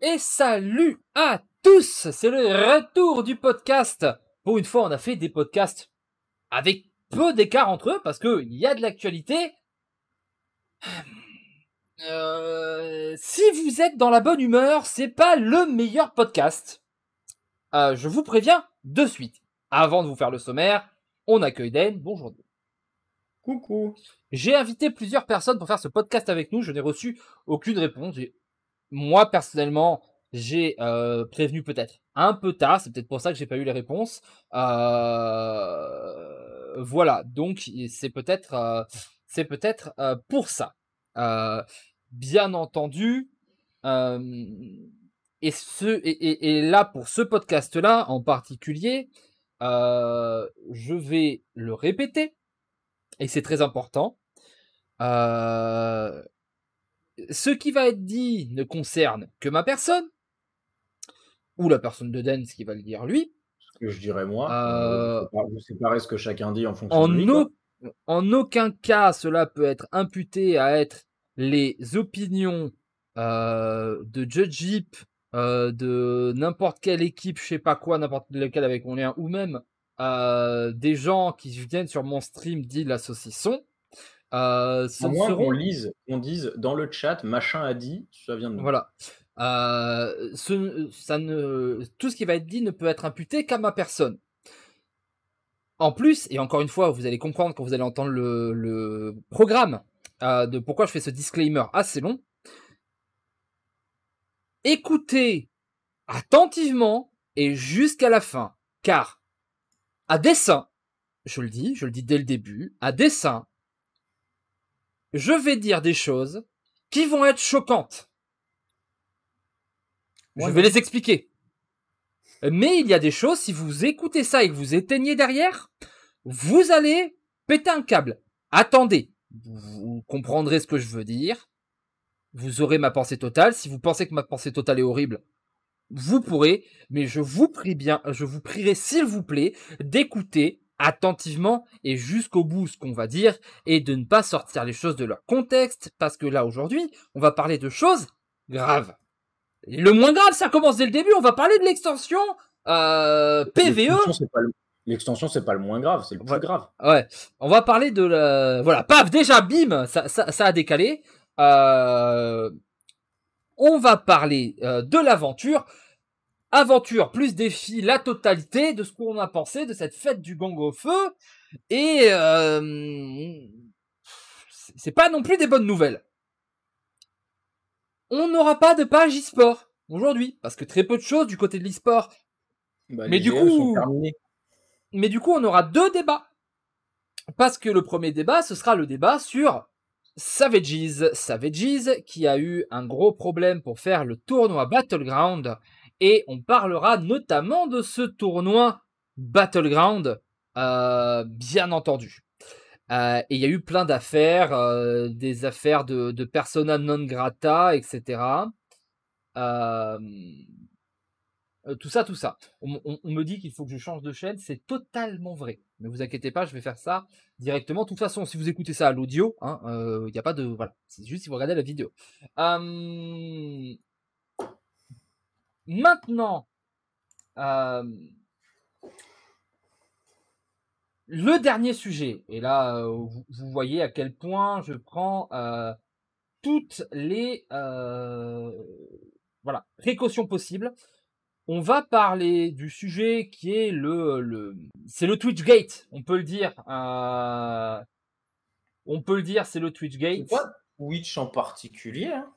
Et salut à tous C'est le retour du podcast Pour une fois, on a fait des podcasts avec peu d'écart entre eux, parce qu'il y a de l'actualité. Euh, si vous êtes dans la bonne humeur, c'est pas le meilleur podcast. Euh, je vous préviens de suite. Avant de vous faire le sommaire, on accueille Den. Bonjour. Coucou. J'ai invité plusieurs personnes pour faire ce podcast avec nous. Je n'ai reçu aucune réponse. Moi, personnellement, j'ai euh, prévenu peut-être un peu tard. C'est peut-être pour ça que j'ai pas eu les réponses. Euh, voilà. Donc, c'est peut-être, euh, c'est peut-être pour ça. Bien entendu. et ce, et, et, là pour ce podcast-là en particulier, je vais le répéter et c'est très important. Ce qui va être dit ne concerne que ma personne, ou la personne de Den, ce qui va le dire lui. Ce que je dirais moi. Euh, vous séparez ce que chacun dit en fonction en de lui. Au, en aucun cas, cela peut être imputé à être les opinions euh, de Judge Jeep, euh, de n'importe quelle équipe, je sais pas quoi, n'importe lequel avec mon lien, ou même euh, des gens qui viennent sur mon stream dit la saucisson. Euh, à moins seront... qu'on lise, on dise dans le chat, machin a dit, ça vient de nous. Voilà. Euh, ce, ça ne, tout ce qui va être dit ne peut être imputé qu'à ma personne. En plus, et encore une fois, vous allez comprendre quand vous allez entendre le, le programme euh, de pourquoi je fais ce disclaimer assez long. Écoutez attentivement et jusqu'à la fin, car à dessein, je le dis, je le dis dès le début, à dessein, je vais dire des choses qui vont être choquantes. Je vais les expliquer. Mais il y a des choses, si vous écoutez ça et que vous éteignez derrière, vous allez péter un câble. Attendez, vous comprendrez ce que je veux dire. Vous aurez ma pensée totale. Si vous pensez que ma pensée totale est horrible, vous pourrez, mais je vous prie bien, je vous prierai s'il vous plaît d'écouter attentivement et jusqu'au bout ce qu'on va dire et de ne pas sortir les choses de leur contexte parce que là aujourd'hui on va parler de choses graves. Et le moins grave ça commence dès le début, on va parler de l'extension euh, PVE. L'extension c'est pas le moins grave, c'est le plus ouais. grave. Ouais, on va parler de la... Voilà, paf, déjà bim, ça, ça, ça a décalé. Euh... On va parler euh, de l'aventure aventure plus défi, la totalité de ce qu'on a pensé de cette fête du gang au feu. Et euh, c'est pas non plus des bonnes nouvelles. On n'aura pas de page e-sport aujourd'hui, parce que très peu de choses du côté de l'e-sport. Bah, mais du coup, mais du coup, on aura deux débats. Parce que le premier débat, ce sera le débat sur Savages. Savages, qui a eu un gros problème pour faire le tournoi Battleground et on parlera notamment de ce tournoi Battleground, euh, bien entendu. Euh, et il y a eu plein d'affaires, euh, des affaires de, persona non grata, etc. Tout ça, tout ça. On me dit qu'il faut que je change de chaîne, c'est totalement vrai. Ne vous inquiétez pas, je vais faire ça directement. De toute façon, si vous écoutez ça à l'audio, il hein, n'y a pas de... Voilà, c'est juste si vous regardez la vidéo. Maintenant, euh, le dernier sujet, et là, euh, vous, voyez à quel point je prends euh, toutes les voilà précautions possibles. On va parler du sujet qui est le, le c'est le Twitch Gate, on peut le dire. On peut le dire, c'est le Twitch Gate. Twitch en particulier hein?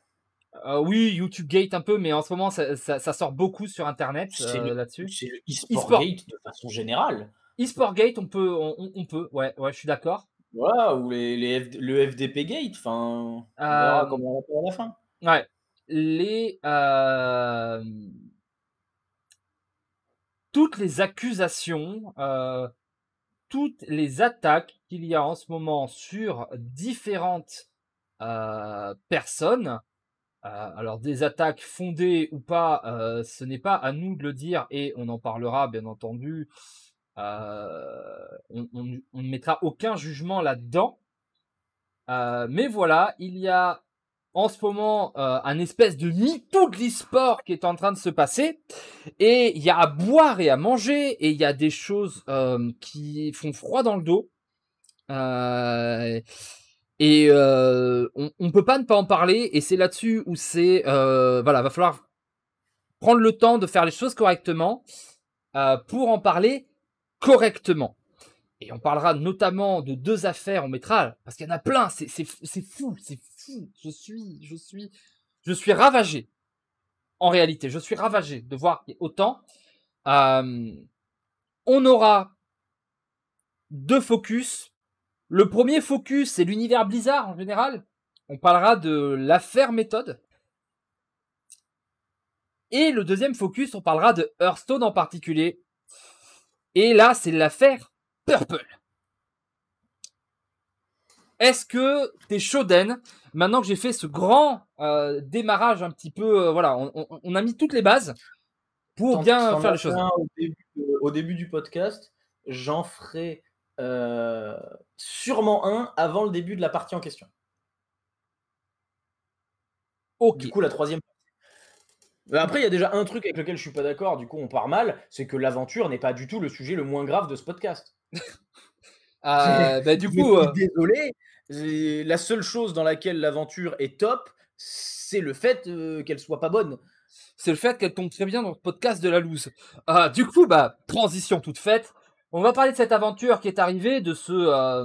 Euh, oui, YouTube Gate un peu, mais en ce moment, ça, ça, ça sort beaucoup sur Internet euh, là-dessus. C'est le e-sport Gate de façon générale. E-sport Gate, on peut, on, on, peut, ouais, ouais, je suis d'accord. Voilà, ou les, les F, le FDP Gate, enfin, on verra euh, comment on va à la fin. Ouais, les euh, toutes les accusations, toutes les attaques qu'il y a en ce moment sur différentes personnes alors des attaques fondées ou pas, euh, ce n'est pas à nous de le dire et on en parlera bien entendu. Euh, on, ne mettra aucun jugement là-dedans. mais voilà, il y a en ce moment euh, un espèce de mytho de l'e-sport qui est en train de se passer. Et il y a à boire et à manger, et il y a des choses euh, qui font froid dans le dos. Euh, et on, on peut pas ne pas en parler, et c'est là-dessus où c'est voilà, va falloir prendre le temps de faire les choses correctement pour en parler correctement. Et on parlera notamment de deux affaires, on mettra, parce qu'il y en a plein, c'est fou, c'est fou. Je suis, je suis, je suis ravagé. En réalité, je suis ravagé de voir autant. Euh, on aura deux focus. Le premier focus, c'est l'univers Blizzard en général. On parlera de l'affaire méthode. Et le deuxième focus, on parlera de Hearthstone en particulier. Et là, c'est l'affaire Purple. Est-ce que t'es Shoden Maintenant que j'ai fait ce grand euh, démarrage un petit peu, euh, voilà, on, a mis toutes les bases pour bien faire les choses. Au début, du podcast, j'en ferai euh, sûrement un avant le début de la partie en question. Ok. Du coup, la troisième après, il y a déjà un truc avec lequel je suis pas d'accord, du coup on part mal, c'est que l'aventure n'est pas du tout le sujet le moins grave de ce podcast. Euh, bah, du coup, euh, désolé, la seule chose dans laquelle l'aventure est top, c'est le fait euh, qu'elle soit pas bonne. C'est le fait qu'elle tombe très bien dans le podcast de la loose. Ah, du coup, bah, transition toute faite. On va parler de cette aventure qui est arrivée, de ce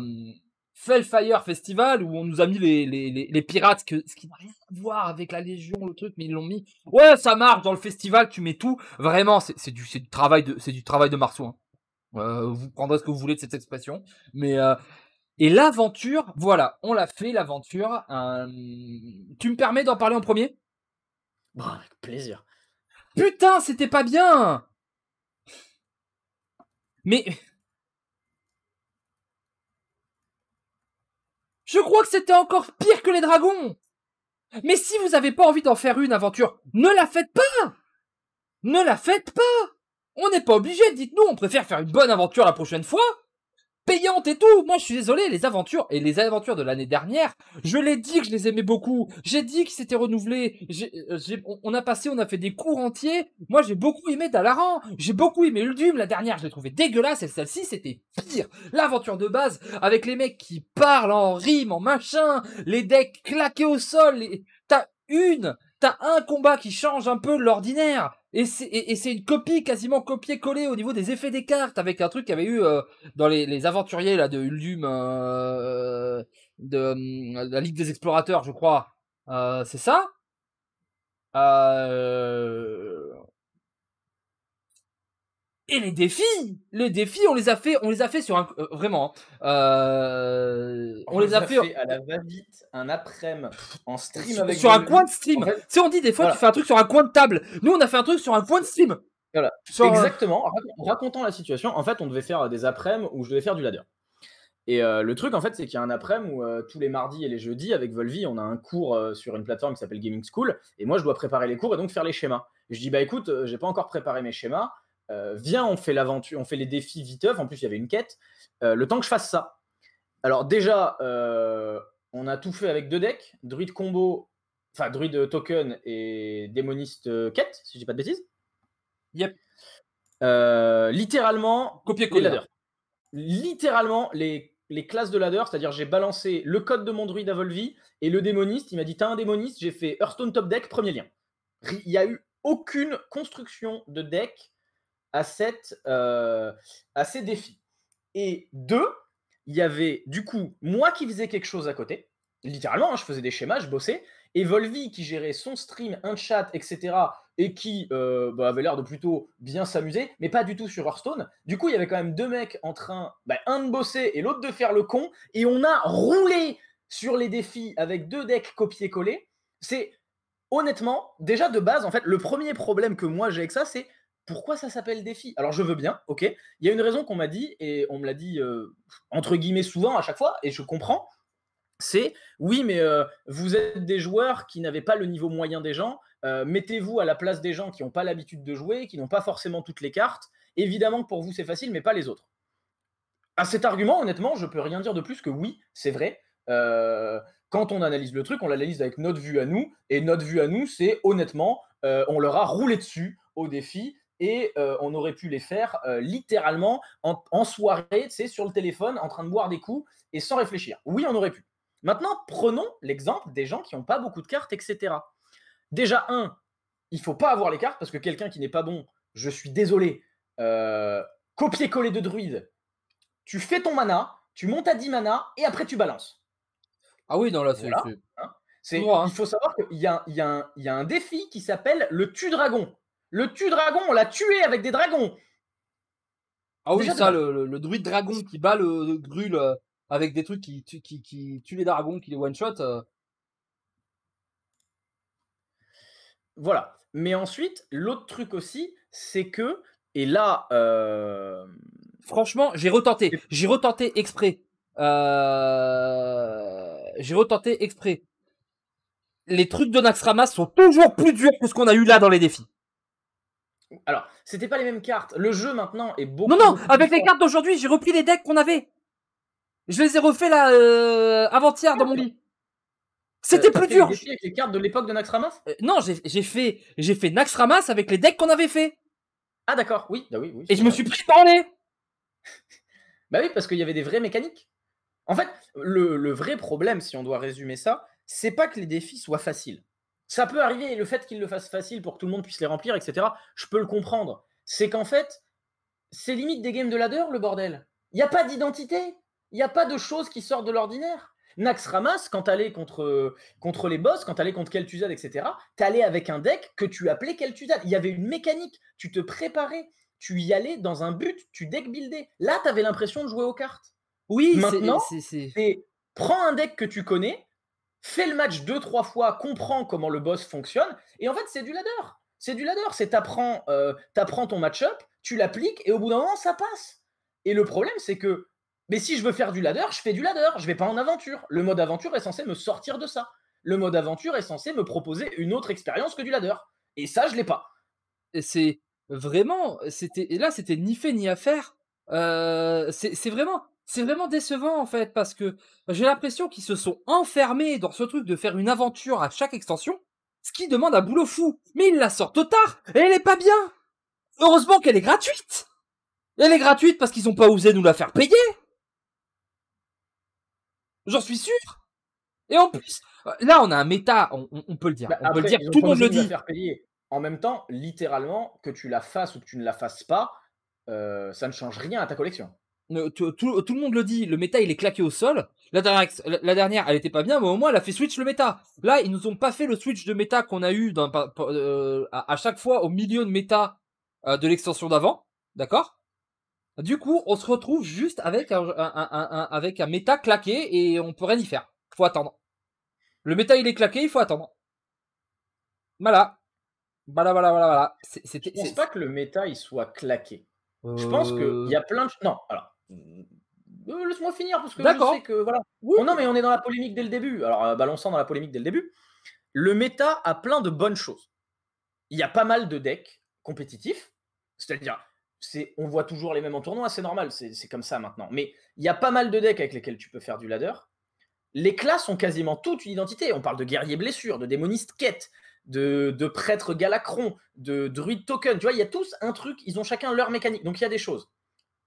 Fellfire Festival où on nous a mis les, les, les, pirates, que, ce qui n'a rien à voir avec la Légion, le truc, mais ils l'ont mis. Ouais, ça marche dans le festival, tu mets tout. Vraiment, c'est du, du travail de, c'est du travail de Marceau. Hein. Euh, vous prendrez ce que vous voulez de cette expression, mais euh, et l'aventure, voilà, on l'a fait l'aventure. Euh, tu me permets d'en parler en premier? Bon, avec plaisir. Putain, c'était pas bien. Mais Je crois que c'était encore pire que les dragons. Mais si vous avez pas envie d'en faire une aventure, ne la faites pas. Ne la faites pas. On n'est pas obligé, dites-nous, on préfère faire une bonne aventure la prochaine fois payante et tout. Moi, je suis désolé, les aventures et les aventures de l'année dernière, je l'ai dit que je les aimais beaucoup. J'ai dit que c'était renouvelé. Euh, on a passé, on a fait des cours entiers. Moi, j'ai beaucoup aimé Dalaran. J'ai beaucoup aimé Uldum. La dernière, je l'ai trouvé dégueulasse et celle-ci, c'était pire. L'aventure de base avec les mecs qui parlent en rime, en machin, les decks claqués au sol. T'as une, t'as un combat qui change un peu l'ordinaire. Et c'est une copie quasiment copier-coller au niveau des effets des cartes avec un truc qu'il y avait eu euh, dans les, les, aventuriers là de Uldum euh, de, euh, la Ligue des Explorateurs, je crois. c'est ça? Et les défis, les défis, on les a fait, on les a fait sur un, vraiment, on, on, les a, fait, à la va-vite un après-midi en stream sur, sur un coin de stream. tu sais, on dit des fois, tu fais un truc sur un coin de table. Nous, on a fait un truc sur un coin de stream. Voilà. Exactement. En racontant la situation, en fait, on devait faire des après-midi où je devais faire du ladder. Et le truc, en fait, c'est qu'il y a un après-midi où tous les mardis et les jeudis, avec Volvi, on a un cours sur une plateforme qui s'appelle Gaming School. Et moi, je dois préparer les cours et donc faire les schémas. je dis, bah écoute, j'ai pas encore préparé mes schémas. Euh, viens, on fait l'aventure, on fait les défis viteuf. En plus, il y avait une quête. Euh, le temps que je fasse ça. Alors déjà, euh, on a tout fait avec deux decks, druide combo, enfin druide token et démoniste quête, si je dis pas de bêtises. Yep. littéralement, copier-coller. Littéralement les, les classes de ladder, c'est-à-dire j'ai balancé le code de mon druide à Volvi et le démoniste. Il m'a dit t'as un démoniste, j'ai fait Hearthstone top deck, premier lien. Il n'y a eu aucune construction de deck à, cette, euh, à ces défis. Et deux, il y avait du coup moi qui faisais quelque chose à côté, littéralement, hein, je faisais des schémas, je bossais, et Volvi qui gérait son stream, un chat, etc., et qui euh, bah, avait l'air de plutôt bien s'amuser, mais pas du tout sur Hearthstone. Du coup, il y avait quand même deux mecs en train, bah, un de bosser et l'autre de faire le con, et on a roulé sur les défis avec deux decks copier-coller. C'est honnêtement, déjà de base, en fait, le premier problème que moi j'ai avec ça, c'est pourquoi ça s'appelle défi? Alors je veux bien, ok. Il y a une raison qu'on m'a dit, et on me l'a dit euh, entre guillemets souvent à chaque fois, et je comprends. C'est oui, mais euh, vous êtes des joueurs qui n'avaient pas le niveau moyen des gens. Euh, mettez-vous à la place des gens qui n'ont pas l'habitude de jouer, qui n'ont pas forcément toutes les cartes. Évidemment que pour vous c'est facile, mais pas les autres. À cet argument, honnêtement, je peux rien dire de plus que oui, c'est vrai. quand on analyse le truc, on l'analyse avec notre vue à nous. Et notre vue à nous, c'est honnêtement, on leur a roulé dessus au défi et euh, on aurait pu les faire littéralement en, en soirée, c'est sur le téléphone, en train de boire des coups et sans réfléchir. Oui, on aurait pu. Maintenant, prenons l'exemple des gens qui n'ont pas beaucoup de cartes, etc. Déjà, un, il faut pas avoir les cartes parce que quelqu'un qui n'est pas bon, je suis désolé, copier-coller de druide, tu fais ton mana, tu montes à 10 mana et après tu balances. Ah oui, non, là, c'est. Hein. hein. Il faut savoir qu'il y, y, y, a un défi qui s'appelle le tue-dragon. Le tue-dragon, on l'a tué avec des dragons. Ah oui, ça, le, druide dragon qui bat le, grul euh, avec des trucs qui, qui, qui, tuent les dragons, qui les one-shot. Euh. Voilà. Mais ensuite, l'autre truc aussi, c'est que, et là, euh, franchement, j'ai retenté. J'ai retenté exprès. J'ai retenté exprès. Les trucs de Naxxramas sont toujours plus durs que ce qu'on a eu là dans les défis. Alors, c'était pas les mêmes cartes. Le jeu maintenant est beaucoup. Non, non, avec les cartes d'aujourd'hui, j'ai repris les decks qu'on avait. Je les ai refaits là euh, avant-hier dans mon lit. C'était plus dur. Avec les cartes de l'époque de Naxxramas? Euh, Non, j'ai fait j'ai fait Naxxramas avec les decks qu'on avait fait. Ah d'accord, oui, bah oui, oui. Et je me suis pris par le bah oui, parce qu'il y avait des vraies mécaniques. En fait, le, vrai problème, si on doit résumer ça, c'est pas que les défis soient faciles. Ça peut arriver, et le fait qu'ils le fassent facile pour que tout le monde puisse les remplir, etc., je peux le comprendre. C'est qu'en fait, c'est limite des games de ladder, le bordel. Il n'y a pas d'identité. Il n'y a pas de choses qui sortent de l'ordinaire. Nax Ramas, quand t'allais contre, contre les boss, quand t'allais contre Kel'Thuzad, etc., t'allais avec un deck que tu appelais Kel'Thuzad. Il y avait une mécanique, tu te préparais tu y allais dans un but, tu deck buildais. Là, tu avais l'impression de jouer aux cartes. Oui, maintenant, c'est prends un deck que tu connais, fais le match deux, trois fois, comprends comment le boss fonctionne, et en fait, c'est du ladder. C'est du ladder. C'est t'apprends, euh, apprends ton match-up, tu l'appliques, et au bout d'un moment, ça passe. Et le problème, c'est que, mais si je veux faire du ladder, je fais du ladder. Je vais pas en aventure. Le mode aventure est censé me sortir de ça. Le mode aventure est censé me proposer une autre expérience que du ladder. Et ça, je l'ai pas. Et c'est vraiment, c'était et là c'était ni fait ni à faire. Euh, c'est vraiment, c'est vraiment décevant en fait parce que j'ai l'impression qu'ils se sont enfermés dans ce truc de faire une aventure à chaque extension, ce qui demande un boulot fou. Mais ils la sortent au tard et elle est pas bien. Heureusement qu'elle est gratuite. Elle est gratuite parce qu'ils ont pas osé nous la faire payer. J'en suis sûr. Et en plus, là on a un méta, on, peut le dire, bah, on peut le dire, tout le monde le dit. Faire payer en même temps, littéralement, que tu la fasses ou que tu ne la fasses pas, euh, ça ne change rien à ta collection. Tout, le monde le dit, le méta il est claqué au sol. La dernière, la dernière elle était pas bien, mais au moins elle a fait switch le méta. Là, ils nous ont pas fait le switch de méta qu'on a eu dans, euh, à, chaque fois au milieu de méta euh, de l'extension d'avant. D'accord? Du coup, on se retrouve juste avec un, avec un méta claqué et on peut rien y faire. Faut attendre. Le méta il est claqué, il faut attendre. Voilà. Voilà, voilà, voilà, voilà. Je pense pas que le méta il soit claqué? Je pense qu'il y a plein de. Non, alors. Euh, laisse-moi finir parce que je sais que. Voilà. Oh, non, mais on est dans la polémique dès le début. Alors, euh, balançant dans la polémique dès le début. Le méta a plein de bonnes choses. Il y a pas mal de decks compétitifs. C'est-à-dire, c'est, on voit toujours les mêmes en tournoi, c'est normal, c'est comme ça maintenant. Mais il y a pas mal de decks avec lesquels tu peux faire du ladder. Les classes ont quasiment toute une identité. On parle de guerrier blessure, de démoniste quête, de, de prêtres Galacron, de druide token. Tu vois, il y a tous un truc, ils ont chacun leur mécanique. Donc il y a des choses.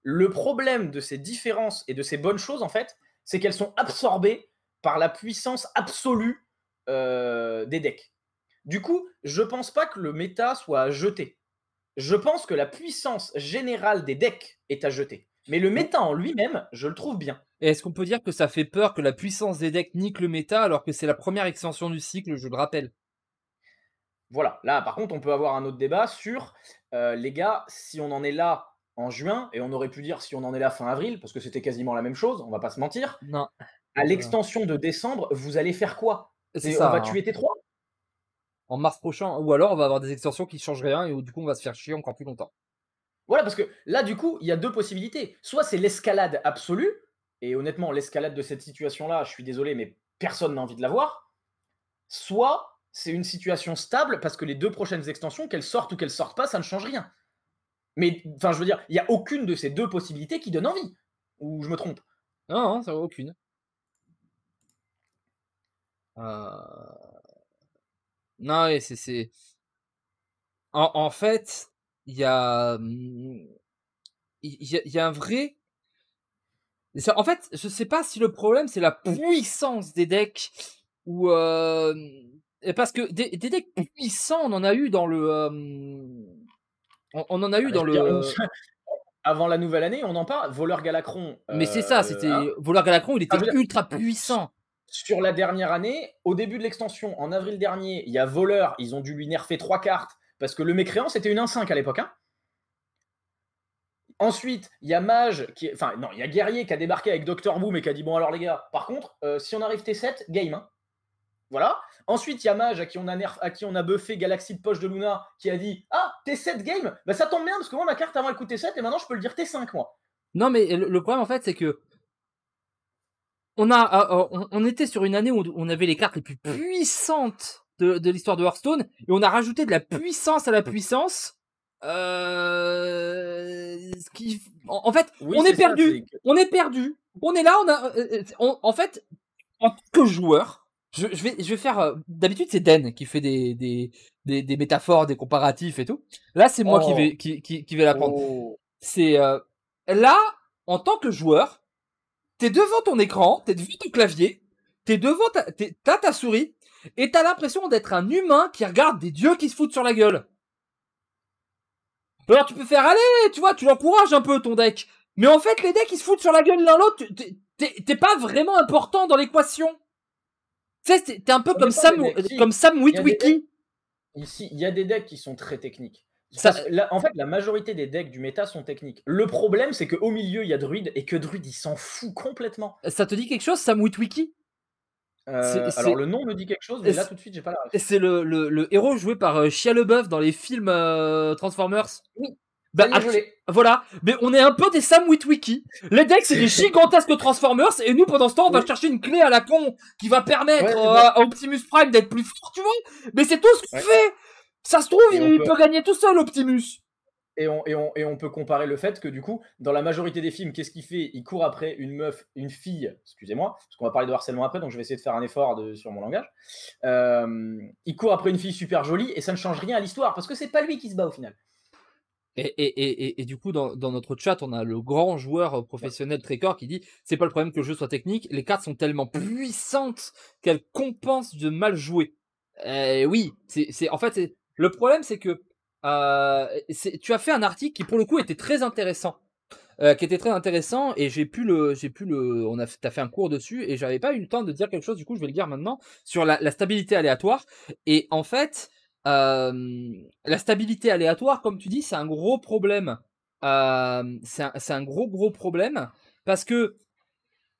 Le problème de ces différences et de ces bonnes choses, en fait, c'est qu'elles sont absorbées par la puissance absolue euh, des decks. Du coup, je pense pas que le méta soit à jeter. Je pense que la puissance générale des decks est à jeter. Mais le méta en lui-même, je le trouve bien. est-ce qu'on peut dire que ça fait peur que la puissance des decks nique le méta alors que c'est la première extension du cycle, je le rappelle? Voilà, là par contre on peut avoir un autre débat sur euh, les gars, si on en est là en juin, et on aurait pu dire si on en est là fin avril, parce que c'était quasiment la même chose, on va pas se mentir. Non. À l'extension de décembre, vous allez faire quoi? C'est ça. On va hein. tuer T3 En mars prochain, ou alors on va avoir des extensions qui changent rien et du coup on va se faire chier encore plus longtemps. Voilà, parce que là du coup, il y a deux possibilités. Soit c'est l'escalade absolue, et honnêtement, l'escalade de cette situation-là, je suis désolé, mais personne n'a envie de la voir. Soit c'est une situation stable parce que les deux prochaines extensions, qu'elles sortent ou qu'elles sortent pas, ça ne change rien. Mais, enfin, je veux dire, il n'y a aucune de ces deux possibilités qui donne envie. Ou je me trompe? Non, non, ça aucune. Euh... Non, c'est. En, en fait, il y a, il y, a, un vrai. En fait, je sais pas si le problème c'est la puissance des decks ou euh... parce que des, decks puissants, on en a eu dans le, euh... on, on, en a eu dans le. Avant la nouvelle année, on en parle. Voleur Galacron. Mais c'est ça, c'était hein Voleur Galacron, il était ah, ultra puissant sur la dernière année, au début de l'extension, en avril dernier, il y a Voleur, ils ont dû lui nerfer trois cartes parce que le mécréant c'était une 1-5 à l'époque. Hein. Ensuite, il y a Mage, qui enfin non, il y a Guerrier qui a débarqué avec Dr Boom et qui a dit bon alors les gars, par contre, euh, si on arrive T7, game. Hein. Voilà. Ensuite, il y a Mage à qui on a nerf, à qui on a buffé Galaxy de poche de Luna qui a dit ah T7 game, bah ça tombe bien parce que moi ma carte avant elle coûtait 7 et maintenant je peux le dire T5 moi. Non mais le problème en fait c'est que on a, ah, oh, on, était sur une année où on avait les cartes les plus puissantes de, de l'histoire de Hearthstone et on a rajouté de la puissance à la puissance. Euh, ce qui, en, fait, on est, perdu. on est perdu. On est là. On a, euh, euh, en fait, en tant que joueur, je, je, vais, je vais faire. D'habitude, c'est Den qui fait des, des, des, des, métaphores, des comparatifs et tout. Là, c'est moi qui oh. vais, qui, qui, qui vais l'apprendre. Oh. C'est là, en tant que joueur, t'es devant ton écran, t'es devant ton clavier, t'es devant ta, t'as ta souris, et t'as l'impression d'être un humain qui regarde des dieux qui se foutent sur la gueule. Alors tu peux faire aller, tu vois, tu l'encourages un peu ton deck. Mais en fait, les decks ils se foutent sur la gueule l'un l'autre, t'es pas vraiment important dans l'équation. Tu sais, t'es un peu comme Sam, comme Sam Witwicky. Ici, il y a des decks qui sont très techniques en fait, la majorité des decks du méta sont techniques. Le problème, c'est qu'au milieu, il y a Druid et que Druid, il s'en fout complètement. Ça te dit quelque chose, Sam Witwicky euh, alors le nom me dit quelque chose, mais là tout de suite j'ai pas la C'est le, le, héros joué par euh, Shia LeBeouf dans les films euh, Transformers. Oui. Bah, voilà, mais on est un peu des Sam Witwicky. Les decks c'est des gigantesques Transformers et nous pendant ce temps on va chercher une clé à la con qui va permettre à Optimus Prime d'être plus fort, tu vois. Mais c'est tout ce qu'on fait. Ça se trouve, il peut... gagner tout seul, Optimus. Et on, et, on, et on, peut comparer le fait que du coup, dans la majorité des films, qu'est-ce qu'il fait? Il court après une meuf, une fille, excusez-moi, parce qu'on va parler de harcèlement après, donc je vais essayer de faire un effort de, sur mon langage. Euh, il court après une fille super jolie et ça ne change rien à l'histoire, parce que c'est pas lui qui se bat au final. Et, et, et, du coup, dans, dans, notre chat, on a le grand joueur professionnel Trekor qui dit c'est pas le problème que le jeu soit technique, les cartes sont tellement puissantes qu'elles compensent de mal jouer. oui, c'est en fait le problème, c'est que euh, tu as fait un article qui, pour le coup, était très intéressant. Euh, qui était très intéressant et j'ai pu le j'ai pu le on a t'as fait un cours dessus et j'avais pas eu le temps de dire quelque chose du coup je vais le dire maintenant sur la, la stabilité aléatoire et en fait euh, la stabilité aléatoire comme tu dis c'est un gros problème euh, c'est un, un, gros gros problème parce que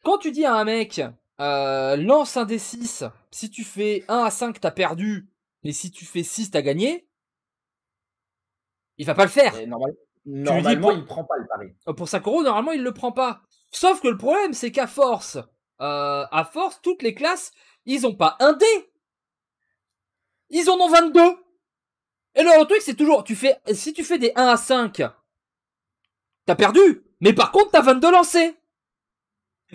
quand tu dis à un mec euh, lance un D6 si tu fais 1 à 5 t'as perdu mais si tu fais 6, t'as gagné. Il va pas le faire. normalement, il prend pas le pari. Pour euros, normalement, il le prend pas. Sauf que le problème, c'est qu'à force, à force, toutes les classes, ils ont pas un dé. Ils en ont 22. Et le truc, c'est toujours, tu fais, si tu fais des 1 à 5, t'as perdu. Mais par contre, t'as 22 lancés.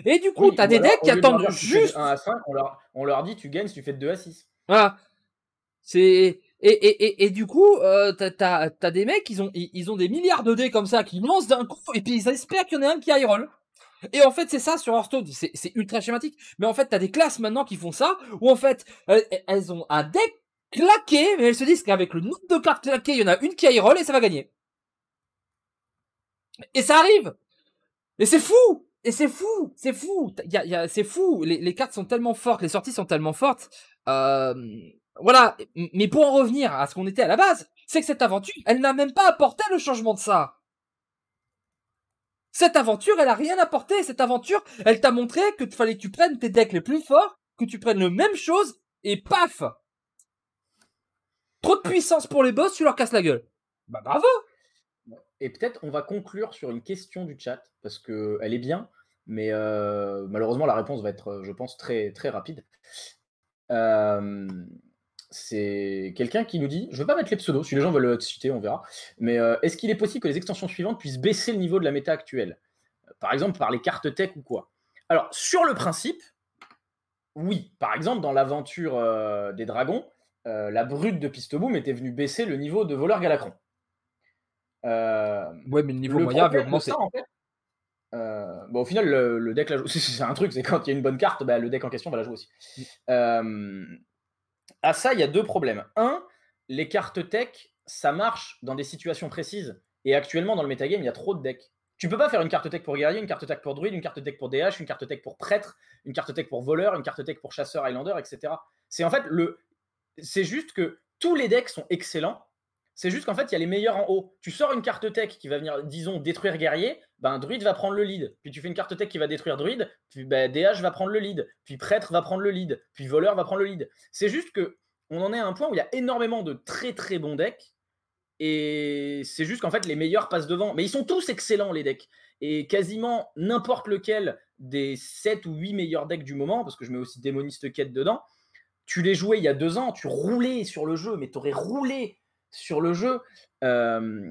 Et du coup, t'as des decks qui attendent juste. 1 à 5, on leur, on leur dit, tu gagnes si tu fais de 2 à 6. Voilà. C'est et, et, et, et, du coup, euh, t'as, t'as, des mecs, ils ont, ils ont des milliards de dés comme ça qui lancent d'un coup, et puis ils espèrent qu'il y en a un qui high roll. Et en fait, c'est ça sur Hearthstone, c'est, c'est ultra schématique. Mais en fait, t'as des classes maintenant qui font ça, où en fait, elles ont un deck claqué, mais elles se disent qu'avec le nombre de cartes claquées, il y en a une qui roll et ça va gagner. Et ça arrive. Et c'est fou. Et c'est fou, c'est fou, y a, y a, c'est fou. Les, les cartes sont tellement fortes, les sorties sont tellement fortes. Euh, voilà, mais pour en revenir à ce qu'on était à la base, c'est que cette aventure, elle n'a même pas apporté le changement de ça. Cette aventure, elle a rien apporté. Cette aventure, elle t'a montré que fallait que tu prennes tes decks les plus forts, que tu prennes le même chose, et paf Trop de puissance pour les boss, tu leur casses la gueule. Bah bravo Et peut-être on va conclure sur une question du chat, parce que elle est bien, mais euh, malheureusement la réponse va être, je pense, très, très rapide. Euh, c'est quelqu'un qui nous dit, je ne veux pas mettre les pseudos, si les gens veulent le citer, on verra, mais euh, est-ce qu'il est possible que les extensions suivantes puissent baisser le niveau de la méta actuelle? Par exemple, par les cartes tech ou quoi? Alors, sur le principe, Oui, par exemple, dans l'aventure euh, des dragons, euh, la brute de Pisteboom était venue baisser le niveau de voleur Galacron. Euh, ouais, mais le niveau moyen avait augmenté. en fait, bon, au final, le, deck la. C'est un truc, c'est quand il y a une bonne carte, bah, le deck en question va la jouer aussi. Mm. à ça, il y a deux problèmes. Un, les cartes tech, ça marche dans des situations précises. Et actuellement, dans le metagame, il y a trop de decks. Tu peux pas faire une carte tech pour guerrier, une carte tech pour druide, une carte tech pour DH, une carte tech pour prêtre, une carte tech pour voleur, une carte tech pour chasseur Highlander, etc. C'est en fait le. C'est juste que tous les decks sont excellents. C'est juste qu'en fait, il y a les meilleurs en haut. Tu sors une carte tech qui va venir, disons, détruire guerrier, ben druide va prendre le lead. Puis tu fais une carte tech qui va détruire druide, puis ben, DH va prendre le lead. Puis prêtre va prendre le lead. Puis voleur va prendre le lead. C'est juste que on en est à un point où il y a énormément de très très bons decks et c'est juste qu'en fait, les meilleurs passent devant. Mais ils sont tous excellents, les decks. Et quasiment n'importe lequel des 7 ou 8 meilleurs decks du moment, parce que je mets aussi Démoniste Quête dedans, tu les jouais il y a deux ans, tu roulais sur le jeu, mais tu aurais roulé sur le jeu. Euh,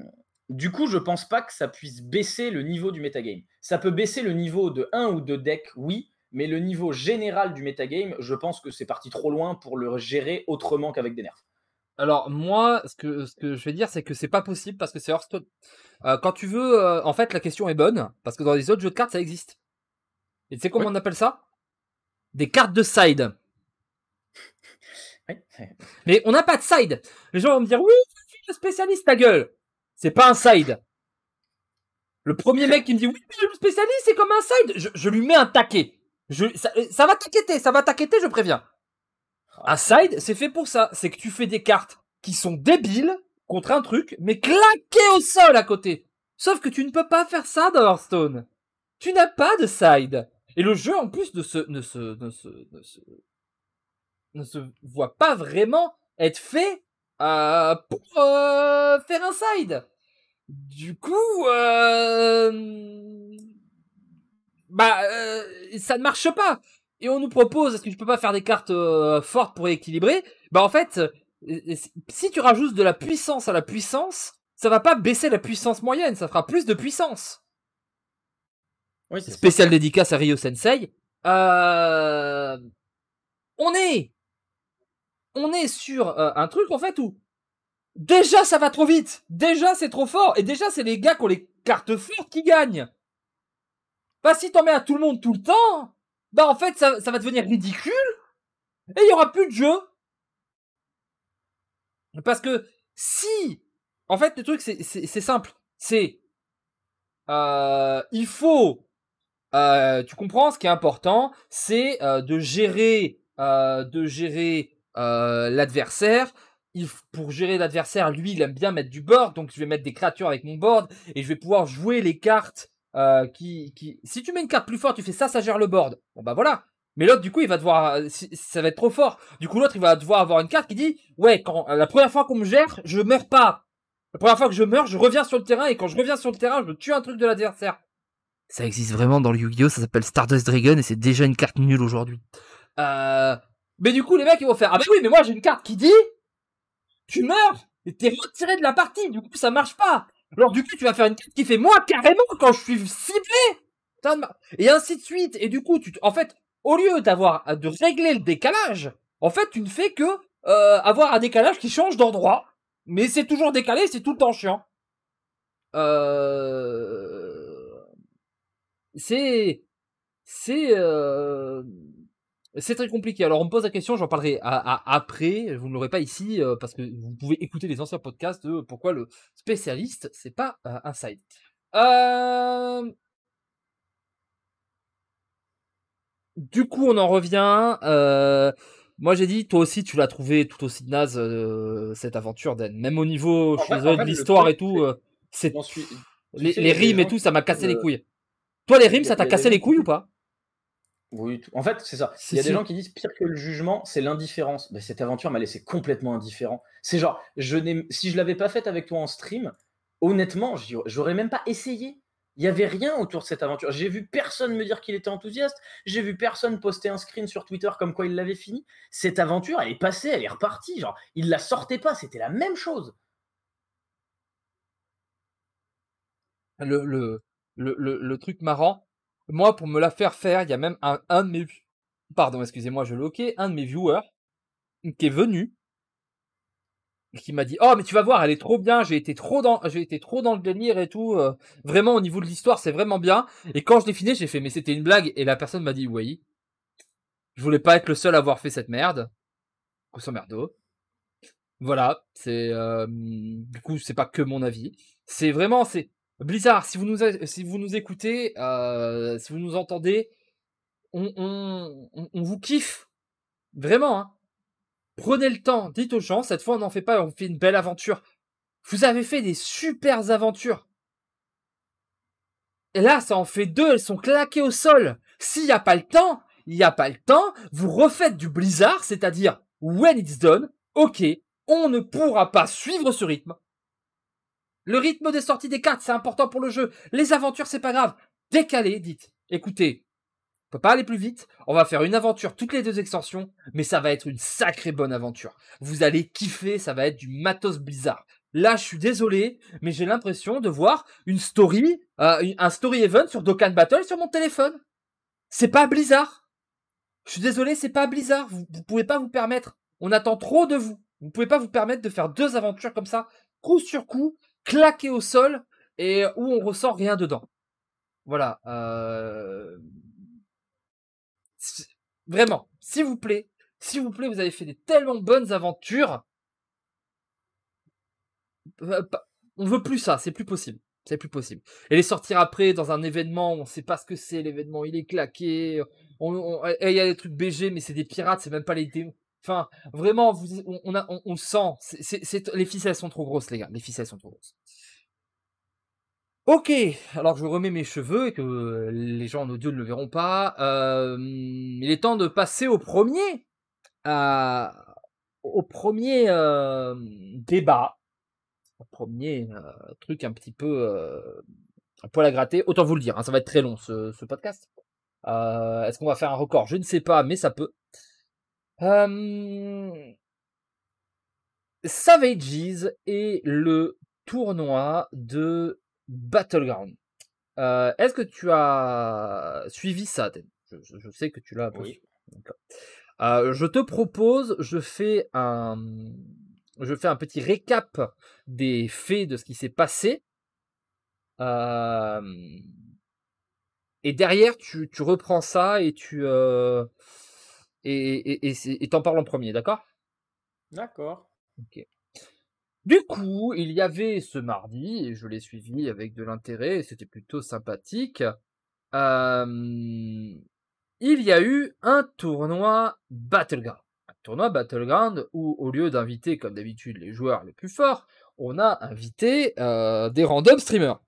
du coup, je pense pas que ça puisse baisser le niveau du metagame. Ça peut baisser le niveau de 1 ou de deck, oui, mais le niveau général du metagame, je pense que c'est parti trop loin pour le gérer autrement qu'avec des nerfs. Alors moi, ce que, ce que je vais dire, c'est que c'est pas possible parce que c'est Hearthstone. Euh, quand tu veux, euh, en fait, la question est bonne parce que dans les autres jeux de cartes, ça existe. Et tu sais comment on appelle ça? Des cartes de side. Mais on n'a pas de side. Les gens vont me dire oui, je suis le spécialiste, ta gueule. C'est pas un side. Le premier mec qui me dit oui, je suis le spécialiste, c'est comme un side. Je, lui mets un taquet. Je, ça, ça va t'inquiéter, ça va t'inquiéter, je préviens. Un side, c'est fait pour ça. C'est que tu fais des cartes qui sont débiles contre un truc, mais claquées au sol à côté. Sauf que tu ne peux pas faire ça dans Hearthstone. Tu n'as pas de side. Et le jeu, en plus, ne se, ne se, ne se, ne se, ne se voit pas vraiment être fait euh, pour euh, faire un side. Du coup, euh, bah, euh, ça ne marche pas et on nous propose est-ce que tu peux pas faire des cartes euh, fortes pour équilibrer? Bah en fait, euh, si tu rajoutes de la puissance à la puissance, ça va pas baisser la puissance moyenne, ça fera plus de puissance. Oui, Spécial dédicace à Ryo Sensei. Euh... On est, on est sur euh, un truc en fait où déjà ça va trop vite, déjà c'est trop fort et déjà c'est les gars qui ont les cartes fortes qui gagnent. Bah si t'en mets à tout le monde tout le temps, bah en fait ça, ça va devenir ridicule et il y aura plus de jeu. Parce que si, en fait le truc c'est simple, c'est euh, il faut, euh, tu comprends, ce qui est important, c'est euh, de gérer, de gérer euh, l'adversaire. Pour gérer l'adversaire, lui, il aime bien mettre du board, donc je vais mettre des créatures avec mon board et je vais pouvoir jouer les cartes euh, qui, qui, si tu mets une carte plus forte, tu fais ça, ça gère le board. Bon bah voilà. Mais l'autre, du coup, il va devoir, euh, ça va être trop fort. Du coup, l'autre, il va devoir avoir une carte qui dit, ouais, quand la première fois qu'on me gère, je meurs pas. La première fois que je meurs, je reviens sur le terrain et quand je reviens sur le terrain, je tue un truc de l'adversaire. Ça existe vraiment dans le Yu-Gi-Oh, ça s'appelle Stardust Dragon et c'est déjà une carte nulle aujourd'hui. Euh... Mais du coup, les mecs, ils vont faire, ah bah oui, mais moi j'ai une carte qui dit, tu meurs et t'es retiré de la partie. Du coup, ça marche pas. Alors du coup, tu vas faire une carte qui fait moi carrément quand je suis ciblé. Et ainsi de suite. Et du coup, tu, en fait, au lieu d'avoir de régler le décalage, en fait, tu ne fais que euh, avoir un décalage qui change d'endroit. Mais c'est toujours décalé, c'est tout le temps chiant. Euh... C'est... C'est... Euh... C'est très compliqué. Alors on me pose la question, j'en parlerai après. Vous ne l'aurez pas ici euh, parce que vous pouvez écouter les anciens podcasts de pourquoi le spécialiste c'est pas euh, un side. Euh, du coup, on en revient. Moi, j'ai dit, toi aussi, tu l'as trouvé tout aussi naze cette aventure, Dan. Même au niveau, je de l'histoire et tout, c'est les, rimes et tout, ça m'a cassé les couilles. Toi, les rimes, ça t'a cassé les couilles ou pas? Oui, en fait, c'est ça. Il y a des gens qui disent pire que le jugement, c'est l'indifférence. Mais cette aventure m'a laissé complètement indifférent. C'est genre, je si je l'avais pas faite avec toi en stream, honnêtement, j'aurais même pas essayé. Il y avait rien autour de cette aventure. J'ai vu personne me dire qu'il était enthousiaste. J'ai vu personne poster un screen sur Twitter comme quoi il l'avait fini. Cette aventure, elle est passée, elle est repartie. Genre, il la sortait pas. C'était la même chose. Le, le, le, le truc marrant, moi, pour me la faire faire, il y a même un, un de mes pardon, excusez-moi, je loquais, un de mes viewers qui est venu. Qui m'a dit oh mais tu vas voir elle est trop bien j'ai été trop dans j'ai été trop dans le délire et tout euh, vraiment au niveau de l'histoire c'est vraiment bien et quand je l'ai fini j'ai fait mais c'était une blague et la personne m'a dit oui. Je voulais pas être le seul à avoir fait cette merde. Grosso merdo voilà c'est euh, du coup c'est pas que mon avis. C'est vraiment c'est Blizzard si vous nous écoutez euh, si vous nous entendez on vous kiffe vraiment hein Prenez le temps, dites aux gens, cette fois on n'en fait pas, on fait une belle aventure. Vous avez fait des super aventures. Et là, ça en fait deux, elles sont claquées au sol. S'il n'y a pas le temps, il n'y a pas le temps, vous refaites du blizzard, c'est-à-dire, when it's done, ok, on ne pourra pas suivre ce rythme. Le rythme des sorties des cartes, c'est important pour le jeu. Les aventures, c'est pas grave. Décalez, dites. Écoutez, peut pas aller plus vite. On va faire une aventure toutes les deux extensions, mais ça va être une sacrée bonne aventure. Vous allez kiffer, ça va être du matos Blizzard. Là, je suis désolé, mais j'ai l'impression de voir une story, euh, un story event sur Dokkan Battle sur mon téléphone. C'est pas Blizzard. Je suis désolé, c'est pas Blizzard. Vous, vous pouvez pas vous permettre. On attend trop de vous. Vous pouvez pas vous permettre de faire deux aventures comme ça, coup sur coup, claquées au sol, et où on ressent rien dedans. Voilà. Euh... Vraiment, s'il vous plaît, s'il vous plaît, vous avez fait des tellement bonnes aventures. Euh, on veut plus ça, c'est plus possible. C'est plus possible. Et les sortir après dans un événement, on sait pas ce que c'est, l'événement il est claqué. Il y a des trucs BG, mais c'est des pirates, c'est même pas les démons. Enfin, vraiment, on, sent. les ficelles sont trop grosses, les gars. Les ficelles sont trop grosses. Ok, alors je remets mes cheveux et que les gens en audio ne le verront pas. Euh, il est temps de passer au premier, euh, au premier euh, débat, au premier truc un petit peu un poil à gratter. Autant vous le dire, hein, ça va être très long ce podcast. Est-ce qu'on va faire un record? Je ne sais pas, mais ça peut. Savages et le tournoi de Battleground. Euh, est-ce que tu as suivi ça je, sais que tu l'as. Oui. Euh, je te propose, je fais un, je fais un petit récap des faits de ce qui s'est passé. Euh, et derrière, tu, tu, reprends ça et tu et t'en parles en premier, d'accord? D'accord. Ok. Du coup, il y avait ce mardi, et je l'ai suivi avec de l'intérêt, et c'était plutôt sympathique. Euh, il y a eu un tournoi Battleground. Un tournoi Battleground où, au lieu d'inviter, comme d'habitude, les joueurs les plus forts, on a invité euh, des random streamers.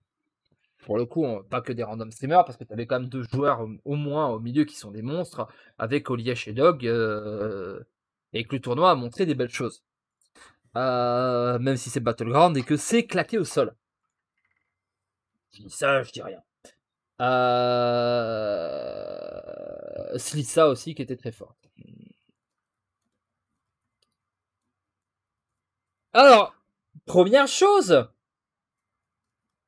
Pour le coup, pas que des random streamers, parce que tu quand même deux joueurs au moins au milieu qui sont des monstres, avec Oliesh et Dog, euh, et que le tournoi a montré des belles choses. Euh, même si c'est Battleground et que c'est claqué au sol. Je dis ça, je dis rien. Euh... Slissa aussi qui était très fort. Alors, première chose,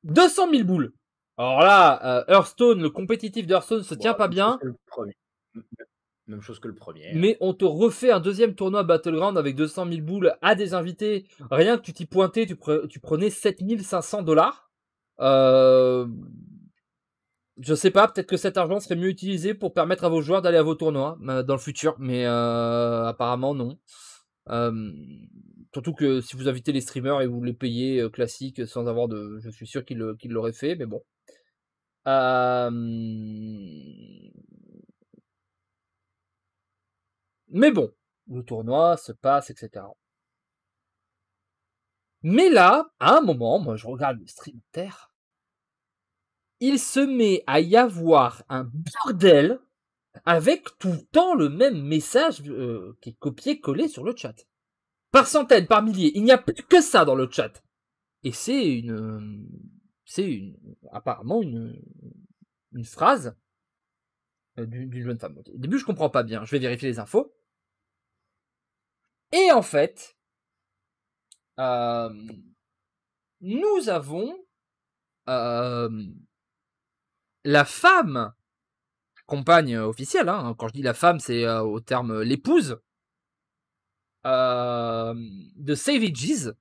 200 000 boules. Alors là, euh, Hearthstone, le compétitif d'Hearthstone se tient pas bien. Même chose que le premier. Mais on te refait un deuxième tournoi Battleground avec 200 000 boules à des invités. Rien que tu t'y pointais, tu, tu prenais 7500 dollars. Euh... Je sais pas, peut-être que cet argent serait mieux utilisé pour permettre à vos joueurs d'aller à vos tournois dans le futur, mais euh, apparemment non. Euh, surtout que si vous invitez les streamers et vous les payez classiques sans avoir de... Je suis sûr qu'ils l'auraient fait, mais bon. Euh... Mais bon, le tournoi se passe, etc. Mais là, à un moment, moi je regarde le stream terre, il se met à y avoir un bordel avec tout le temps le même message euh, qui est copié-collé sur le chat. Par centaines, par milliers, il n'y a plus que ça dans le chat. Et c'est une, c'est apparemment une, une phrase euh, d'une jeune femme. Au début, je comprends pas bien. Je vais vérifier les infos. Et en fait, euh, nous avons euh, la femme compagne officielle. Hein. Quand je dis la femme, c'est au terme l'épouse de Savages,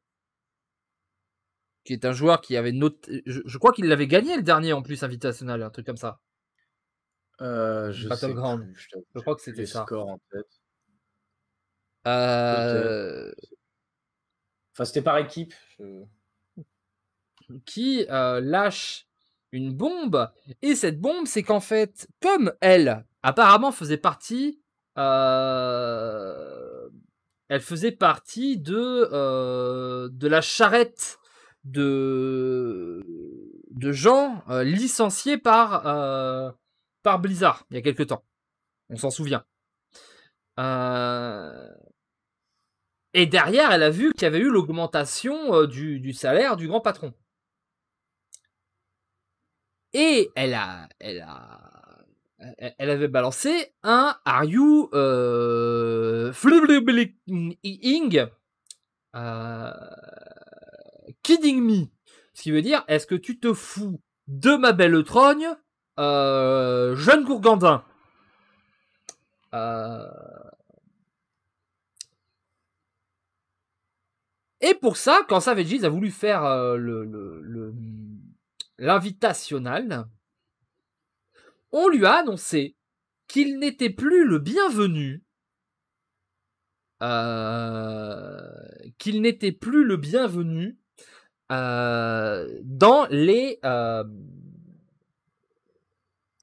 qui est un joueur qui avait noté. Je, crois qu'il l'avait gagné le dernier en plus invitationnel, un truc comme ça. Euh, je Battleground. je, crois que c'était ça. en tête. Euh... Enfin, c'était par équipe. Qui euh, lâche une bombe. Et cette bombe, c'est qu'en fait, comme elle, apparemment, faisait partie. Euh, elle faisait partie de, de la charrette de, de gens licenciés par, par Blizzard il y a quelque temps. On s'en souvient. Et derrière, elle a vu qu'il y avait eu l'augmentation du, salaire du grand patron. Et elle a, elle avait balancé un Are you euh, euh, kidding me. Ce qui veut dire Est-ce que tu te fous de ma belle trogne, euh, jeune gourgandin? Euh... Et pour ça, quand Savages a voulu faire euh, l'invitational, on lui a annoncé qu'il n'était plus le bienvenu, euh, qu'il n'était plus le bienvenu euh, dans les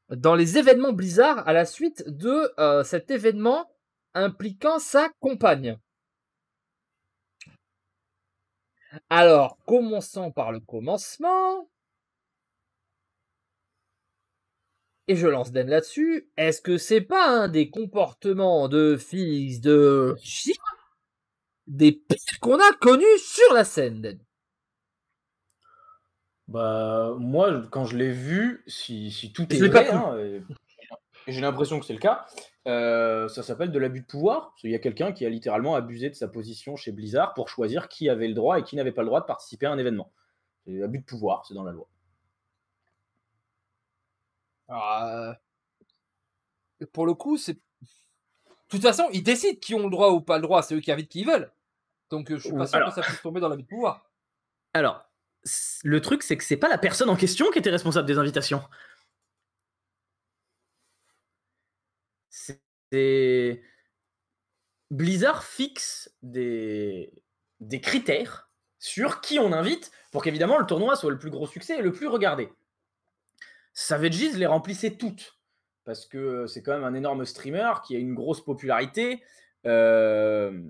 dans les événements Blizzard à la suite de cet événement impliquant sa compagne. Alors, commençons par le commencement. Et je lance Den là-dessus. Est-ce que c'est pas un des comportements de fils de chien? Des pires qu'on a connus sur la scène, Den Bah, moi, quand je l'ai vu, si, si tout est vrai, hein, j'ai l'impression que c'est le cas, euh, ça s'appelle de l'abus de pouvoir. Il y a quelqu'un qui a littéralement abusé de sa position chez Blizzard pour choisir qui avait le droit et qui n'avait pas le droit de participer à un événement. C'est abus de pouvoir, c'est dans la loi. Euh, pour le coup, c'est. De toute façon, ils décident qui ont le droit ou pas le droit, c'est eux qui invitent qui ils veulent. Donc euh, je suis pas sûr que ça puisse tomber dans l'abus de pouvoir. Alors, le truc, c'est que c'est pas la personne en question qui était responsable des invitations. C'est Blizzard fixe des, critères sur qui on invite pour qu'évidemment le tournoi soit le plus gros succès et le plus regardé. Savages les remplissait toutes parce que c'est quand même un énorme streamer qui a une grosse popularité, euh,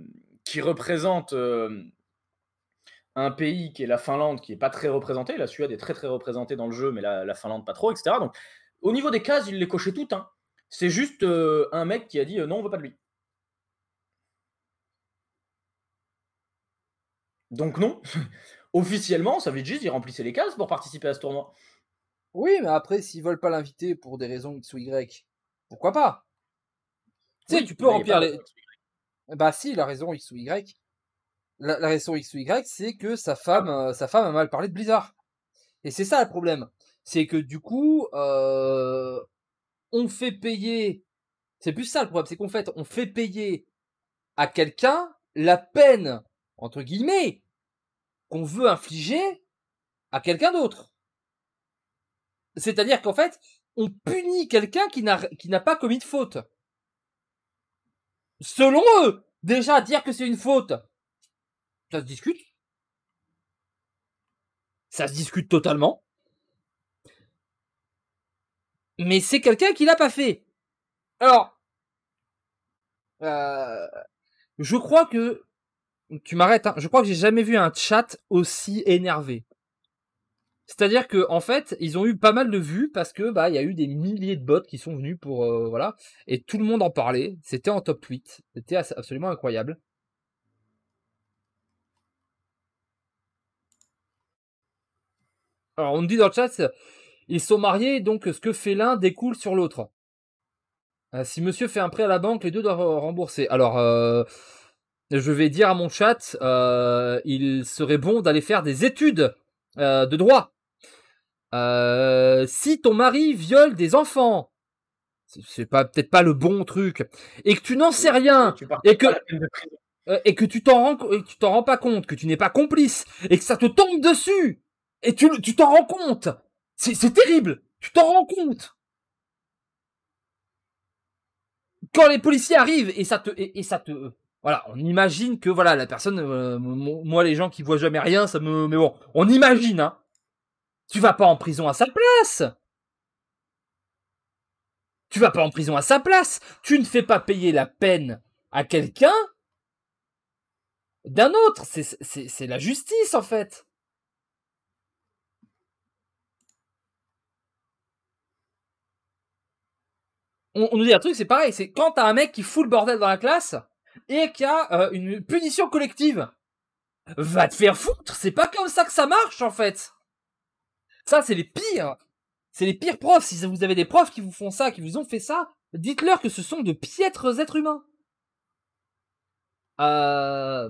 qui représente euh, un pays qui est la Finlande, qui n'est pas très représenté. La Suède est très très représentée dans le jeu, mais la, la Finlande pas trop, etc. Donc au niveau des cases, il les cochait toutes. Hein. C'est juste euh, un mec qui a dit euh, non, on veut pas de lui. Donc non, officiellement, ça veut dire il remplissait les cases pour participer à ce tournoi. Oui, mais après, s'ils veulent pas l'inviter pour des raisons X ou Y, pourquoi pas? Tu sais, tu peux remplir les. Bah si, la raison X ou Y. La, raison X ou Y, c'est que sa femme, euh, sa femme a mal parlé de Blizzard. Et c'est ça le problème. C'est que du coup, on fait payer. C'est plus ça le problème, c'est qu'en fait, on fait payer à quelqu'un la peine, entre guillemets, qu'on veut infliger à quelqu'un d'autre. C'est-à-dire qu'en fait, on punit quelqu'un qui n'a, qui n'a pas commis de faute. Selon eux, déjà dire que c'est une faute, ça se discute. Ça se discute totalement mais c'est quelqu'un qui l'a pas fait. Alors, euh, je crois que tu m'arrêtes. Hein, je crois que j'ai jamais vu un chat aussi énervé. C'est-à-dire que en fait, ils ont eu pas mal de vues parce que bah il y a eu des milliers de bots qui sont venus pour euh, voilà et tout le monde en parlait. C'était en top tweet. C'était absolument incroyable. Alors on me dit dans le chat, ils sont mariés, donc ce que fait l'un découle sur l'autre. Euh, si monsieur fait un prêt à la banque, les deux doivent rembourser. Alors, euh, je vais dire à mon chat, euh, il serait bon d'aller faire des études de droit. si ton mari viole des enfants, c'est pas peut-être pas le bon truc, et que tu n'en sais rien, et que et que tu t'en rends et tu t'en rends pas compte, que tu n'es pas complice, et que ça te tombe dessus, et tu t'en rends compte, c'est c'est terrible, tu t'en rends compte. Quand les policiers arrivent et ça te et, ça te voilà, on imagine que voilà la personne, euh, moi les gens qui voient jamais rien, ça me mais bon, on imagine hein. Tu vas pas en prison à sa place. Tu vas pas en prison à sa place. Tu ne fais pas payer la peine à quelqu'un d'un autre. C'est la justice, en fait. On, nous dit un truc, c'est pareil. C'est quand t'as un mec qui fout le bordel dans la classe et qu'il y a euh, une punition collective. Va te faire foutre. C'est pas comme ça que ça marche, en fait. Ça, c'est les pires. C'est les pires profs. Si vous avez des profs qui vous font ça, qui vous ont fait ça, dites-leur que ce sont de piètres êtres humains. Euh...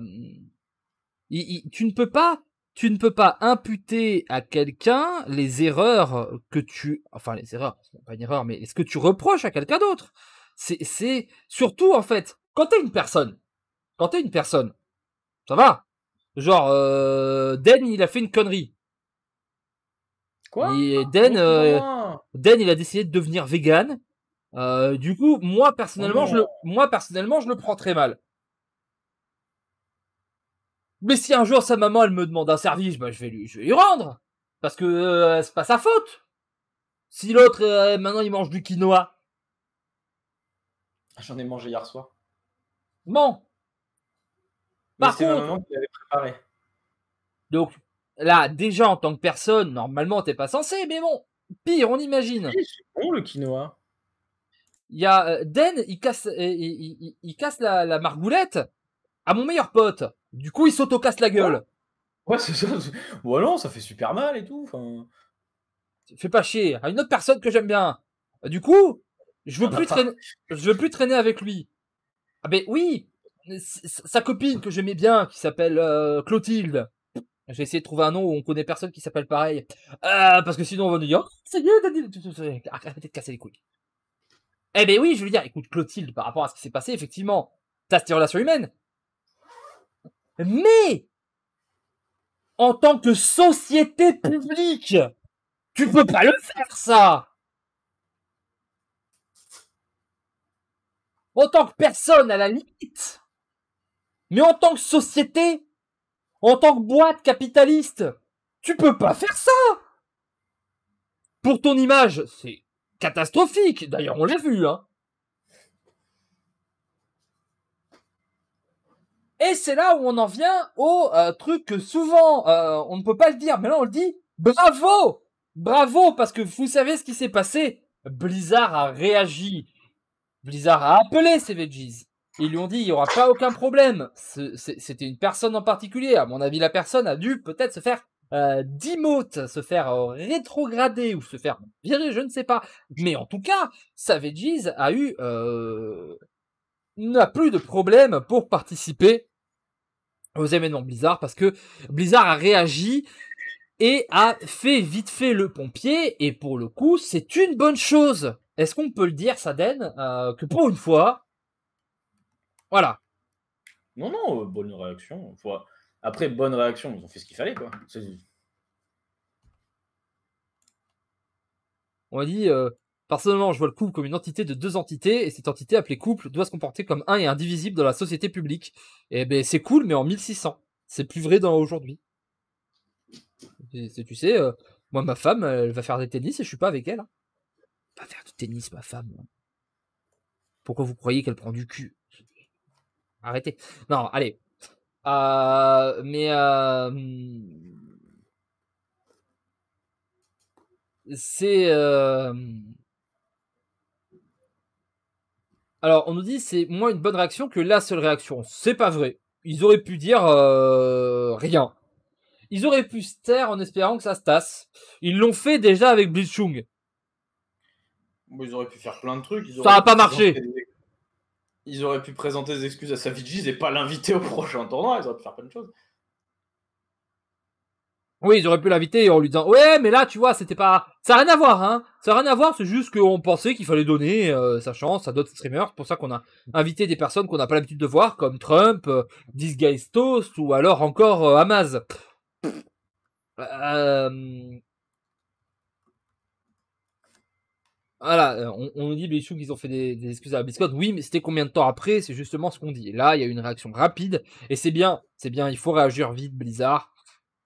tu ne peux pas, tu ne peux pas imputer à quelqu'un les erreurs que tu, enfin les erreurs, pas une erreur, mais est-ce que tu reproches à quelqu'un d'autre C'est, c'est surtout en fait, quand t'es une personne, quand t'es une personne, ça va. Genre, euh, Den, il a fait une connerie. Quoi? Den, euh, Den, il a décidé de devenir vegan. Euh, du coup, moi personnellement, oh je le, moi personnellement, je le prends très mal. Mais si un jour sa maman elle me demande un service, bah je vais lui, je vais lui rendre parce que euh, c'est pas sa faute. Si l'autre maintenant il mange du quinoa. J'en ai mangé hier soir. Bon. Par contre, qui l'avait préparé. Donc Là, déjà, en tant que personne, normalement, t'es pas censé, mais bon, pire, on imagine. c'est bon le quinoa. Il y a euh, Den, il casse, euh, il, casse la, margoulette à mon meilleur pote. Du coup, il s'auto-casse la gueule. Ouais, c'est ça. Bon, non, ça fait super mal et tout. Enfin... Fais pas chier. À une autre personne que j'aime bien. Du coup, je veux plus traîner, je veux plus traîner avec lui. Ah ben oui, sa copine que j'aimais bien, qui s'appelle euh, Clotilde. J'ai essayé de trouver un nom où on connaît personne qui s'appelle pareil. Euh, parce que sinon on va nous dire, oh, c'est Daniel. Arrêtez de casser les couilles. Eh ben oui, je veux dire, écoute, Clotilde, par rapport à ce qui s'est passé, effectivement, t'as cette relation humaine. Mais, en tant que société publique, tu peux pas le faire, ça! En tant que personne, à la limite. Mais en tant que société, en tant que boîte capitaliste, tu peux pas faire ça Pour ton image, c'est catastrophique. D'ailleurs, on l'a vu, hein. Et c'est là où on en vient au euh, truc que souvent euh, on ne peut pas le dire, mais là on le dit. Bravo, bravo, parce que vous savez ce qui s'est passé. Blizzard a réagi. Blizzard a appelé ces veggies. Ils lui ont dit, il n'y aura pas aucun problème. C'était une personne en particulier. À mon avis, la personne a dû peut-être se faire euh, se faire euh, rétrograder ou se faire virer, je ne sais pas. Mais en tout cas, Savages a eu euh, n'a plus de problème pour participer aux événements Blizzard parce que Blizzard a réagi et a fait vite fait le pompier et pour le coup c'est une bonne chose. Est-ce qu'on peut le dire, Saden, euh, que pour une fois, voilà. Non, non, euh, bonne réaction. Après, bonne réaction, ils ont fait ce qu'il fallait, quoi. On a dit, euh, personnellement, je vois le couple comme une entité de deux entités, et cette entité appelée couple doit se comporter comme un et indivisible dans la société publique. Et eh ben, c'est cool, mais en 1600. C'est plus vrai dans aujourd'hui. Tu sais, euh, moi, ma femme, elle va faire des tennis et je suis pas avec elle. Hein. Va faire du tennis, ma femme. Pourquoi vous croyez qu'elle prend du cul? Arrêtez. Non, allez. Euh, mais euh, c'est alors on nous dit c'est moins une bonne réaction que la seule réaction. C'est pas vrai. Ils auraient pu dire rien. Ils auraient pu se taire en espérant que ça se tasse. Ils l'ont fait déjà avec Blitzchung. ils auraient pu faire plein de trucs. ça n'a pas marché ils auraient pu présenter des excuses à Savigis et pas l'inviter au prochain tournoi. Ils auraient pu faire plein de choses. Oui, ils auraient pu l'inviter en lui disant ouais, mais là, tu vois, c'était pas, ça a rien à voir, hein. Ça a rien à voir, c'est juste qu'on pensait qu'il fallait donner euh, sa chance à d'autres streamers. C'est pour ça qu'on a invité des personnes qu'on n'a pas l'habitude de voir, comme Trump, euh, This Guy's Toast ou alors encore euh, Amaz. Euh, Voilà, euh, on, nous dit Blitzchung qu'ils ont fait des, excuses à la. Oui, mais c'était combien de temps après? C'est justement ce qu'on dit. Là, il y a une réaction rapide et c'est bien, c'est bien. Il faut réagir vite, Blizzard.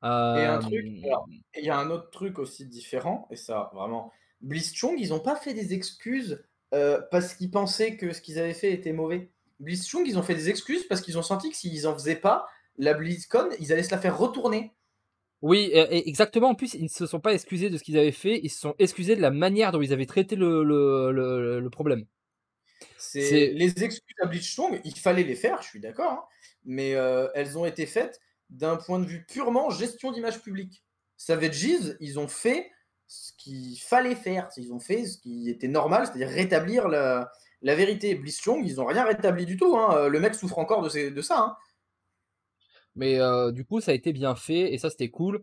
Et un truc, il y a un autre truc aussi différent, et ça, vraiment, Blitzchung, ils n'ont pas fait des excuses euh, parce qu'ils pensaient que ce qu'ils avaient fait était mauvais. Blitzchung, ils ont fait des excuses parce qu'ils ont senti que s'ils en faisaient pas, la BlizzCon, ils allaient se la faire retourner. Oui, et- exactement. En plus, ils ne se sont pas excusés de ce qu'ils avaient fait. Ils se sont excusés de la manière dont ils avaient traité le, le, le, le problème. C'est C'est- les excuses à Blitzchung, il fallait les faire, je suis d'accord, hein, mais euh, elles ont été faites d'un point de vue purement gestion d'image publique. Savages, ils ont fait ce qu'il fallait faire, ils ont fait ce qui était normal, c'est-à-dire rétablir la, vérité. Blitzchung, ils n'ont rien rétabli du tout, hein, le mec souffre encore de, ces- ça. hein. Mais euh, du coup, ça a été bien fait et ça, c'était cool.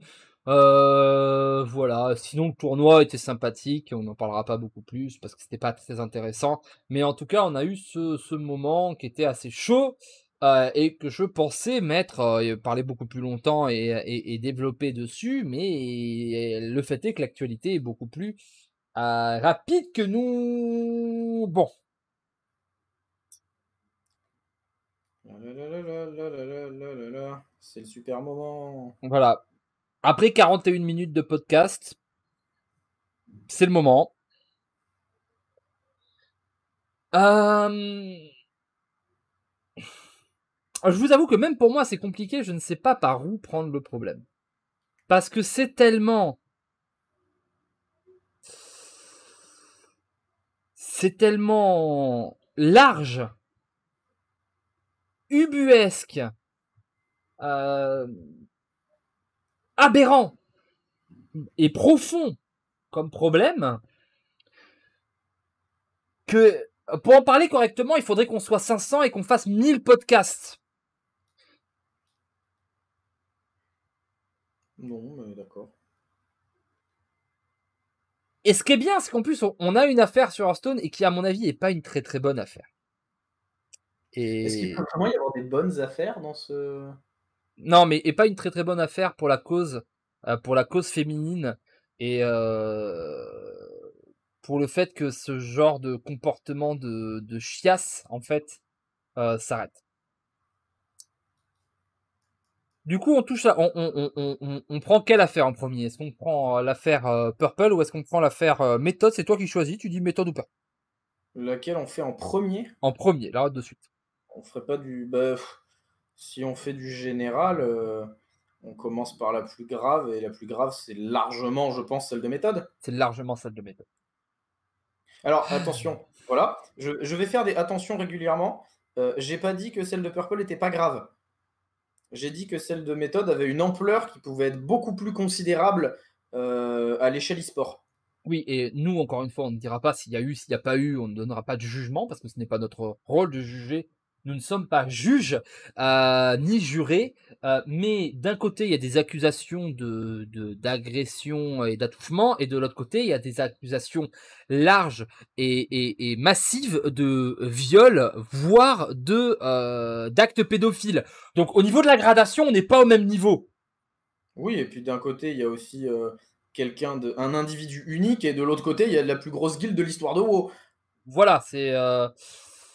Euh, voilà. Sinon, le tournoi était sympathique. On n'en parlera pas beaucoup plus parce que c'était pas très intéressant. Mais en tout cas, on a eu ce moment qui était assez chaud euh, et que je pensais mettre, euh, parler beaucoup plus longtemps et, développer dessus, mais le fait est que l'actualité est beaucoup plus euh, rapide que nous. Bon. C'est le super moment. Voilà. Après 41 minutes de podcast, c'est le moment. Euh... Je vous avoue que même pour moi, c'est compliqué. Je ne sais pas par où prendre le problème. Parce que c'est tellement... C'est tellement large, ubuesque, euh, aberrant et profond comme problème que pour en parler correctement, il faudrait qu'on soit 500 et qu'on fasse 1000 podcasts. Non, mais d'accord. Et ce qui est bien, c'est qu'en plus, on- a une affaire sur Hearthstone et qui, à mon avis, est pas une très très bonne affaire. Est-ce qu'il peut vraiment y avoir des bonnes affaires dans ce. non, mais et pas une très très bonne affaire pour la cause, euh, pour la cause féminine et euh, pour le fait que ce genre de comportement de, de chiasse, en fait, euh, s'arrête. Du coup, on touche à, on, on, prend quelle affaire en premier? Est-ce qu'on prend euh, l'affaire euh, Purple ou est-ce qu'on prend l'affaire euh, méthode? C'est toi qui choisis, tu dis méthode ou pas Laquelle on fait en premier? En premier, là de suite. On ferait pas du. Bah, si on fait du général, euh, on commence par la plus grave, et la plus grave, c'est largement, je pense, celle de méthode. C'est largement celle de méthode. Alors, attention, voilà, je, je vais faire des attentions régulièrement. Euh, J'ai pas dit que celle de Purple était pas grave. J'ai dit que celle de méthode avait une ampleur qui pouvait être beaucoup plus considérable euh, à l'échelle e-sport. Oui, et nous, encore une fois, on ne dira pas s'il y a eu, s'il n'y a pas eu, on ne donnera pas de jugement, parce que ce n'est pas notre rôle de juger. Nous ne sommes pas juges, euh, ni jurés, euh, mais d'un côté, il y a des accusations de, d'agression et d'étouffement, et de l'autre côté, il y a des accusations larges et, et, et massives de viol, voire de euh, d'actes pédophiles. Donc, au niveau de la gradation, on n'est pas au même niveau. Oui, et puis d'un côté, il y a aussi quelqu'un de, un individu unique, et de l'autre côté, il y a la plus grosse guilde de l'histoire de WoW. Voilà, c'est... euh,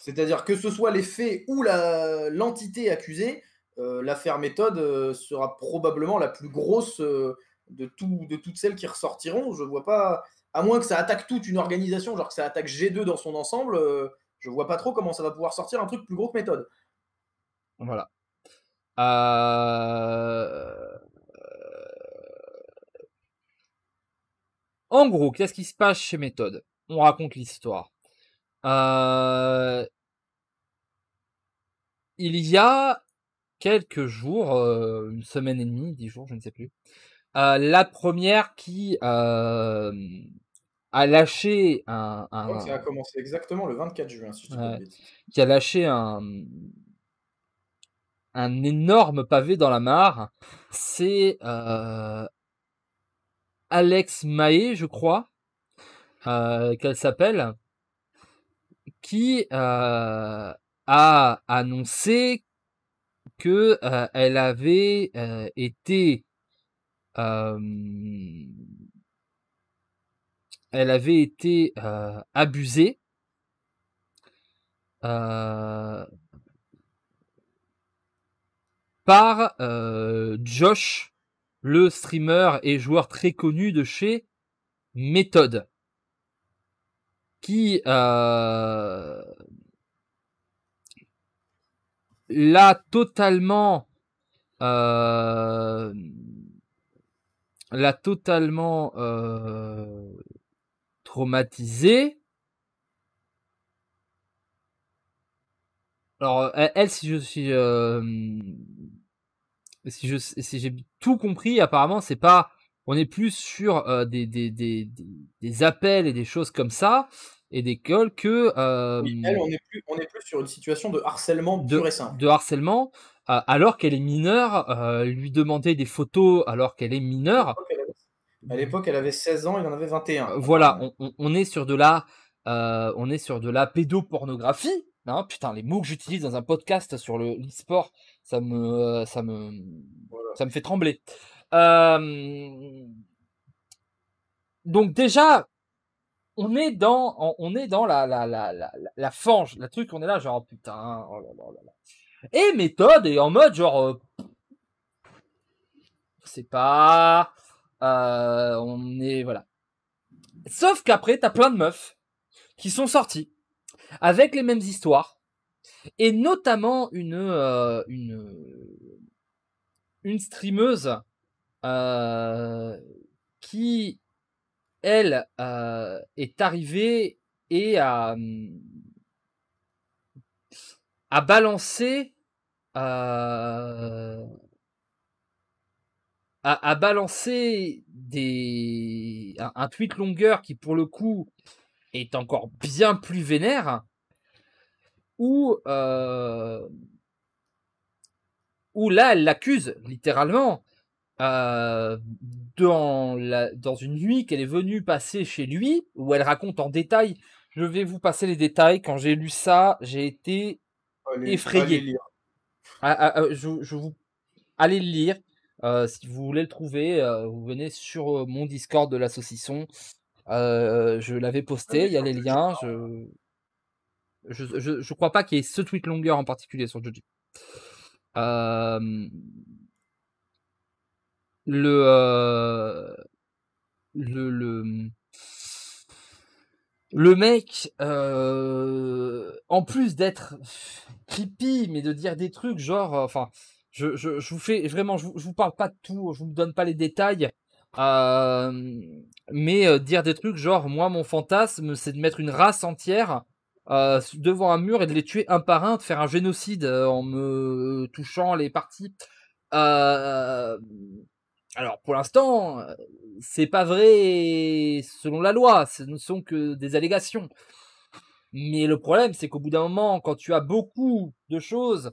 C'est-à-dire que ce soit les faits ou l'entité accusée, euh, l'affaire méthode euh, sera probablement la plus grosse euh, de, tout- de toutes celles qui ressortiront. Je vois pas, à moins que ça attaque toute une organisation, genre que ça attaque G2 dans son ensemble, euh, je vois pas trop comment ça va pouvoir sortir un truc plus gros que méthode. Voilà. En gros, qu'est-ce qui se passe chez Méthode? On raconte l'histoire. Euh... Il y a quelques jours, euh, une semaine et demie, dix jours, je ne sais plus, euh, la première qui a lâché un, Je crois que ça a commencé exactement le 24 juin, si je dis pas de Ouais. bêtises. qui a lâché un un énorme pavé dans la mare, c'est Alex Mae, je crois, qu'elle s'appelle, qui a annoncé que elle avait été elle avait été abusée. Par Josh, le streamer et joueur très connu de chez Method, qui euh, l'a totalement euh, l'a totalement euh, traumatisé. Alors elle, si je suis euh, si je si j'ai tout compris, apparemment c'est pas on est plus sur euh, des, des, des, des, appels et des choses comme ça et des calls que euh, elle, on est plus on est plus sur une situation de harcèlement de, pur et simple. de harcèlement euh, alors qu'elle est mineure lui demander des photos alors qu'elle est mineure à l'époque elle avait 16 ans il en avait 21 euh, voilà on, on, on, est sur de la on est sur de la pédopornographie Hein, putain, les mots que j'utilise dans un podcast sur le sport ça me, ça me, voilà. ça me fait trembler. Euh... Donc déjà, on est dans, la, la, la, la, fange, la truc, on est là genre oh, putain, oh. Et méthode est en mode genre, euh, c'est pas, euh, on est voilà. Sauf qu'après t'as plein de meufs qui sont sorties avec les mêmes histoires et notamment une euh, une streameuse qui elle euh, est arrivée et a a balancé euh, a, a balancé des un, tweet longueur qui pour le coup est encore bien plus vénère où, euh, où là, elle l'accuse littéralement euh, dans, la, dans une nuit qu'elle est venue passer chez lui, où elle raconte en détail. Je vais vous passer les détails. Quand j'ai lu ça, j'ai été allez, effrayé. Allez lire. Ah, ah, ah, je, je, vous allez le lire. Euh, si vous voulez le trouver, euh, vous venez sur mon Discord de la saucisson. Je l'avais posté, il y a les liens. Je, je, je, je crois pas qu'il y ait ce tweet longueur en particulier sur Joji. Euh, le, euh, le, le, le mec, euh, en plus d'être creepy, mais de dire des trucs genre, enfin, je, je, vous fais vraiment, je je vous parle pas de tout, je vous donne pas les détails, euh, mais dire des trucs genre, moi, mon fantasme, c'est de mettre une race entière euh, devant un mur et de les tuer un par un, de faire un génocide euh, en me touchant les parties. Euh, alors pour l'instant, c'est pas vrai selon la loi, ce ne sont que des allégations. Mais le problème, c'est qu'au bout d'un moment, quand tu as beaucoup de choses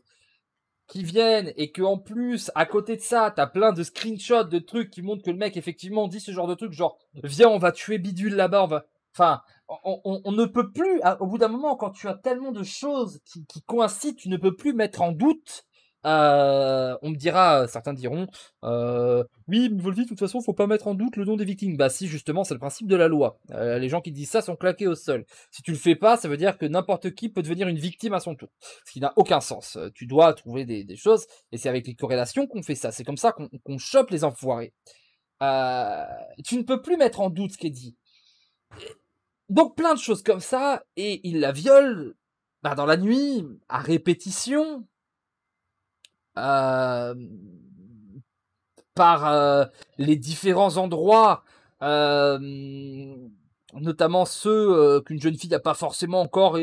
qui viennent et que en plus, à côté de ça, t'as plein de screenshots de trucs qui montrent que le mec effectivement dit ce genre de trucs, genre viens, on va tuer Bidule là-bas, va. Enfin, on, ne peut plus, au bout d'un moment, quand tu as tellement de choses qui coïncident, tu ne peux plus mettre en doute. Euh, on me dira, certains diront, euh, oui, Volvi, de toute façon, faut pas mettre en doute le nom des victimes. Bah si, justement, c'est le principe de la loi. Euh, les gens qui disent ça sont claqués au sol. Si tu le fais pas, ça veut dire que n'importe qui peut devenir une victime à son tour. Ce qui n'a aucun sens. Tu dois trouver des, choses, et c'est avec les corrélations qu'on fait ça. C'est comme ça qu'on qu chope les enfoirés. Euh, tu ne peux plus mettre en doute ce qui est dit. Donc plein de choses comme ça, et il la viole bah, dans la nuit, à répétition, euh, par euh, les différents endroits, euh, notamment ceux euh, qu'une jeune fille n'a pas forcément encore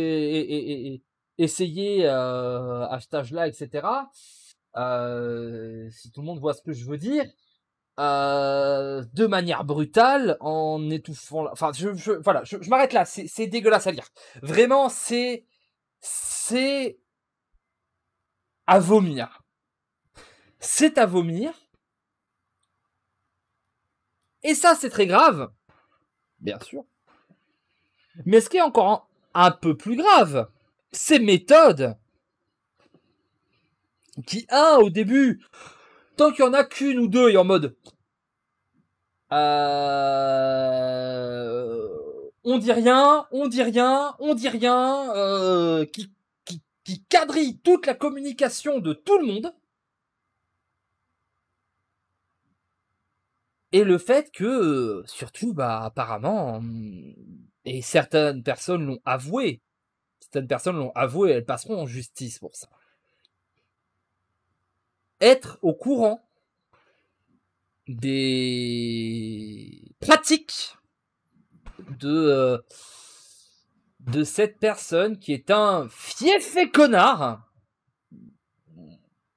essayé à cet âge-là, etc. si tout le monde voit ce que je veux dire. Euh, de manière brutale en étouffant. Enfin, je, je voilà, je, je m'arrête là. C'est dégueulasse à lire. Vraiment, c'est c'est à vomir. C'est à vomir. Et ça, c'est très grave. Bien sûr. Mais ce qui est encore un, peu plus grave, ces méthodes qui, un, au début, tant qu'il y en a qu'une ou deux, et en mode, euh, on dit rien, on dit rien, on dit rien, euh, qui, qui, qui quadrille toute la communication de tout le monde. Et le fait que, surtout, bah, apparemment, et certaines personnes l'ont avoué, certaines personnes l'ont avoué, elles passeront en justice pour ça. Être au courant des pratiques de euh, de cette personne qui est un fief et connard,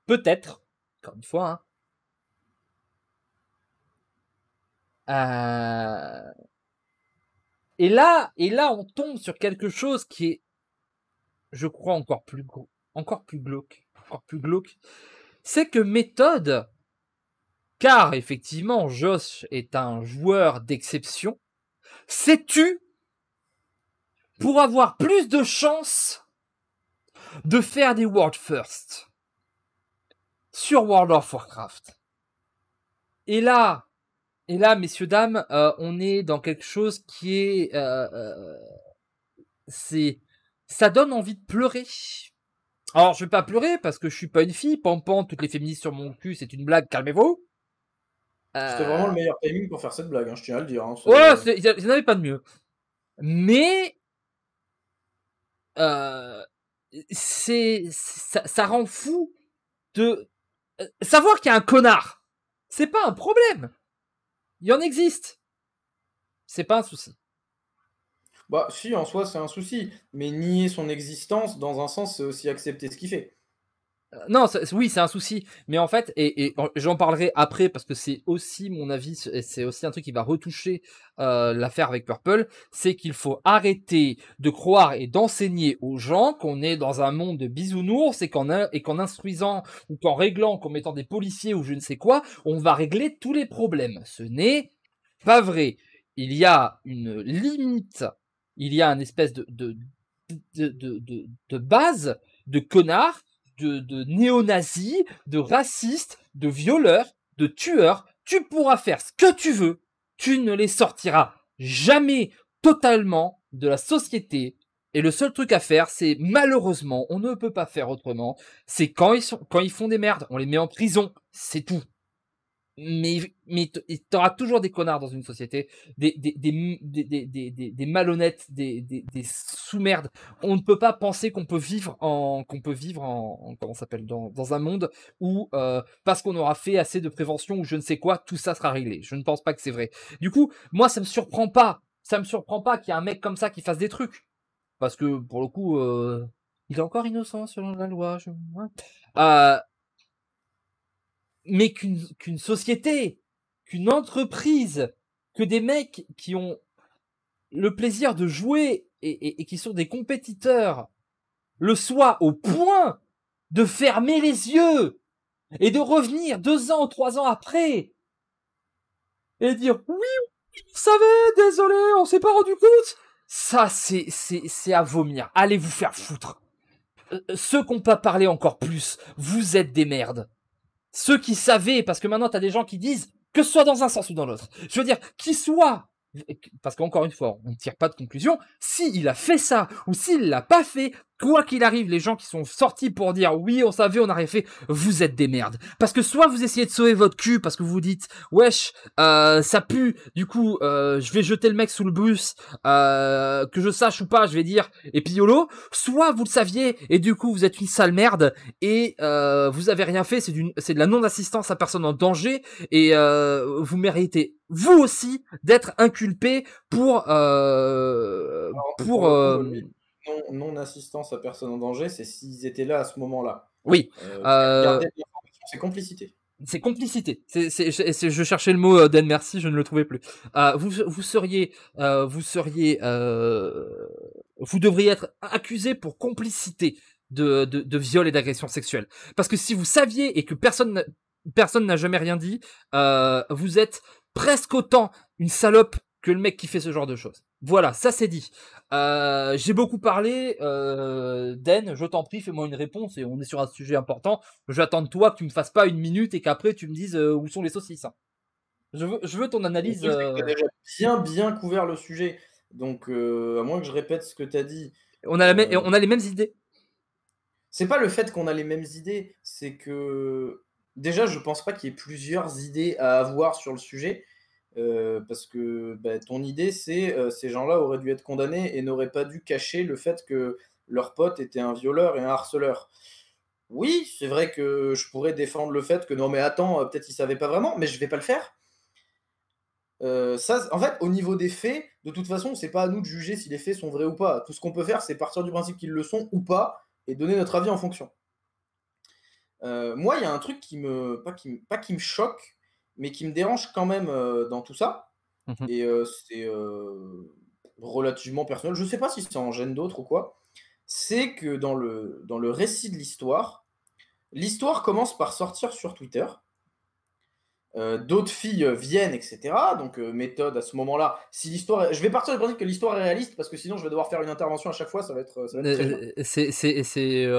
peut-être, encore une fois, hein, Euh, et là, et là, on tombe sur quelque chose qui est, je crois, encore plus encore plus glauque, encore plus glauque. C'est que méthode, car effectivement, Josh est un joueur d'exception, s'est tu pour avoir plus de chances de faire des World First sur World of Warcraft. Et là, et là, messieurs, dames, euh, on est dans quelque chose qui est... Euh, euh, c'est... Ça donne envie de pleurer. Alors, je vais pas pleurer parce que je suis pas une fille. Pampan, toutes les féministes sur mon cul, c'est une blague, calmez-vous. C'était vraiment le meilleur timing pour faire cette blague, hein, je tiens à le dire. Hein, ouais, il n'y en avait pas de mieux. Mais... c'est... Ça, ça rend fou de... Savoir qu'il y a un connard, c'est pas un problème. Il en existe. C'est pas un souci. Bah, si, en soi, c'est un souci. Mais nier son existence, dans un sens, c'est aussi accepter ce qu'il fait. Euh, non, oui, c'est un souci. Mais en fait, et, j'en parlerai après parce que c'est aussi mon avis, c'est aussi un truc qui va retoucher euh, l'affaire avec Purple, c'est qu'il faut arrêter de croire et d'enseigner aux gens qu'on est dans un monde de bisounours et qu'en et qu'en instruisant ou qu'en réglant, qu'en mettant des policiers ou je ne sais quoi, on va régler tous les problèmes. Ce n'est pas vrai. Il y a une limite, il y a une espèce de, de, de, de, de base de connards de, de néo-nazis, de racistes, de violeurs, de tueurs. Tu pourras faire ce que tu veux. Tu ne les sortiras jamais totalement de la société. Et le seul truc à faire, c'est malheureusement, on ne peut pas faire autrement, c'est quand ils sont, quand ils font des merdes, on les met en prison. C'est tout mais mais t'auras toujours des connards dans une société, des des des des des, des, malhonnêtes, des des, des sous-merdes. On ne peut pas penser qu'on peut vivre en qu'on peut vivre en, comment s'appelle dans dans un monde où euh, parce qu'on aura fait assez de prévention ou je ne sais quoi, tout ça sera réglé. Je ne pense pas que c'est vrai. Du coup, moi ça me surprend pas, ça me surprend pas qu'il y ait un mec comme ça qui fasse des trucs parce que pour le coup euh, il est encore innocent selon la loi. Euh, mais qu'une société, qu'une entreprise, que des mecs qui ont le plaisir de jouer et, qui sont des compétiteurs le soient au point de fermer les yeux et de revenir deux ans, trois ans après et dire oui, vous savez, désolé, on s'est pas rendu compte. Ça, c'est, c'est, c'est à vomir. Allez vous faire foutre. Euh, ceux qui n'ont pas parlé encore plus, vous êtes des merdes ceux qui savaient, parce que maintenant tu as des gens qui disent que ce soit dans un sens ou dans l'autre. Je veux dire, qui soit parce qu'encore une fois, on ne tire pas de conclusion, s'il a fait ça ou s'il l'a pas fait, quoi qu'il arrive, les gens qui sont sortis pour dire oui, on savait, on a rien fait, vous êtes des merdes. Parce que soit vous essayez de sauver votre cul parce que vous dites wesh, euh, ça pue, du coup, euh, je vais jeter le mec sous le bus, euh, que je sache ou pas, je vais dire, et puis YOLO, soit vous le saviez et du coup vous êtes une sale merde et euh, vous avez rien fait, c'est c'est de la non-assistance à personne en danger et euh, vous méritez vous aussi d'être inculpé pour euh, pour euh, non, assistance à personne en danger, c'est s'ils étaient là à ce moment-là. Oui. Euh, c'est complicité. C'est complicité. C'est, je cherchais le mot d'Anne merci, je ne le trouvais plus. vous, vous seriez, vous seriez, vous devriez être accusé pour complicité de, de, de viol et d'agression sexuelle. Parce que si vous saviez et que personne, personne n'a jamais rien dit, vous êtes presque autant une salope que le mec qui fait ce genre de choses. Voilà, ça c'est dit. Euh, j'ai beaucoup parlé. Euh, Den, je t'en prie, fais-moi une réponse et on est sur un sujet important. J'attends de toi que tu me fasses pas une minute et qu'après tu me dises euh, où sont les saucisses. hein. Je, veux, je veux ton analyse. Tu as euh, déjà bien, bien couvert le sujet. Donc, à moins que je répète ce que tu as dit, on, a la on a les mêmes idées. c'est pas le fait qu'on a les mêmes idées, c'est que déjà, je pense pas qu'il y ait plusieurs idées à avoir sur le sujet. Euh, parce que bah, ton idée, c'est euh, ces gens-là auraient dû être condamnés et n'auraient pas dû cacher le fait que leur pote était un violeur et un harceleur. Oui, c'est vrai que je pourrais défendre le fait que non, mais attends, euh, peut-être ils savaient pas vraiment, mais je vais pas le faire. Ça, en fait, au niveau des faits, de toute façon, c'est pas à nous de juger si les faits sont vrais ou pas. Tout ce qu'on peut faire, c'est partir du principe qu'ils le sont ou pas et donner notre avis en fonction. Moi, il y a un truc qui me pas qui, me- pas qui me choque, mais qui me dérange quand même euh, dans tout ça. Mhm. Et euh, c'est euh, relativement personnel. Je sais pas si ça en gêne d'autres ou quoi. C'est que dans le, dans le récit de l'histoire, l'histoire commence par sortir sur Twitter. Euh, d'autres filles viennent, etc. Donc, euh, méthode à ce moment-là. Si l'histoire, je vais partir du principe que l'histoire est réaliste parce que sinon je vais devoir faire une intervention à chaque fois. Ça va être, c'est, c'est,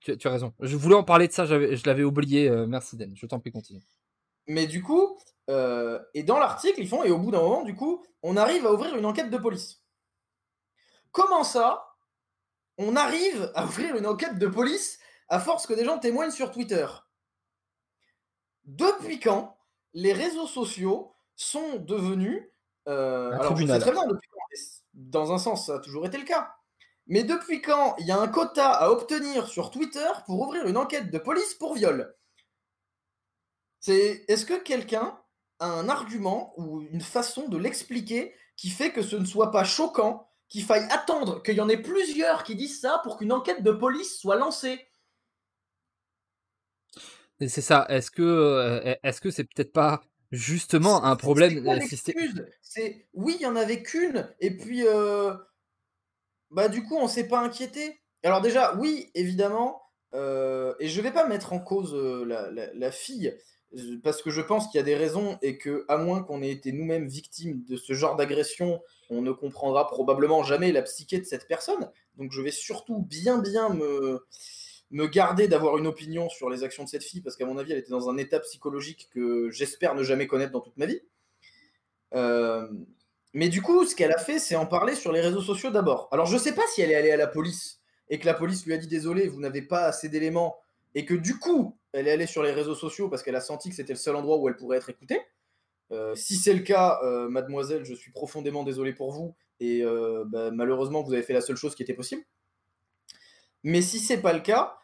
tu, as raison. Je voulais en parler de ça, je l'avais oublié. euh, merci Den, je t'en prie, continue. Mais du coup, euh, et dans l'article, ils font, et au bout d'un moment, du coup, on arrive à ouvrir une enquête de police. Comment ça On arrive à ouvrir une enquête de police à force que des gens témoignent sur Twitter? Depuis quand les réseaux sociaux sont devenus. euh, Un alors, je sais très bien depuis quand, dans un sens, ça a toujours été le cas. Mais depuis quand il y a un quota à obtenir sur Twitter pour ouvrir une enquête de police pour viol? C'est est-ce que quelqu'un a un argument ou une façon de l'expliquer qui fait que ce ne soit pas choquant, qu'il faille attendre qu'il y en ait plusieurs qui disent ça pour qu'une enquête de police soit lancée? C'est ça. Est-ce que, euh, est-ce que c'est peut-être pas justement un problème C'est oui, il y en avait qu'une, et puis euh, bah du coup on s'est pas inquiété. Alors déjà, oui, évidemment, euh, et je vais pas mettre en cause euh, la, la- la fille parce que je pense qu'il y a des raisons et que à moins qu'on ait été nous-mêmes victimes de ce genre d'agression, on ne comprendra probablement jamais la psyché de cette personne. Donc je vais surtout bien bien me me garder d'avoir une opinion sur les actions de cette fille, parce qu'à mon avis, elle était dans un état psychologique que j'espère ne jamais connaître dans toute ma vie. Euh, mais du coup, ce qu'elle a fait, c'est en parler sur les réseaux sociaux d'abord. Alors, je sais pas si elle est allée à la police et que la police lui a dit désolé, vous n'avez pas assez d'éléments, et que du coup, elle est allée sur les réseaux sociaux parce qu'elle a senti que c'était le seul endroit où elle pourrait être écoutée. Euh, si c'est le cas, euh, mademoiselle, je suis profondément désolé pour vous, et euh, bah, malheureusement, vous avez fait la seule chose qui était possible. Mais si c'est pas le cas,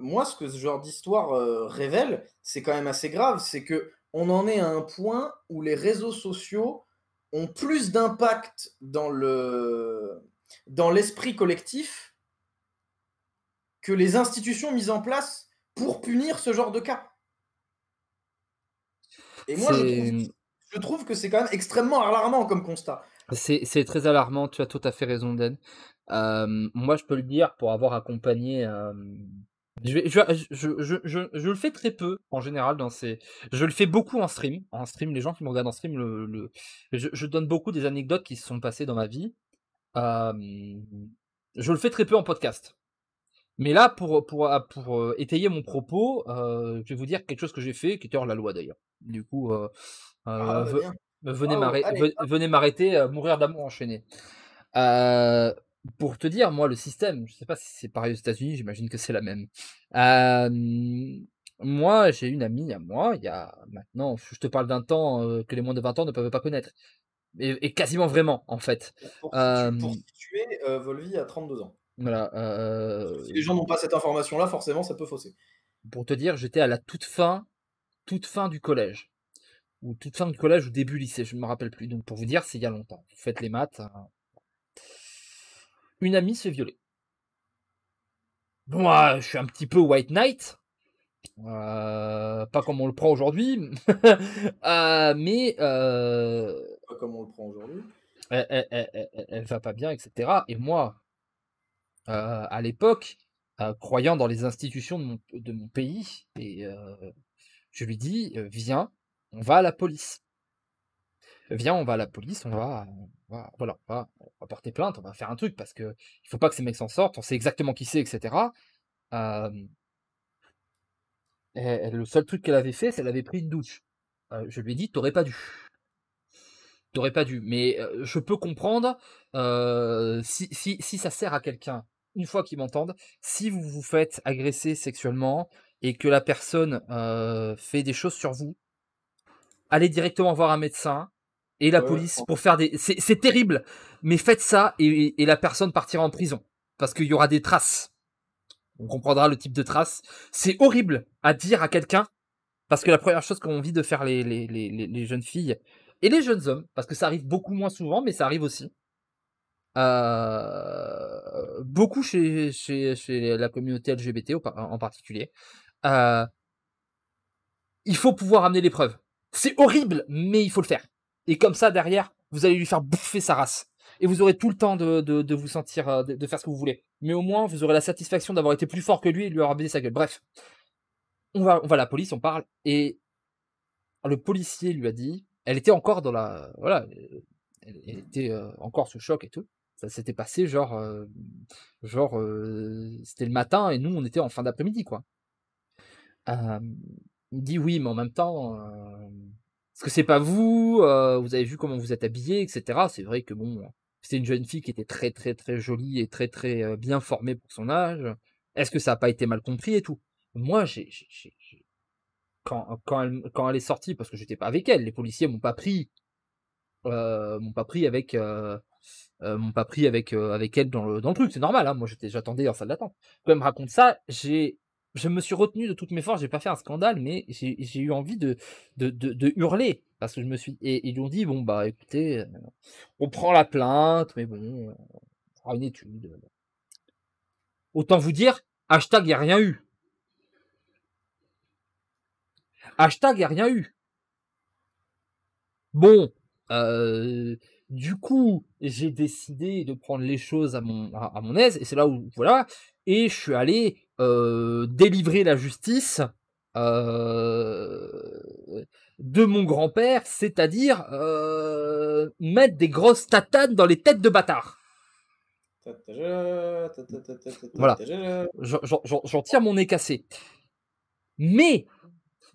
moi, ce que ce genre d'histoire révèle, c'est quand même assez grave. C'est que on en est à un point où les réseaux sociaux ont plus d'impact dans le dans l'esprit collectif que les institutions mises en place pour punir ce genre de cas. Et moi, je trouve, je trouve que c'est quand même extrêmement alarmant comme constat. C'est, très alarmant, tu as tout à fait raison, Dan. Euh, moi, je peux le dire pour avoir accompagné. euh, je, vais- je, je, je, je, je le fais très peu en général dans ces. Je le fais beaucoup en stream. En stream, les gens qui me regardent en stream, le, je donne beaucoup des anecdotes qui se sont passées dans ma vie. Euh, je le fais très peu en podcast. Mais là, pour, pour, pour euh, étayer mon propos, euh, je vais vous dire quelque chose que j'ai fait, qui était hors la loi d'ailleurs. Du coup, euh, Ah, euh, bah venez m'arrêter, venez euh, mourir d'amour enchaîné. Pour te dire, moi, le système, je sais pas si c'est pareil aux États-Unis, j'imagine que c'est la même. Moi, j'ai une amie à moi, il y a maintenant, je te parle d'un temps que les moins de 20 ans ne peuvent pas connaître. Et, et quasiment vraiment, en fait. Pour, situ- pour situer, Volvi a 32 ans? Voilà. euh, Si les gens n'ont pas cette information-là, forcément, ça peut fausser. pour te dire, j'étais à la toute fin, toute fin du collège. Ou toute fin du collège ou début lycée, je ne me rappelle plus. Donc pour vous dire, c'est il y a longtemps. Vous faites les maths. hein. Une amie se fait violer. Moi, je suis un petit peu white knight. Euh, pas comme on le prend aujourd'hui. Euh, mais euh, Pas comme on le prend aujourd'hui. elle, elle- elle- elle- elle va pas bien, etc. Et moi, euh, à l'époque, euh, croyant dans les institutions de mon, pays, et euh, je lui dis, euh, viens, on va à la police. viens, on va à la police, on va, voilà, on va, porter plainte, on va faire un truc parce que il faut pas que ces mecs s'en sortent, on sait exactement qui c'est, etc. Euh, et- et le seul truc qu'elle avait fait, c'est qu'elle avait pris une douche. Euh, je lui ai dit, t'aurais pas dû. T'aurais pas dû. Mais euh, je peux comprendre euh, si ça sert à quelqu'un, une fois qu'ils m'entendent, si vous vous faites agresser sexuellement et que la personne euh, fait des choses sur vous, allez directement voir un médecin et la Ouais, police pour faire des. C'est terrible, mais faites ça et, et la personne partira en prison parce qu'il y aura des traces. On comprendra le type de traces. C'est horrible à dire à quelqu'un parce que la première chose qu'ont envie de faire les, les, les, les- les jeunes filles et les jeunes hommes, parce que ça arrive beaucoup moins souvent, mais ça arrive aussi. Euh, beaucoup chez, la communauté LGBT en particulier. Euh, il faut pouvoir amener les preuves. C'est horrible, mais il faut le faire. Et comme ça, derrière, vous allez lui faire bouffer sa race. Et vous aurez tout le temps de, vous sentir, euh, de, faire ce que vous voulez. Mais au moins, vous aurez la satisfaction d'avoir été plus fort que lui et de lui avoir baisé sa gueule. Bref. On va, on va à la police, on parle. Et le policier lui a dit, elle était encore dans la, voilà, elle, était encore sous choc et tout. Ça s'était passé genre, euh, genre, euh, c'était le matin et nous on était en fin d'après-midi quoi. Il me dit oui, mais en même temps, euh, est-ce que c'est pas vous Vous avez vu comment vous êtes habillé, etc. C'est vrai que bon, c'était une jeune fille qui était très très très jolie et très très bien formée pour son âge. Est-ce que ça a pas été mal compris et tout? Moi, j'ai, quand quand elle quand elle est sortie, parce que j'étais pas avec elle, les policiers m'ont pas pris, m'ont pas pris avec, euh, m'ont pas pris avec euh, avec elle dans le dans le truc. C'est normal, hein. Moi, j'attendais en salle d'attente. Quand elle me raconte ça, j'ai je me suis retenu de toutes mes forces, j'ai pas fait un scandale, mais j'ai eu envie de, de, de, hurler. Parce que je me suis. Et ils lui ont dit bon, bah écoutez, euh, on prend la plainte, mais bon, on fera une étude. Autant vous dire, hashtag y a rien eu. Hashtag y a rien eu. Bon, du coup, j'ai décidé de prendre les choses à mon, à, à mon aise, et c'est là où, voilà, et je suis allé euh, délivrer la justice euh, de mon grand-père, c'est-à-dire euh, mettre des grosses tatanes dans les têtes de bâtards. Voilà. J'en tire mon nez cassé. Mais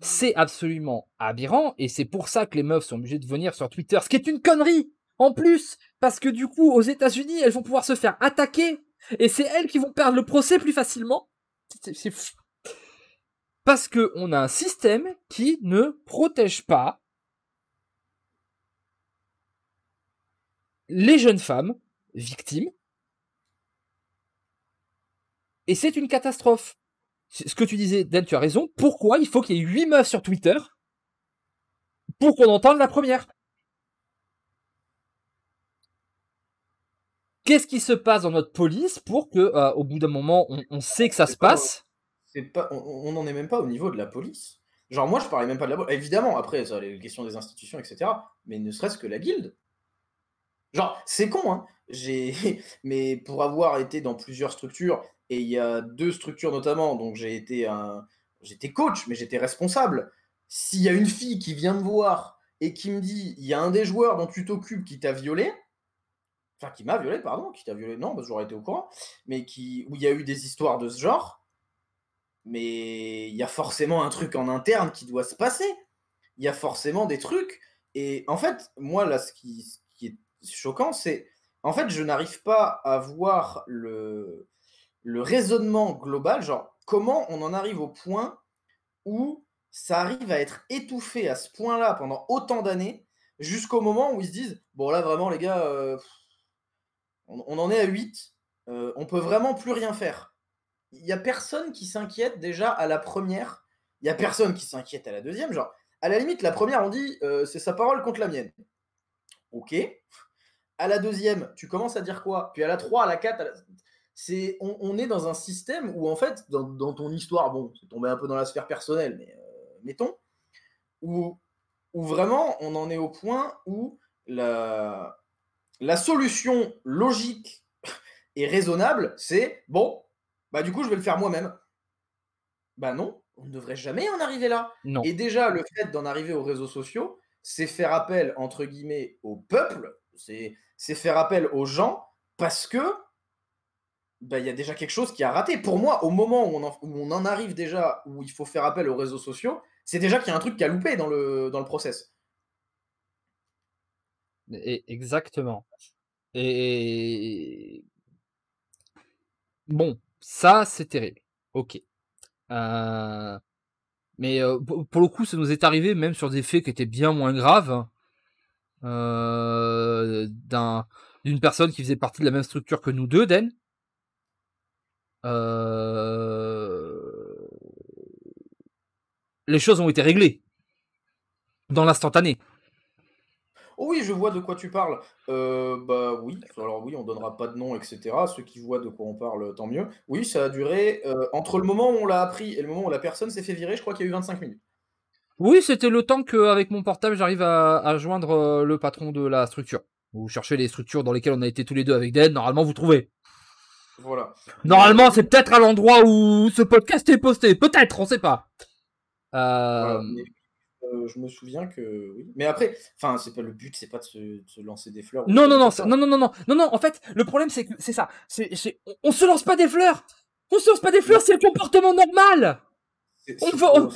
c'est absolument aberrant et c'est pour ça que les meufs sont obligées de venir sur Twitter, ce qui est une connerie en plus, parce que du coup, aux États-Unis, elles vont pouvoir se faire attaquer et c'est elles qui vont perdre le procès plus facilement. Parce que on a un système qui ne protège pas les jeunes femmes victimes. Et c'est une catastrophe. Ce que tu disais, Dan, tu as raison. Pourquoi il faut qu'il y ait 8 meufs sur Twitter pour qu'on entende la première? Qu'est-ce qui se passe dans notre police pour que, euh, au bout d'un moment, on, on sait que ça se pas- passe? pas, on n'en est même pas au niveau de la police. Genre, moi, je parlais même pas de la police. Évidemment, après, ça, les questions des institutions, etc. Mais ne serait-ce que la guilde. Genre, c'est con, hein. J'ai... Mais pour avoir été dans plusieurs structures, et il y a deux structures notamment, donc j'ai été un... J'étais coach, mais j'étais responsable. S'il y a une fille qui vient me voir et qui me dit, il y a un des joueurs dont tu t'occupes qui t'a violé, enfin qui m'a violé, pardon, qui t'a violé, non, parce que j'aurais été au courant, mais qui... où il y a eu des histoires de ce genre, mais il y a forcément un truc en interne qui doit se passer. Il y a forcément des trucs. Et en fait, moi, là, ce qui, ce qui est choquant, c'est. En fait, je n'arrive pas à voir le, le raisonnement global, genre comment on en arrive au point où ça arrive à être étouffé à ce point-là pendant autant d'années, jusqu'au moment où ils se disent Bon, là, vraiment, les gars, euh, on, en est à 8, euh, on peut vraiment plus rien faire il y a personne qui s'inquiète déjà à la première. Il y a personne qui s'inquiète à la deuxième. Genre, à la limite, la première, on dit euh, c'est sa parole contre la mienne. Ok. À la deuxième, tu commences à dire quoi? Puis à la 3, à la 4, à on, est dans un système où en fait, dans, ton histoire, bon, c'est tombé un peu dans la sphère personnelle, mais euh, mettons, où vraiment on en est au point où la, la solution logique et raisonnable, c'est bon, bah du coup, je vais le faire moi-même. Bah non, on ne devrait jamais en arriver là. Non. Et déjà, le fait d'en arriver aux réseaux sociaux, c'est faire appel, entre guillemets, au peuple, c'est faire appel aux gens, parce que bah, il y a déjà quelque chose qui a raté. Pour moi, au moment où on, en, où on en arrive déjà, où il faut faire appel aux réseaux sociaux, c'est déjà qu'il y a un truc qui a loupé dans le, dans le process. Exactement. Et bon, ça c'est terrible. Ok. Euh, mais euh, pour le coup, ça nous est arrivé même sur des faits qui étaient bien moins graves. Euh, d'un d'une personne qui faisait partie de la même structure que nous deux, Den. Les choses ont été réglées dans l'instantané. Oh oui, je vois de quoi tu parles. Euh, bah oui, alors oui, on donnera pas de nom, etc. Ceux qui voient de quoi on parle, tant mieux. Oui, ça a duré euh, entre le moment où on l'a appris et le moment où la personne s'est fait virer, je crois qu'il y a eu 25 minutes. Oui, c'était le temps qu'avec mon portable, j'arrive à, joindre euh, le patron de la structure. Vous cherchez les structures dans lesquelles on a été tous les deux avec Dead, normalement vous trouvez. Voilà. Normalement, c'est peut-être à l'endroit où ce podcast est posté. Peut-être, on sait pas. Euh... Euh, je me souviens que oui. Mais après, enfin, c'est pas le but, c'est pas de se, lancer des fleurs. Non, non, non, non, non, non, non, non, non. En fait, le problème, c'est que c'est ça. C'est, on, se lance pas des fleurs. On se lance pas des fleurs, c'est le comportement normal. On,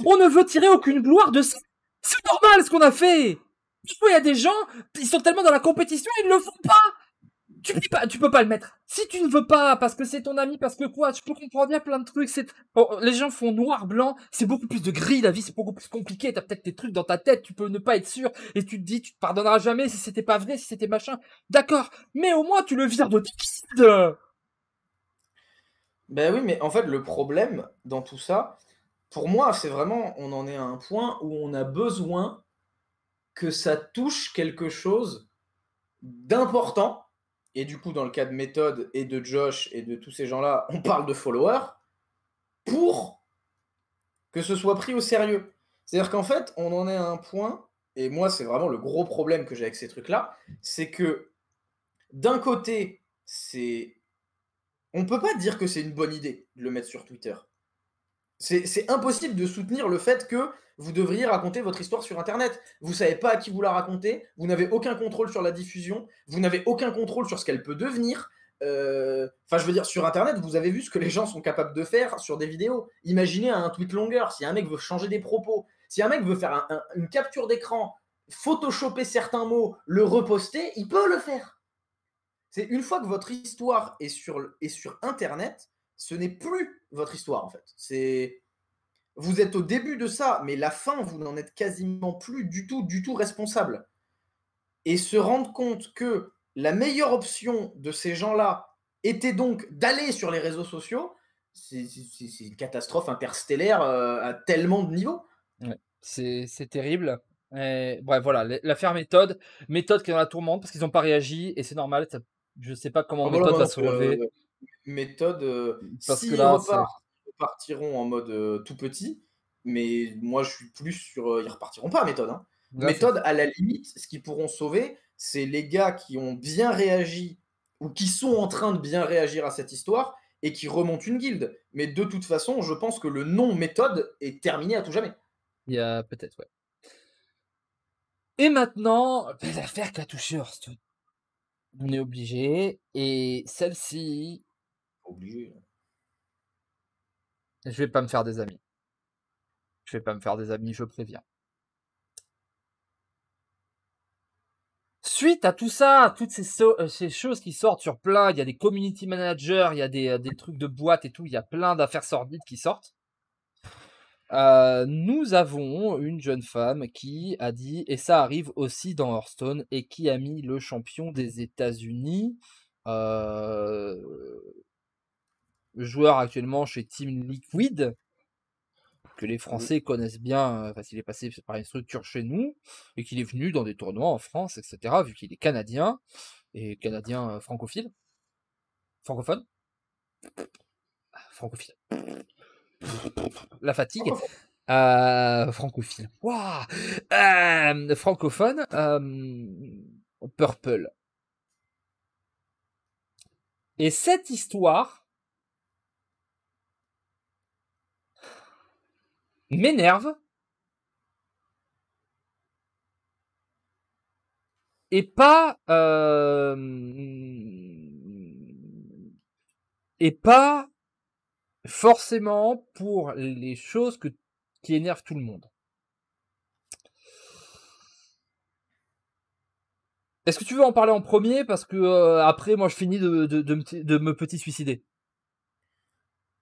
on, ne veut tirer aucune gloire de ça. C'est normal ce qu'on a fait. Il y a des gens, ils sont tellement dans la compétition, ils ne le font pas tu peux pas, le mettre. Si tu ne veux pas, parce que c'est ton ami, parce que quoi, tu peux comprendre bien plein de trucs. C'est, les gens font noir, blanc. C'est beaucoup plus de gris, la vie, c'est beaucoup plus compliqué. T'as peut-être des trucs dans ta tête, tu peux ne pas être sûr, et tu te dis, tu te pardonneras jamais si c'était pas vrai, si c'était machin. D'accord. Mais au moins, tu le vires de ta Ben oui, mais en fait, le problème dans tout ça, pour moi, c'est vraiment, on en est à un point où on a besoin que ça touche quelque chose d'important et du coup, dans le cas de méthode et de Josh et de tous ces gens-là, on parle de followers pour que ce soit pris au sérieux. C'est-à-dire qu'en fait, on en est à un point, et moi, c'est vraiment le gros problème que j'ai avec ces trucs-là, c'est que d'un côté, c'est. On peut pas dire que c'est une bonne idée de le mettre sur Twitter. C'est impossible de soutenir le fait que vous devriez raconter votre histoire sur Internet. Vous ne savez pas à qui vous la racontez, vous n'avez aucun contrôle sur la diffusion, vous n'avez aucun contrôle sur ce qu'elle peut devenir. Euh, enfin, je veux dire, sur Internet, vous avez vu ce que les gens sont capables de faire sur des vidéos. Imaginez un tweet longueur, si un mec veut changer des propos, si un mec veut faire une capture d'écran, photoshopper certains mots, le reposter, il peut le faire. C'est une fois que votre histoire est sur, est sur Internet, ce n'est plus votre histoire en fait. C'est vous êtes au début de ça, mais la fin, vous n'en êtes quasiment plus du tout, du tout responsable. Et se rendre compte que la meilleure option de ces gens-là était donc d'aller sur les réseaux sociaux, c'est une catastrophe interstellaire euh, à tellement de niveaux. c'est terrible. bref, voilà, l'affaire méthode, méthode qui est dans la tourmente parce qu'ils n'ont pas réagi et c'est normal. je ne sais pas comment ah, méthode va se relever. Euh, méthode, euh, parce que là, repartiront en mode euh, tout petit, mais moi je suis plus sur. Euh, ils repartiront pas méthode. Hein. méthode, à la limite, ce qu'ils pourront sauver, c'est les gars qui ont bien réagi ou qui sont en train de bien réagir à cette histoire et qui remontent une guilde. Mais de toute façon, je pense que le nom méthode est terminé à tout jamais. Il y a peut-être, ouais. Et maintenant, l'affaire qui a touché Hearthstone. On est obligé. Et celle-ci. Obligé. Je vais pas me faire des amis. Je vais pas me faire des amis, je préviens. Suite à tout ça, toutes ces, euh, ces, choses qui sortent sur plein, il y a des community managers, il y a des, euh, trucs de boîte et tout, il y a plein d'affaires sordides qui sortent. Euh, nous avons une jeune femme qui a dit, et ça arrive aussi dans Hearthstone, et qui a mis le champion des États-Unis, euh, joueur actuellement chez Team Liquid, que les Français connaissent bien, parce qu'il est passé par une structure chez nous, et qu'il est venu dans des tournois en France, etc., vu qu'il est canadien, et canadien euh, francophile. Francophone Francophile. La fatigue. Euh, francophile. Wow euh, francophone. Purple. Et cette histoire, m'énerve. Et pas et pas forcément pour les choses que, qui énervent tout le monde. Est-ce que tu veux en parler en premier? Parce que euh, après moi je finis de, me, petit suicider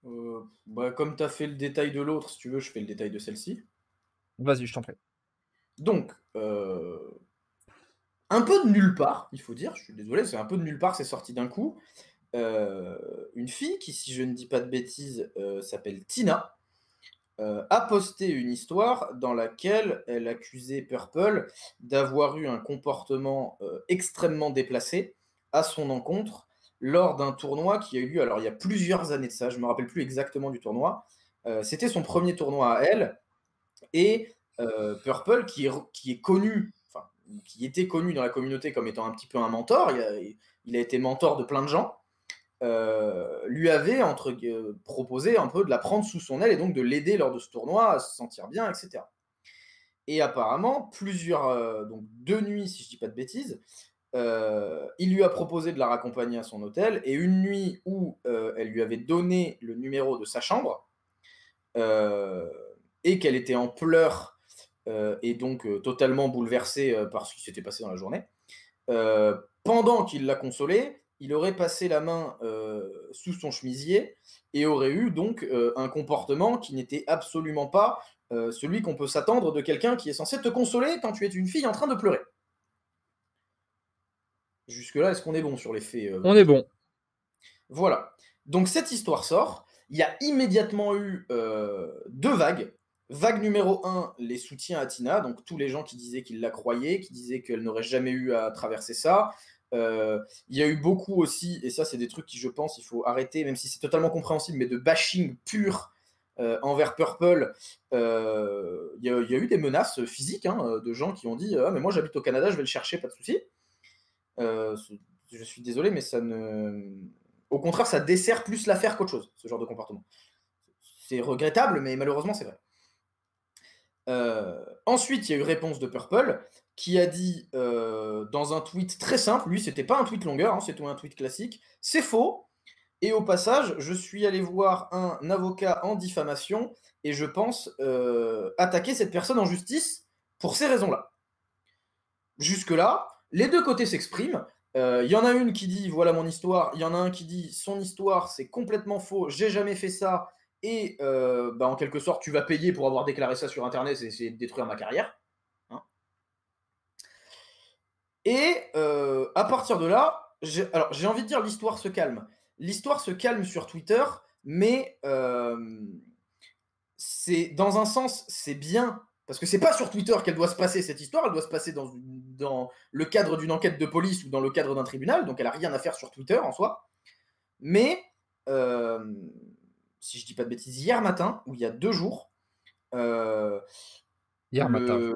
euh, bah, Comme tu as fait le détail de l'autre, si tu veux, je fais le détail de celle-ci. Vas-y, je t'en prie. Donc, euh, un peu de nulle part, il faut dire, je suis désolé, c'est un peu de nulle part, c'est sorti d'un coup. une fille qui, si je ne dis pas de bêtises, s'appelle Tina, euh, a posté une histoire dans laquelle elle accusait Purple d'avoir eu un comportement euh, extrêmement déplacé à son encontre lors d'un tournoi qui a eu lieu, alors il y a plusieurs années de ça, je ne me rappelle plus exactement du tournoi, euh, c'était son premier tournoi à elle, et Purple, qui est, connu, enfin, qui était connu dans la communauté comme étant un petit peu un mentor, il a été mentor de plein de gens, euh, lui avait entre, euh, proposé un peu de la prendre sous son aile et donc de l'aider lors de ce tournoi à se sentir bien, etc. Et apparemment, plusieurs, euh, donc deux nuits, si je dis pas de bêtises, il lui a proposé de la raccompagner à son hôtel et une nuit où elle lui avait donné le numéro de sa chambre et qu'elle était en pleurs et donc totalement bouleversée par ce qui s'était passé dans la journée, pendant qu'il l'a consolée, il aurait passé la main euh, sous son chemisier et aurait eu donc euh, un comportement qui n'était absolument pas euh, celui qu'on peut s'attendre de quelqu'un qui est censé te consoler quand tu es une fille en train de pleurer. Jusque-là, est-ce qu'on est bon sur les faits On est bon. Voilà. Donc cette histoire sort. Il y a immédiatement eu deux vagues. Vague numéro 1, les soutiens à Tina, donc tous les gens qui disaient qu'ils la croyaient, qui disaient qu'elle n'aurait jamais eu à traverser ça, euh, il y a eu beaucoup aussi, et ça c'est des trucs qui je pense il faut arrêter, même si c'est totalement compréhensible, mais de bashing pur euh, envers Purple. Euh, il, y a, eu des menaces physiques hein, de gens qui ont dit ah mais moi j'habite au Canada, je vais le chercher, pas de souci. Je suis désolé, mais ça ne. Au contraire, ça dessert plus l'affaire qu'autre chose, ce genre de comportement. C'est regrettable, mais malheureusement c'est vrai. ensuite, il y a eu réponse de Purple qui a dit euh, dans un tweet très simple, lui c'était pas un tweet longueur, hein, c'était un tweet classique, c'est faux. Et au passage, je suis allé voir un avocat en diffamation et je pense euh, attaquer cette personne en justice pour ces raisons-là. Jusque-là, les deux côtés s'expriment. Il euh, y en a une qui dit voilà mon histoire, il y en a un qui dit son histoire c'est complètement faux, j'ai jamais fait ça et bah, en quelque sorte tu vas payer pour avoir déclaré ça sur internet et essayer de détruire ma carrière. Et euh, à partir de là, j'ai, alors j'ai envie de dire l'histoire se calme. L'histoire se calme sur Twitter, mais euh, c'est dans un sens c'est bien parce que c'est pas sur Twitter qu'elle doit se passer cette histoire, elle doit se passer dans, dans le cadre d'une enquête de police ou dans le cadre d'un tribunal, donc elle a rien à faire sur Twitter en soi. Mais euh, si je dis pas de bêtises, hier matin ou il y a deux jours, hier matin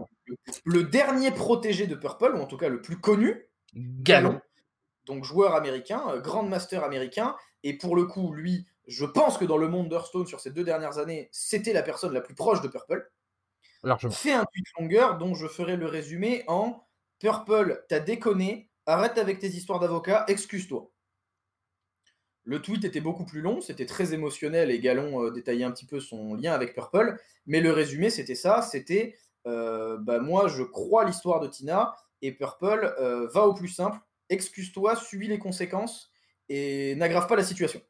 le dernier protégé de Purple, ou en tout cas le plus connu, Galon, donc joueur américain, euh, Grand Master américain, et pour le coup, lui, je pense que dans le monde d'Hearthstone, sur ces deux dernières années, c'était la personne la plus proche de Purple. Fait un tweet longueur dont je ferai le résumé en Purple, t'as déconné, arrête avec tes histoires d'avocat, excuse-toi. Le tweet était beaucoup plus long, c'était très émotionnel et Galon euh, détaillait un petit peu son lien avec Purple, mais le résumé c'était ça, c'était euh, bah, moi je crois l'histoire de Tina et Purple euh, va au plus simple, excuse-toi, subis les conséquences et n'aggrave pas la situation.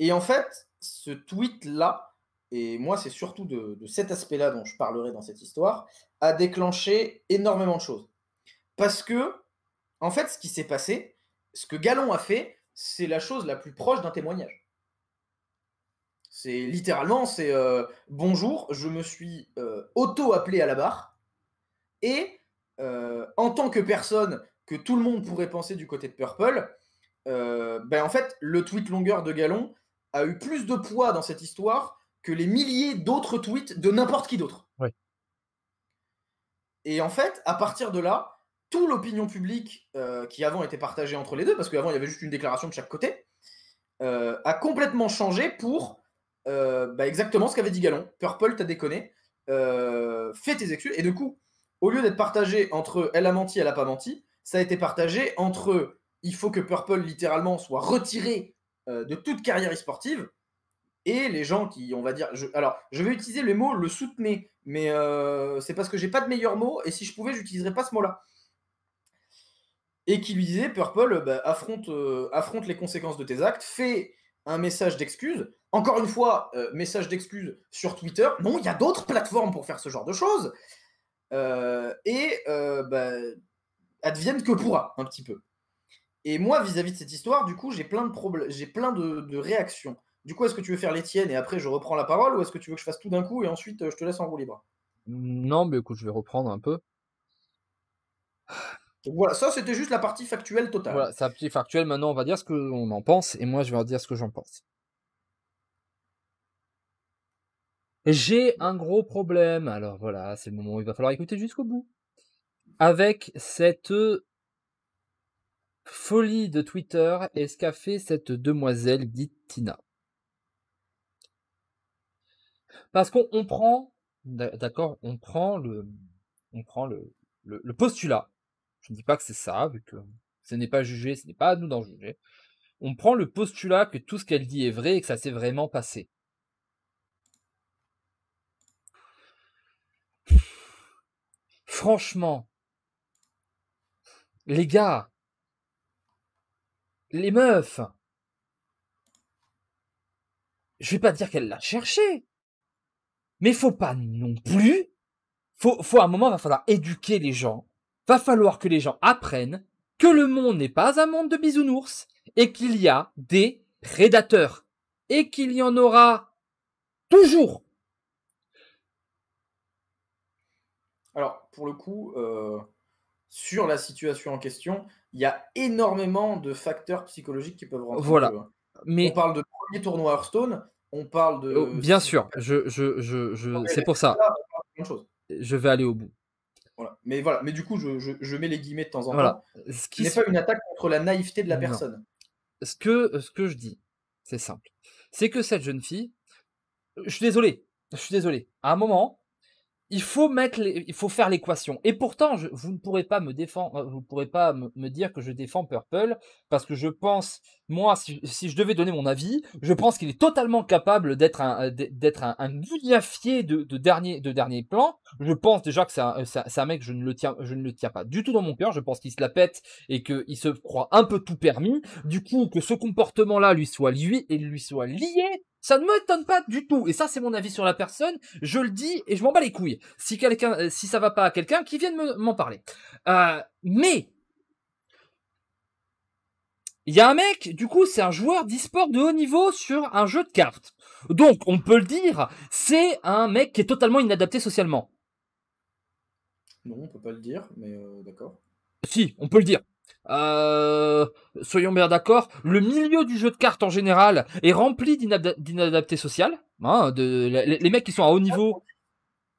Et en fait, ce tweet-là, et moi c'est surtout de, cet aspect-là dont je parlerai dans cette histoire, a déclenché énormément de choses. Parce que, en fait, ce qui s'est passé, ce que Galon a fait, c'est la chose la plus proche d'un témoignage. C'est littéralement, c'est euh, bonjour, je me suis euh, auto-appelé à la barre et euh, en tant que personne que tout le monde pourrait penser du côté de Purple, ben en fait, le tweet longueur de Galon a eu plus de poids dans cette histoire que les milliers d'autres tweets de n'importe qui d'autre. Et en fait, à partir de là, toute l'opinion publique qui avant était partagée entre les deux, parce qu'avant il y avait juste une déclaration de chaque côté, a complètement changé pour euh, bah exactement ce qu'avait dit Galon. Purple, t'as déconné. Euh, fais tes excuses. Et du coup, au lieu d'être partagé entre elle a menti, elle a pas menti, ça a été partagé entre il faut que Purple littéralement soit retiré euh, de toute carrière sportive et les gens qui, on va dire, alors je vais utiliser le mot le soutenez, mais euh, c'est parce que j'ai pas de meilleur mot et si je pouvais, j'utiliserais pas ce mot-là. Et qui lui disait Purple, bah, affronte, euh, affronte les conséquences de tes actes, fais un message d'excuse. Encore une fois, message d'excuse sur Twitter. Non, il y a d'autres plateformes pour faire ce genre de choses. et bah, advienne que pourra, un petit peu. Et moi, vis-à-vis de cette histoire, du coup, j'ai plein de problèmes, j'ai plein de, réactions. Du coup, est-ce que tu veux faire les tiennes et après je reprends la parole ou est-ce que tu veux que je fasse tout d'un coup et ensuite euh, je te laisse en roue libre? Non, mais écoute, je vais reprendre un peu. voilà, ça c'était juste la partie factuelle totale. Voilà, c'est la partie factuelle. Maintenant, on va dire ce qu'on en pense et moi je vais dire ce que j'en pense. J'ai un gros problème. Alors voilà, c'est le moment où il va falloir écouter jusqu'au bout. Avec cette folie de Twitter et ce qu'a fait cette demoiselle dite Tina. Parce qu'on prend, d'accord, on prend le, on prend le, le, postulat. Je ne dis pas que c'est ça, vu que ce n'est pas jugé, ce n'est pas à nous d'en juger. On prend le postulat que tout ce qu'elle dit est vrai et que ça s'est vraiment passé. Franchement, les gars, les meufs. Je vais pas dire qu'elle l'a cherché. Mais faut pas non plus. Faut, faut à un moment, va falloir éduquer les gens. Va falloir que les gens apprennent que le monde n'est pas un monde de bisounours et qu'il y a des prédateurs et qu'il y en aura toujours. Alors, pour le coup, euh, sur la situation en question, il y a énormément de facteurs psychologiques qui peuvent rentrer. Voilà. Hein. Mais... On parle de premier tournoi Hearthstone, on parle de. Oh, bien sûr, je, je, je, je... c'est pour ça. Je vais aller au bout. Voilà. Mais voilà, mais du coup, je, je, mets les guillemets de temps en temps. Ce qui n'est pas une attaque contre la naïveté de la personne. Ce que, ce que je dis, c'est simple. C'est que cette jeune fille, je suis désolé, je suis désolé. À un moment, il faut mettre il faut faire l'équation. Et pourtant, vous ne pourrez pas me défendre, euh, vous ne pourrez pas me, dire que je défends Purple parce que je pense, moi, si, je devais donner mon avis, je pense qu'il est totalement capable d'être un, euh, d'être un, un de, dernier, de dernier plan. Je pense déjà que c'est un, un, mec, je ne le tiens, je ne le tiens pas du tout dans mon cœur. Je pense qu'il se la pète et qu'il se croit un peu tout permis. Du coup, que ce comportement-là lui soit lié et lui soit lié ça ne m'étonne pas du tout. Et ça, c'est mon avis sur la personne. Je le dis et je m'en bats les couilles. Si quelqu'un, euh, si ça va pas à quelqu'un, qui vienne m'en parler. Euh, mais il y a un mec, du coup, c'est un joueur d'e-sport de haut niveau sur un jeu de cartes. Donc, on peut le dire, c'est un mec qui est totalement inadapté socialement. Non, on peut pas le dire, mais euh, d'accord. Si, on peut le dire. Euh, soyons bien d'accord, le milieu du jeu de cartes en général est rempli d'inadaptés sociales. Hein, de, les, mecs qui sont à haut niveau.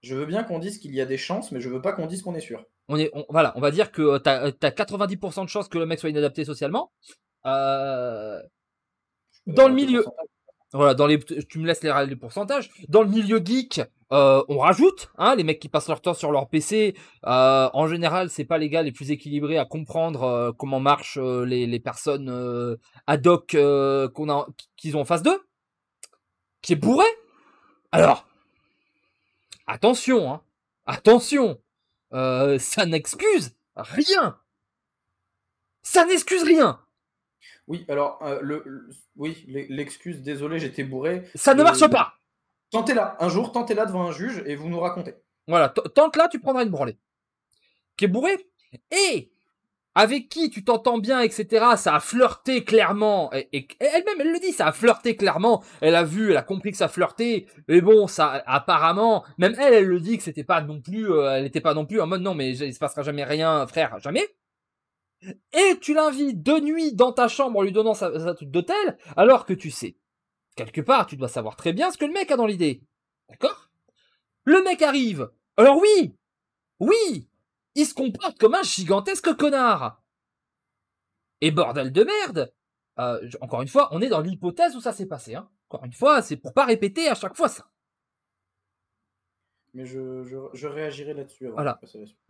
Je veux bien qu'on dise qu'il y a des chances, mais je veux pas qu'on dise qu'on est sûr. On est, voilà, on va dire que tu as, 90% de chances que le mec soit inadapté socialement. Euh, dans le milieu, voilà, dans les, tu me laisses les, les pourcentages. Dans le milieu geek, euh, on rajoute, hein, les mecs qui passent leur temps sur leur PC. Euh, en général, c'est pas les gars les plus équilibrés à comprendre euh, comment marchent les, les, personnes ad hoc qu'on a, qu'ils ont en face d'eux, qui est bourré. Alors, attention, hein, attention, ça n'excuse rien. Ça n'excuse rien. Oui, alors, le, oui, l'excuse, désolé, j'étais bourré. Ça ne marche pas. Tentez-la, un jour, tentez-la devant un juge et vous nous racontez. Voilà, tente-la, tu prendras une branlée. Qui est bourré? Et avec qui tu t'entends bien, etc. Ça a flirté clairement. Et, elle-même, elle le dit, ça a flirté clairement. Elle a vu, elle a compris que ça flirtait. Et bon, ça, apparemment, même elle, elle le dit que c'était pas non plus, euh, elle n'était pas non plus en mode non, mais il se passera jamais rien, frère, jamais. Et tu l'invites de nuit dans ta chambre en lui donnant sa, sa truc d'hôtel, alors que tu sais quelque part, tu dois savoir très bien ce que le mec a dans l'idée. D'accord? Le mec arrive. Alors oui Oui Il se comporte comme un gigantesque connard. Et bordel de merde euh, Encore une fois, on est dans l'hypothèse où ça s'est passé. Hein. Encore une fois, c'est pour pas répéter à chaque fois ça. mais je, je, je réagirai là-dessus. Voilà.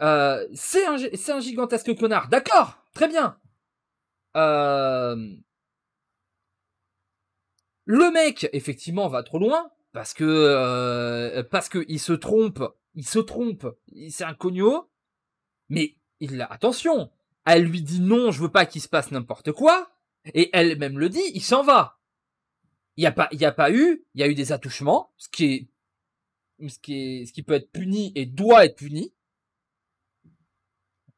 Euh, c'est un, un, gigantesque connard. D'accord, très bien. Euh... Le mec, effectivement, va trop loin parce que euh, parce que il se trompe, il se trompe. C'est un cogno, mais il a attention. Elle lui dit non, je veux pas qu'il se passe n'importe quoi, et elle-même le dit, il s'en va. Il y a pas, il y a pas eu, il y a eu des attouchements, ce qui est ce qui est ce qui peut être puni et doit être puni.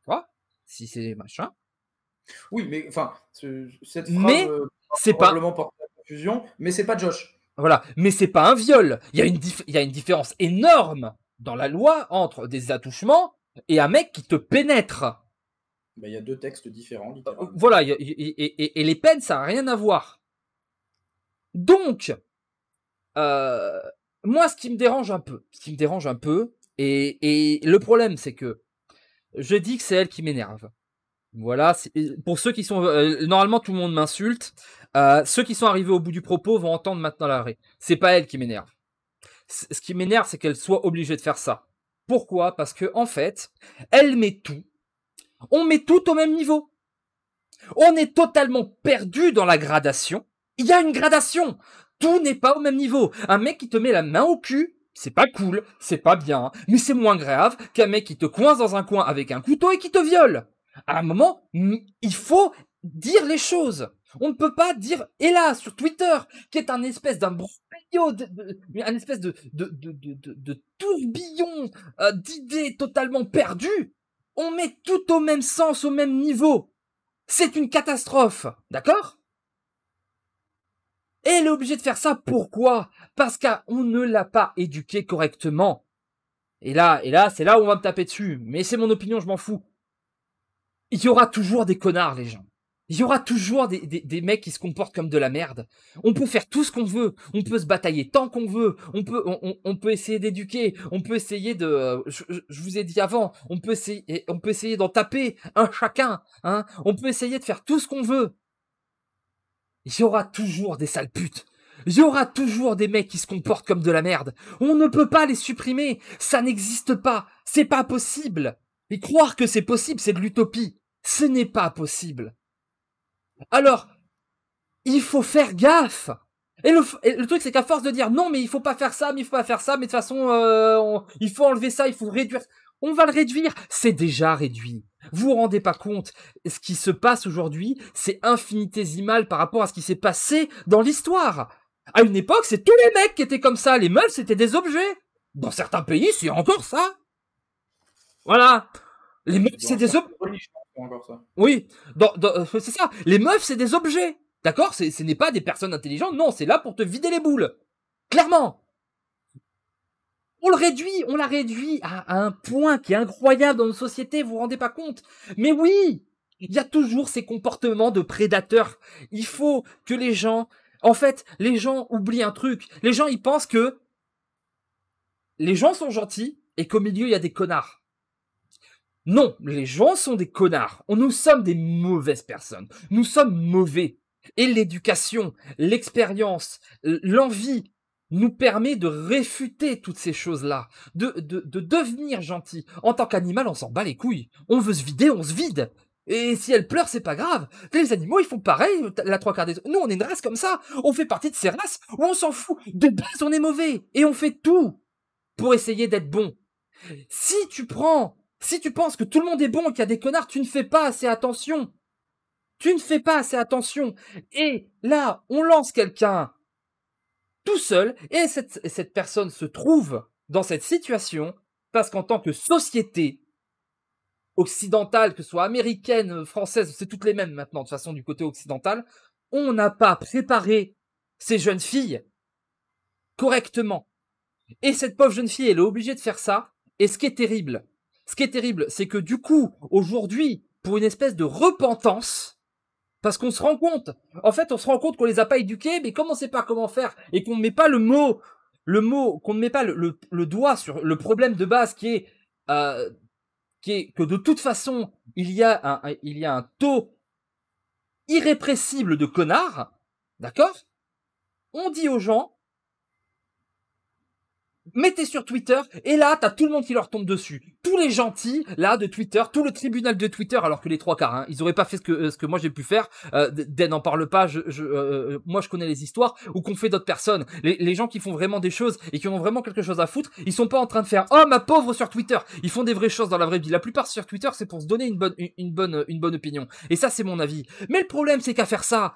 Quoi? Si c'est machin. Oui, mais enfin, cette phrase mais euh, c'est pas mais c'est pas Josh. Voilà, mais c'est pas un viol. Il y a une il y a une différence énorme dans la loi entre des attouchements et un mec qui te pénètre. Bah, il y a deux textes différents. Voilà, et, et, les peines, ça n'a rien à voir. Donc, euh, moi, ce qui me dérange un peu, ce qui me dérange un peu, et, et le problème, c'est que je dis que c'est elle qui m'énerve. Voilà, pour ceux qui sont... Euh, normalement, tout le monde m'insulte. Euh, ceux qui sont arrivés au bout du propos vont entendre maintenant l'arrêt. C'est pas elle qui m'énerve. Ce qui m'énerve, c'est qu'elle soit obligée de faire ça. Pourquoi? Parce que en fait, elle met tout. On met tout au même niveau. On est totalement perdu dans la gradation. Il y a une gradation. Tout n'est pas au même niveau. Un mec qui te met la main au cul, c'est pas cool, c'est pas bien, mais c'est moins grave qu'un mec qui te coince dans un coin avec un couteau et qui te viole à un moment, il faut dire les choses. On ne peut pas dire, et sur Twitter, qui est un espèce d'un un espèce de tourbillon euh, d'idées totalement perdues, on met tout au même sens, au même niveau. C'est une catastrophe, d'accord? Et elle est obligée de faire ça, pourquoi? Parce qu'on ne l'a pas éduquée correctement. Et là, et là, c'est là où on va me taper dessus. Mais c'est mon opinion, je m'en fous il y aura toujours des connards, les gens. Il y aura toujours des, des, mecs qui se comportent comme de la merde. On peut faire tout ce qu'on veut. On peut se batailler tant qu'on veut. On peut, on, peut essayer d'éduquer. On peut essayer de, euh, je, je, vous ai dit avant, on peut essayer, on peut essayer d'en taper un chacun, hein. On peut essayer de faire tout ce qu'on veut. Il y aura toujours des sales putes. Il y aura toujours des mecs qui se comportent comme de la merde. On ne peut pas les supprimer. Ça n'existe pas. C'est pas possible. Et croire que c'est possible, c'est de l'utopie. Ce n'est pas possible. Alors, il faut faire gaffe. Et le, truc, c'est qu'à force de dire non, mais il faut pas faire ça, mais il faut pas faire ça, mais de toute façon, euh, il faut enlever ça, il faut réduire. On va le réduire. C'est déjà réduit. Vous vous rendez pas compte. Ce qui se passe aujourd'hui, c'est infinitésimal par rapport à ce qui s'est passé dans l'histoire. À une époque, c'est tous les mecs qui étaient comme ça. Les meufs, c'était des objets. Dans certains pays, c'est encore ça. Voilà. Les meufs, c'est des objets. Oui, euh, c'est ça. Les meufs, c'est des objets. D'accord? Ce n'est pas des personnes intelligentes. Non, c'est là pour te vider les boules. Clairement. On le réduit, on l'a réduit à, un point qui est incroyable dans nos sociétés, vous vous rendez pas compte? Mais oui, il y a toujours ces comportements de prédateurs. Il faut que les gens, en fait, les gens oublient un truc. Les gens, ils pensent que les gens sont gentils et qu'au milieu, il y a des connards. Non, les gens sont des connards. Nous sommes des mauvaises personnes. Nous sommes mauvais. Et l'éducation, l'expérience, l'envie nous permet de réfuter toutes ces choses-là, de, de, de devenir gentil. En tant qu'animal, on s'en bat les couilles. On veut se vider, on se vide. Et si elle pleure, c'est pas grave. Les animaux, ils font pareil, la trois quarts des... Nous, on est une race comme ça. On fait partie de ces races où on s'en fout. De base, on est mauvais. Et on fait tout pour essayer d'être bon. Si tu prends si tu penses que tout le monde est bon et qu'il y a des connards, tu ne fais pas assez attention. Tu ne fais pas assez attention. Et là, on lance quelqu'un tout seul et cette, personne se trouve dans cette situation parce qu'en tant que société occidentale, que ce soit américaine, française, c'est toutes les mêmes maintenant de façon du côté occidental, on n'a pas préparé ces jeunes filles correctement. Et cette pauvre jeune fille, elle est obligée de faire ça. Et ce qui est terrible, ce qui est terrible, c'est que du coup, aujourd'hui, pour une espèce de repentance, parce qu'on se rend compte, en fait, on se rend compte qu'on les a pas éduqués, mais comme on sait pas comment faire et qu'on ne met pas le mot, le mot, qu'on ne met pas le, le, doigt sur le problème de base qui est, euh, qui est que de toute façon, il y a un, il y a un taux irrépressible de connards, d'accord? On dit aux gens, mettez sur Twitter, et là, t'as tout le monde qui leur tombe dessus. Tous les gentils, là, de Twitter, tout le tribunal de Twitter, alors que les trois quarts, hein, ils auraient pas fait ce que, euh, ce que moi j'ai pu faire. Euh, Den n'en parle pas, je, euh, moi je connais les histoires, ou qu'on fait d'autres personnes. Les, gens qui font vraiment des choses, et qui ont vraiment quelque chose à foutre, ils sont pas en train de faire, oh ma pauvre sur Twitter. Ils font des vraies choses dans la vraie vie. La plupart sur Twitter, c'est pour se donner une bonne, une bonne, une bonne opinion. Et ça, c'est mon avis. Mais le problème, c'est qu'à faire ça,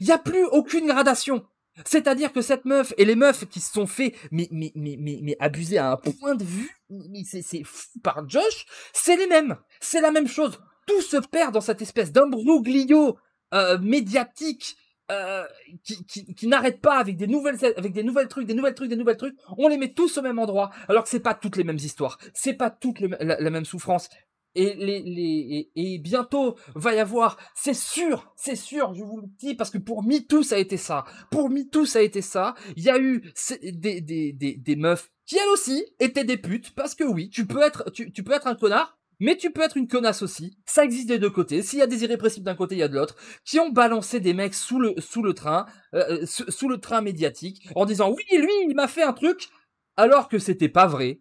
il y a plus aucune gradation. C'est-à-dire que cette meuf et les meufs qui se sont fait mais mais mais mais, mais abuser à un point de vue, mais c'est fou par Josh, c'est les mêmes, c'est la même chose. Tout se perd dans cette espèce d'imbroglio euh, médiatique euh, qui, qui, qui n'arrête pas avec des nouvelles avec des nouvelles trucs, des nouvelles trucs, des nouvelles trucs. On les met tous au même endroit, alors que c'est pas toutes les mêmes histoires, c'est pas toute la, la, même souffrance et les, les et, bientôt va y avoir, c'est sûr, c'est sûr, je vous le dis parce que pour MeToo ça a été ça, pour MeToo ça a été ça. Il y a eu des des des des meufs qui elles aussi étaient des putes parce que oui, tu peux être tu, tu peux être un connard. Mais tu peux être une connasse aussi. Ça existe des deux côtés. S'il y a des irrépressibles d'un côté, il y a de l'autre, qui ont balancé des mecs sous le sous le train, euh, sous le train médiatique, en disant oui, lui, il m'a fait un truc, alors que c'était pas vrai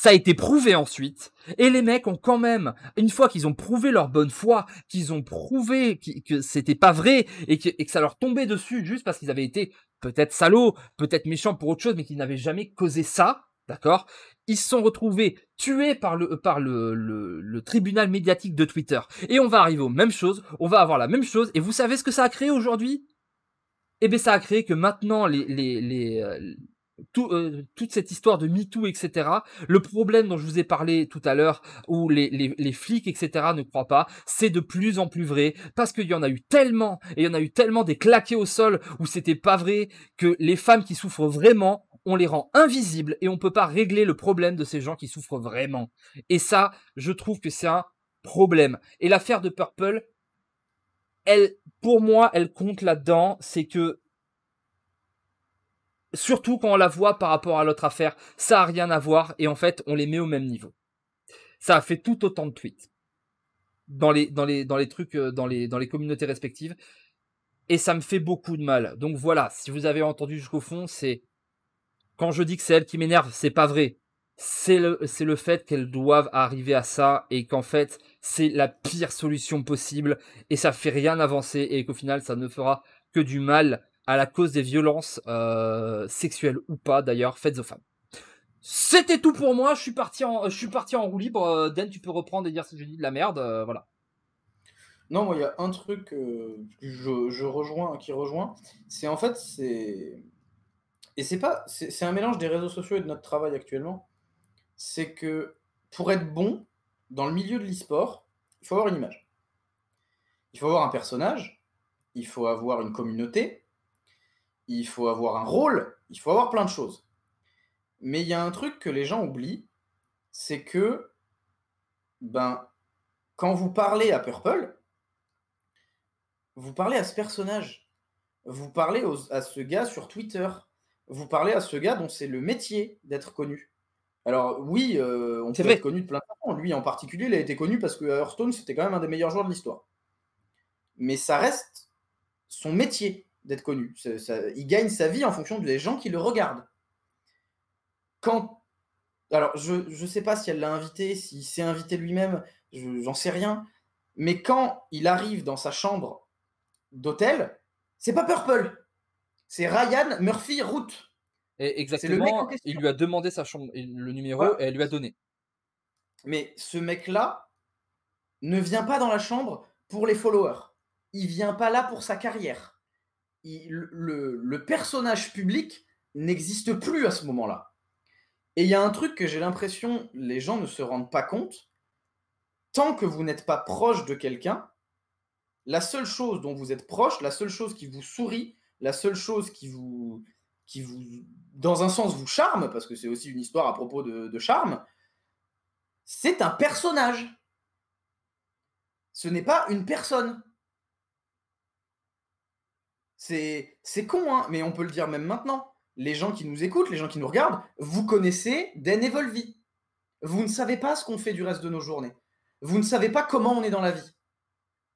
ça a été prouvé ensuite. Et les mecs ont quand même, une fois qu'ils ont prouvé leur bonne foi, qu'ils ont prouvé que c'était pas vrai et que, ça leur tombait dessus juste parce qu'ils avaient été peut-être salauds, peut-être méchants pour autre chose, mais qu'ils n'avaient jamais causé ça, d'accord? Ils se sont retrouvés tués par le par le, le, tribunal médiatique de Twitter. Et on va arriver aux mêmes choses, on va avoir la même chose. Et vous savez ce que ça a créé aujourd'hui? Eh bien, ça a créé que maintenant les les les, euh, tout, euh, toute cette histoire de MeToo, etc. Le problème dont je vous ai parlé tout à l'heure, où les, les, les, flics, etc. ne croient pas, c'est de plus en plus vrai, parce qu'il y en a eu tellement, et il y en a eu tellement des claqués au sol où c'était pas vrai, que les femmes qui souffrent vraiment, on les rend invisibles, et on peut pas régler le problème de ces gens qui souffrent vraiment. Et ça, je trouve que c'est un problème. Et l'affaire de Purple, elle, pour moi, elle compte là-dedans, c'est que surtout quand on la voit par rapport à l'autre affaire, ça a rien à voir et en fait on les met au même niveau. Ça a fait tout autant de tweets dans les dans les dans les trucs euh, dans les dans les communautés respectives et ça me fait beaucoup de mal. Donc voilà, si vous avez entendu jusqu'au fond, c'est quand je dis que c'est elle qui m'énerve, c'est pas vrai. C'est le c'est le fait qu'elles doivent arriver à ça et qu'en fait c'est la pire solution possible et ça fait rien avancer et qu'au final ça ne fera que du mal à la cause des violences euh, sexuelles ou pas d'ailleurs faites aux femmes. C'était tout pour moi. Je suis parti en, je suis parti en roue libre. Euh, Dan, tu peux reprendre et dire si je dis de la merde. Euh, voilà. Non, moi, il y a un truc je, rejoins, qui rejoint. C'est en fait, c'est. Et c'est pas. C'est un mélange des réseaux sociaux et de notre travail actuellement. C'est que pour être bon dans le milieu de l'e-sport, il faut avoir une image. Il faut avoir un personnage. Il faut avoir une communauté il faut avoir un rôle, il faut avoir plein de choses. Mais il y a un truc que les gens oublient, c'est que ben, quand vous parlez à Purple, vous parlez à ce personnage. Vous parlez à ce gars sur Twitter. Vous parlez à ce gars dont c'est le métier d'être connu. Alors oui, euh, on peut être connu de plein de façons. Lui en particulier, il a été connu parce que Hearthstone, c'était quand même un des meilleurs joueurs de l'histoire. Mais ça reste son métier d'être connu. il gagne sa vie en fonction des gens qui le regardent. Quand. Alors, je ne sais pas si elle l'a invité, s'il s'est invité lui-même, j'en sais rien. Mais quand il arrive dans sa chambre d'hôtel, c'est pas Purple. C'est Ryan Murphy Root. Et exactement, il lui a demandé sa chambre, le numéro, et elle lui a donné. Mais ce mec-là ne vient pas dans la chambre pour les followers. Il vient pas là pour sa carrière le, personnage public n'existe plus à ce moment-là. Et il y a un truc que j'ai l'impression les gens ne se rendent pas compte. Tant que vous n'êtes pas proche de quelqu'un, la seule chose dont vous êtes proche, la seule chose qui vous sourit, la seule chose qui vous, qui vous dans un sens, vous charme, parce que c'est aussi une histoire à propos de, de charme, c'est un personnage. Ce n'est pas une personne. C'est con, hein, mais on peut le dire même maintenant. Les gens qui nous écoutent, les gens qui nous regardent, vous connaissez Den et Volvi. Vous ne savez pas ce qu'on fait du reste de nos journées. Vous ne savez pas comment on est dans la vie.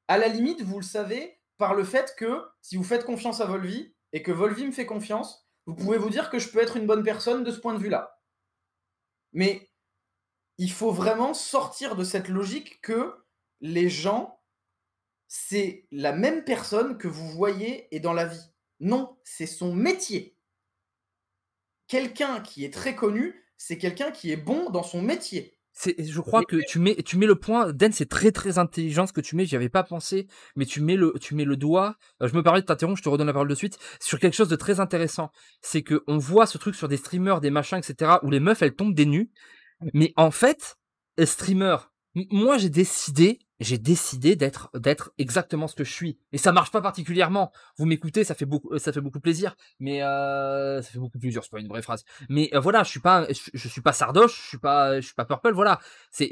À la limite, vous le savez par le fait que si vous faites confiance à Volvi et que Volvi me fait confiance, vous pouvez vous dire que je peux être une bonne personne de ce point de vue-là. Mais il faut vraiment sortir de cette logique que les gens, c'est la même personne que vous voyez et dans la vie. Non, c'est son métier. Quelqu'un qui est très connu, c'est quelqu'un qui est bon dans son métier. Je crois que tu mets, tu mets le point. Den, c'est très très intelligent ce que tu mets. J'y avais pas pensé, mais tu mets le, tu mets le doigt. Euh, je me permets de t'interrompre, je te redonne la parole de suite sur quelque chose de très intéressant. C'est que on voit ce truc sur des streamers, des machins, etc. où les meufs elles tombent des nues. Mais en fait, streamer, moi j'ai décidé j'ai décidé d'être d'être exactement ce que je suis. Et ça marche pas particulièrement. Vous m'écoutez ça fait beaucoup ça fait beaucoup plaisir. Mais euh, ça fait beaucoup plaisir c'est pas une vraie phrase. Mais euh, voilà je suis pas je, suis pas sardoche je suis pas je suis pas purple voilà. C'est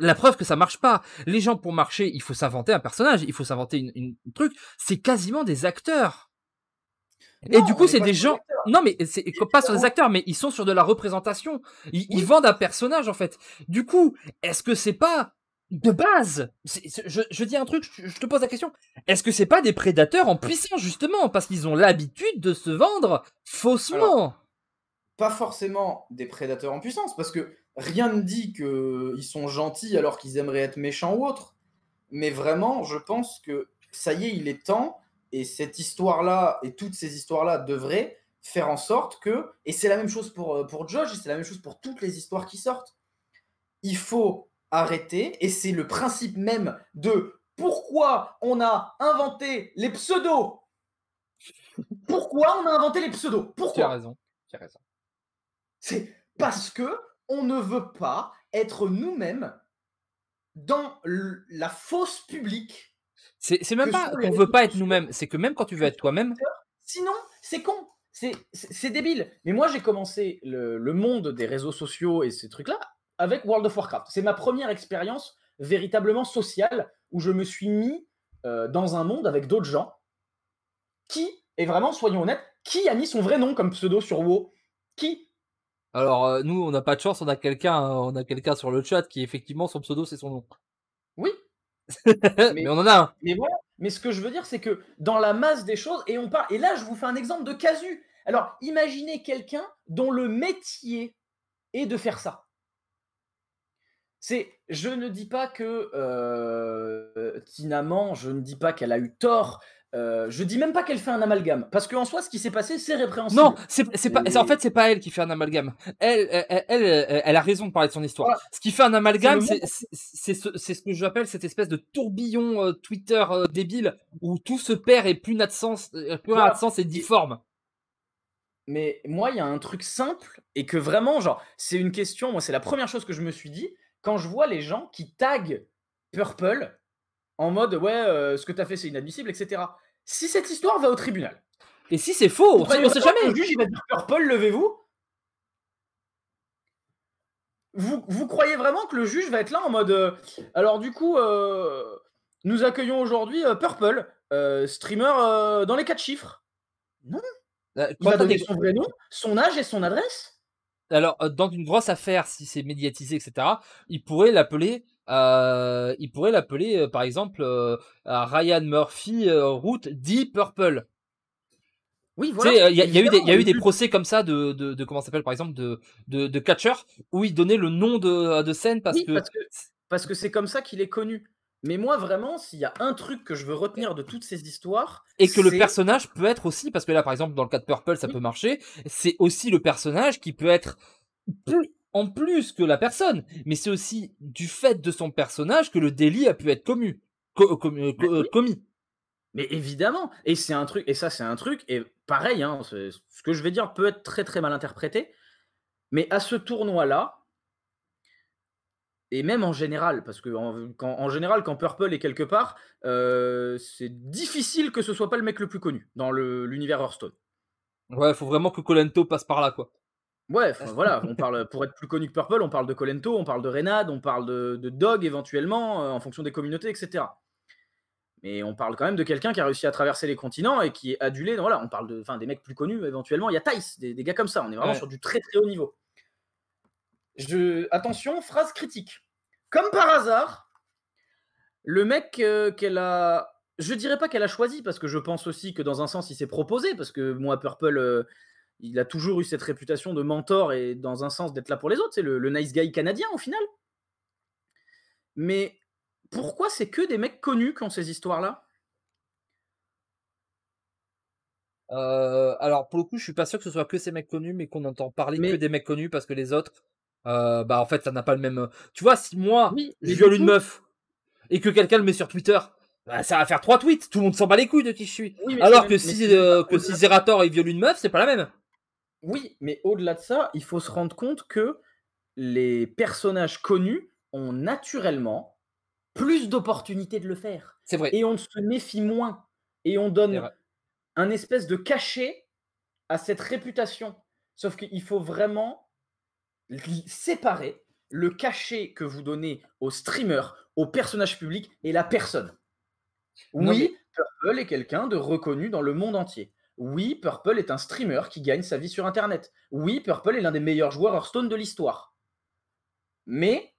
la preuve que ça marche pas. Les gens pour marcher il faut s'inventer un personnage il faut s'inventer une, une, truc. C'est quasiment des acteurs. Et du coup, c'est des gens. Non, mais c'est pas sur des acteurs, mais ils sont sur de la représentation. Ils, ils vendent un personnage en fait. Du coup, est-ce que c'est pas de base, je, je, dis un truc, je, te pose la question. Est-ce que c'est pas des prédateurs en puissance justement parce qu'ils ont l'habitude de se vendre faussement? Pas forcément des prédateurs en puissance parce que rien ne dit qu'ils sont gentils alors qu'ils aimeraient être méchants ou autres. Mais vraiment, je pense que ça y est, il est temps et cette histoire-là et toutes ces histoires-là devraient faire en sorte que, et c'est la même chose pour, euh, pour Josh, et c'est la même chose pour toutes les histoires qui sortent, il faut arrêter, et c'est le principe même de pourquoi on a inventé les pseudos. Pourquoi on a inventé les pseudos? Pourquoi? Tu as raison. Tu as raison. C'est parce que on ne veut pas être nous-mêmes dans la fausse publique. C'est même pas qu'on veut pas être nous-mêmes, c'est que même quand tu veux être toi-même. Sinon, c'est con. C'est débile. Mais moi, j'ai commencé le, monde des réseaux sociaux et ces trucs-là avec World of Warcraft. C'est ma première expérience véritablement sociale où je me suis mis euh, dans un monde avec d'autres gens qui, et vraiment, soyons honnêtes, qui a mis son vrai nom comme pseudo sur WoW? Qui? Alors, euh, nous, on n'a pas de chance, on a quelqu'un on a quelqu'un sur le chat qui, effectivement, son pseudo, c'est son nom. Oui. mais, on en a un. Mais voilà. Mais ce que je veux dire, c'est que dans la masse des choses, et on parle, et là, je vous fais un exemple de casu. Alors, imaginez quelqu'un dont le métier est de faire ça. C'est, je ne dis pas que euh, Tinaman, je ne dis pas qu'elle a eu tort. Euh, je dis même pas qu'elle fait un amalgame, parce qu'en soi, ce qui s'est passé, c'est répréhensible. Non, c'est, pas. En fait, c'est pas elle qui fait un amalgame. Elle, elle, elle, a raison de parler de son histoire. Ce qui fait un amalgame, c'est ce, ce, que j'appelle cette espèce de tourbillon euh, Twitter euh, débile où tout se perd et plus n'a de sens, plus n'a de sens et difforme. Mais moi, il y a un truc simple et que vraiment, genre, c'est une question. Moi, c'est la première chose que je me suis dit quand je vois les gens qui taguent Purple en mode ouais, euh, ce que tu as fait c'est inadmissible, etc. Si cette histoire va au tribunal. Et si c'est faux, on sait, sait jamais. Le juge il va dire Purple, levez-vous? Vous, vous, croyez vraiment que le juge va être là en mode euh, alors du coup euh, nous accueillons aujourd'hui Purple, streamer dans les quatre chiffres? Non. il va donner son vrai nom, son âge et son adresse. Alors, euh, dans une grosse affaire, si c'est médiatisé, etc., il pourrait l'appeler, euh, il pourrait l'appeler, euh, par exemple, euh, Ryan Murphy Route Deep Purple. Oui, voilà. Il y, a, y, a eu des, y a eu des procès comme ça de, de, de comment s'appelle, par exemple, de, de, de catcher, où il donnait le nom de, de scène parce que. Parce que c'est comme ça qu'il est connu. Mais moi, vraiment, s'il y a un truc que je veux retenir de toutes ces histoires. Et que le personnage peut être aussi, parce que là, par exemple, dans le cas de Purple, ça peut marcher, c'est aussi le personnage qui peut être plus, en plus que la personne. Mais c'est aussi du fait de son personnage que le délit a pu être commu, euh, euh, commis. Mais évidemment. Et c'est un truc, et ça, c'est un truc, et pareil, hein, ce que je vais dire peut être très très mal interprété. Mais à ce tournoi-là, et même en général, parce que en, général, quand Purple est quelque part, euh, c'est difficile que ce soit pas le mec le plus connu dans l'univers Hearthstone. Ouais, il faut vraiment que Colento passe par là, quoi. Ouais, voilà, on parle pour être plus connu que Purple, on parle de Colento, on parle de Renad, on parle de, Dog éventuellement, euh, en fonction des communautés, etc. Mais on parle quand même de quelqu'un qui a réussi à traverser les continents et qui est adulé. Voilà, on parle de, des mecs plus connus éventuellement. Il y a Tice, des, gars comme ça. On est vraiment sur du très très haut niveau. Je... Attention, phrase critique. Comme par hasard, le mec euh, qu'elle a. Je dirais pas qu'elle a choisi, parce que je pense aussi que dans un sens, il s'est proposé, parce que moi, Purple, euh, il a toujours eu cette réputation de mentor et dans un sens d'être là pour les autres. C'est le, le nice guy canadien au final. Mais pourquoi c'est que des mecs connus qui ont ces histoires-là? Euh, alors pour le coup, je suis pas sûr que ce soit que ces mecs connus, mais qu'on entend parler Mais- que des mecs connus parce que les autres, euh, bah en fait, ça n'a pas le même. Tu vois, si moi Oui, je viole une meuf et que quelqu'un le met sur Twitter, bah, ça va faire trois tweets. Tout le monde s'en bat les couilles de qui je suis. Oui, Alors que si euh, que si Zerator il viole une meuf, c'est pas la même. Oui, mais au-delà de ça, il faut se rendre compte que les personnages connus ont naturellement plus d'opportunités de le faire. C'est vrai. Et on se méfie moins. Et on donne un espèce de cachet à cette réputation. Sauf qu'il faut vraiment séparer le cachet que vous donnez aux streamers, aux personnages publics et la personne. Oui, Purple est quelqu'un de reconnu dans le monde entier. Oui, Purple est un streamer qui gagne sa vie sur Internet. Oui, Purple est l'un des meilleurs joueurs Hearthstone de l'histoire. Mais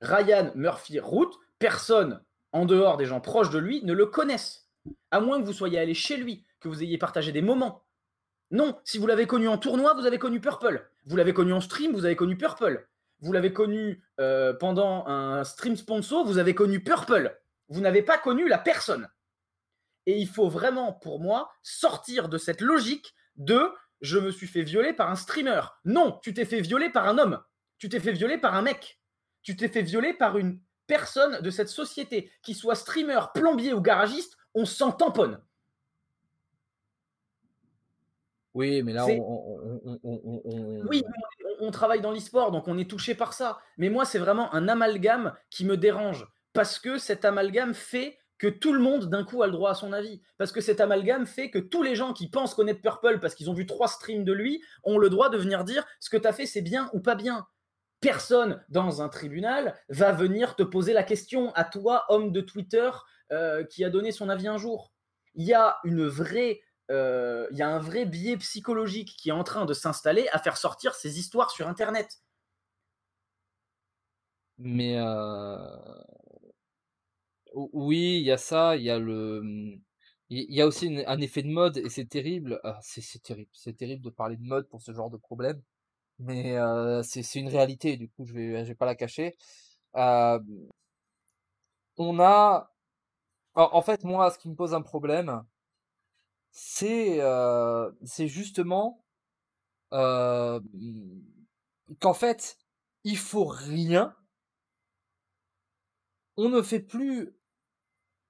Ryan Murphy Root, personne en dehors des gens proches de lui ne le connaissent. À moins que vous soyez allé chez lui, que vous ayez partagé des moments. Non, si vous l'avez connu en tournoi, vous avez connu Purple. Vous l'avez connu en stream, vous avez connu Purple. Vous l'avez connu euh, pendant un stream sponsor, vous avez connu Purple. Vous n'avez pas connu la personne. Et il faut vraiment, pour moi, sortir de cette logique de je me suis fait violer par un streamer. Non, tu t'es fait violer par un homme. Tu t'es fait violer par un mec. Tu t'es fait violer par une personne de cette société, qui soit streamer, plombier ou garagiste, on s'en tamponne. Oui, mais là, on, on- on- on- on- on- Oui, on, on travaille dans l'e-sport, donc on est touché par ça. Mais moi, c'est vraiment un amalgame qui me dérange. Parce que cet amalgame fait que tout le monde, d'un coup, a le droit à son avis. Parce que cet amalgame fait que tous les gens qui pensent connaître Purple parce qu'ils ont vu trois streams de lui ont le droit de venir dire ce que tu as fait, c'est bien ou pas bien. Personne dans un tribunal va venir te poser la question à toi, homme de Twitter, euh, qui a donné son avis un jour. Il y a une vraie euh, il y a un vrai biais psychologique qui est en train de s'installer à faire sortir ces histoires sur Internet. Mais euh, oui, il y a ça, il y a le, il y a aussi un effet de mode et c'est terrible. Ah, c'est terrible, c'est terrible de parler de mode pour ce genre de problème. Mais euh, c'est une réalité. Du coup, je vais je vais pas la cacher. On a, en fait, moi, ce qui me pose un problème, c'est euh, c'est justement euh, qu'en fait, il faut rien. On ne fait plus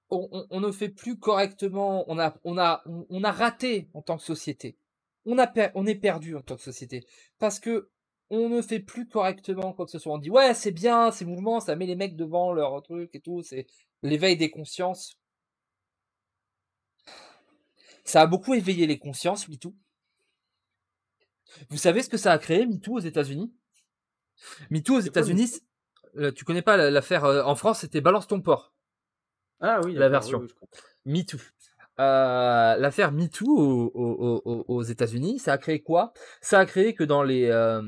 on, ne fait plus correctement on a on a on, a raté en tant que société. On a on est perdu en tant que société. Parce que on ne fait plus correctement quoi que ce soit. On dit ouais c'est bien ces mouvements ça met les mecs devant leur truc et tout c'est l'éveil des consciences ça a beaucoup éveillé les consciences MeToo vous savez ce que ça a créé MeToo aux États-Unis? MeToo aux États-Unis euh, tu connais pas la- l'affaire euh, en France c'était balance ton porc Ah oui, La version. oui, oui. MeToo. Euh, L'affaire MeToo aux, aux, aux, aux États-Unis, ça a créé quoi? Ça a créé que dans les, euh,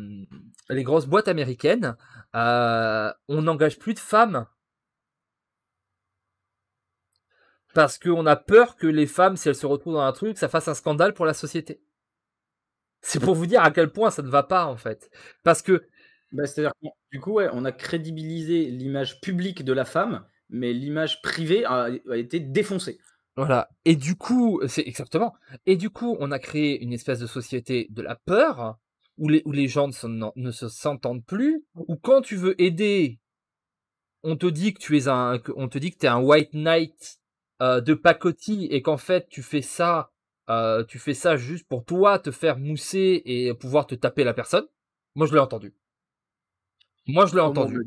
les grosses boîtes américaines, euh, on n'engage plus de femmes parce qu'on a peur que les femmes, si elles se retrouvent dans un truc, ça fasse un scandale pour la société. C'est pour vous dire à quel point ça ne va pas en fait. Parce que Bah, C'est-à-dire que du coup, ouais, on a crédibilisé l'image publique de la femme, mais l'image privée a, a été défoncée. Voilà. Et du coup, c'est exactement. Et du coup, on a créé une espèce de société de la peur, où les, où les gens ne, ne se s'entendent plus, où quand tu veux aider, on te dit que tu es un, on te dit que t'es un white knight euh, de pacotille et qu'en fait tu fais ça, euh, tu fais ça juste pour toi te faire mousser et pouvoir te taper la personne. Moi, je l'ai entendu. Moi, je l'ai entendu.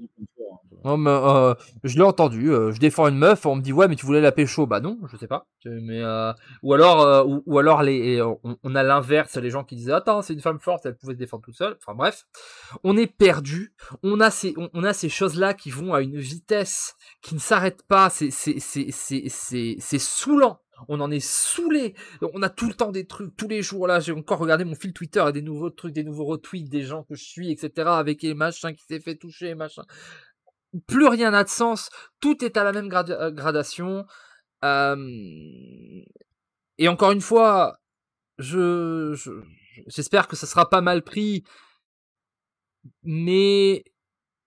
Non, mais, euh, je l'ai entendu. euh, je défends une meuf, on me dit ouais, mais tu voulais la pécho. Bah non, je sais pas. Euh, ou alors, ou, alors les, on, a l'inverse, les gens qui disaient attends, c'est une femme forte, elle pouvait se défendre toute seule. Enfin bref, on est perdu. On a ces, on, a ces choses là qui vont à une vitesse qui ne s'arrête pas. C'est, c'est, c'est, c'est, c'est saoulant. On en est saoulé. On a tout le temps des trucs, tous les jours là. J'ai encore regardé mon fil Twitter et des nouveaux trucs, des nouveaux retweets des gens que je suis, etc. Avec les machins qui s'est fait toucher, machin plus rien n'a de sens, tout est à la même euh, gradation. Et encore une fois, je, j'espère que ça sera pas mal pris, mais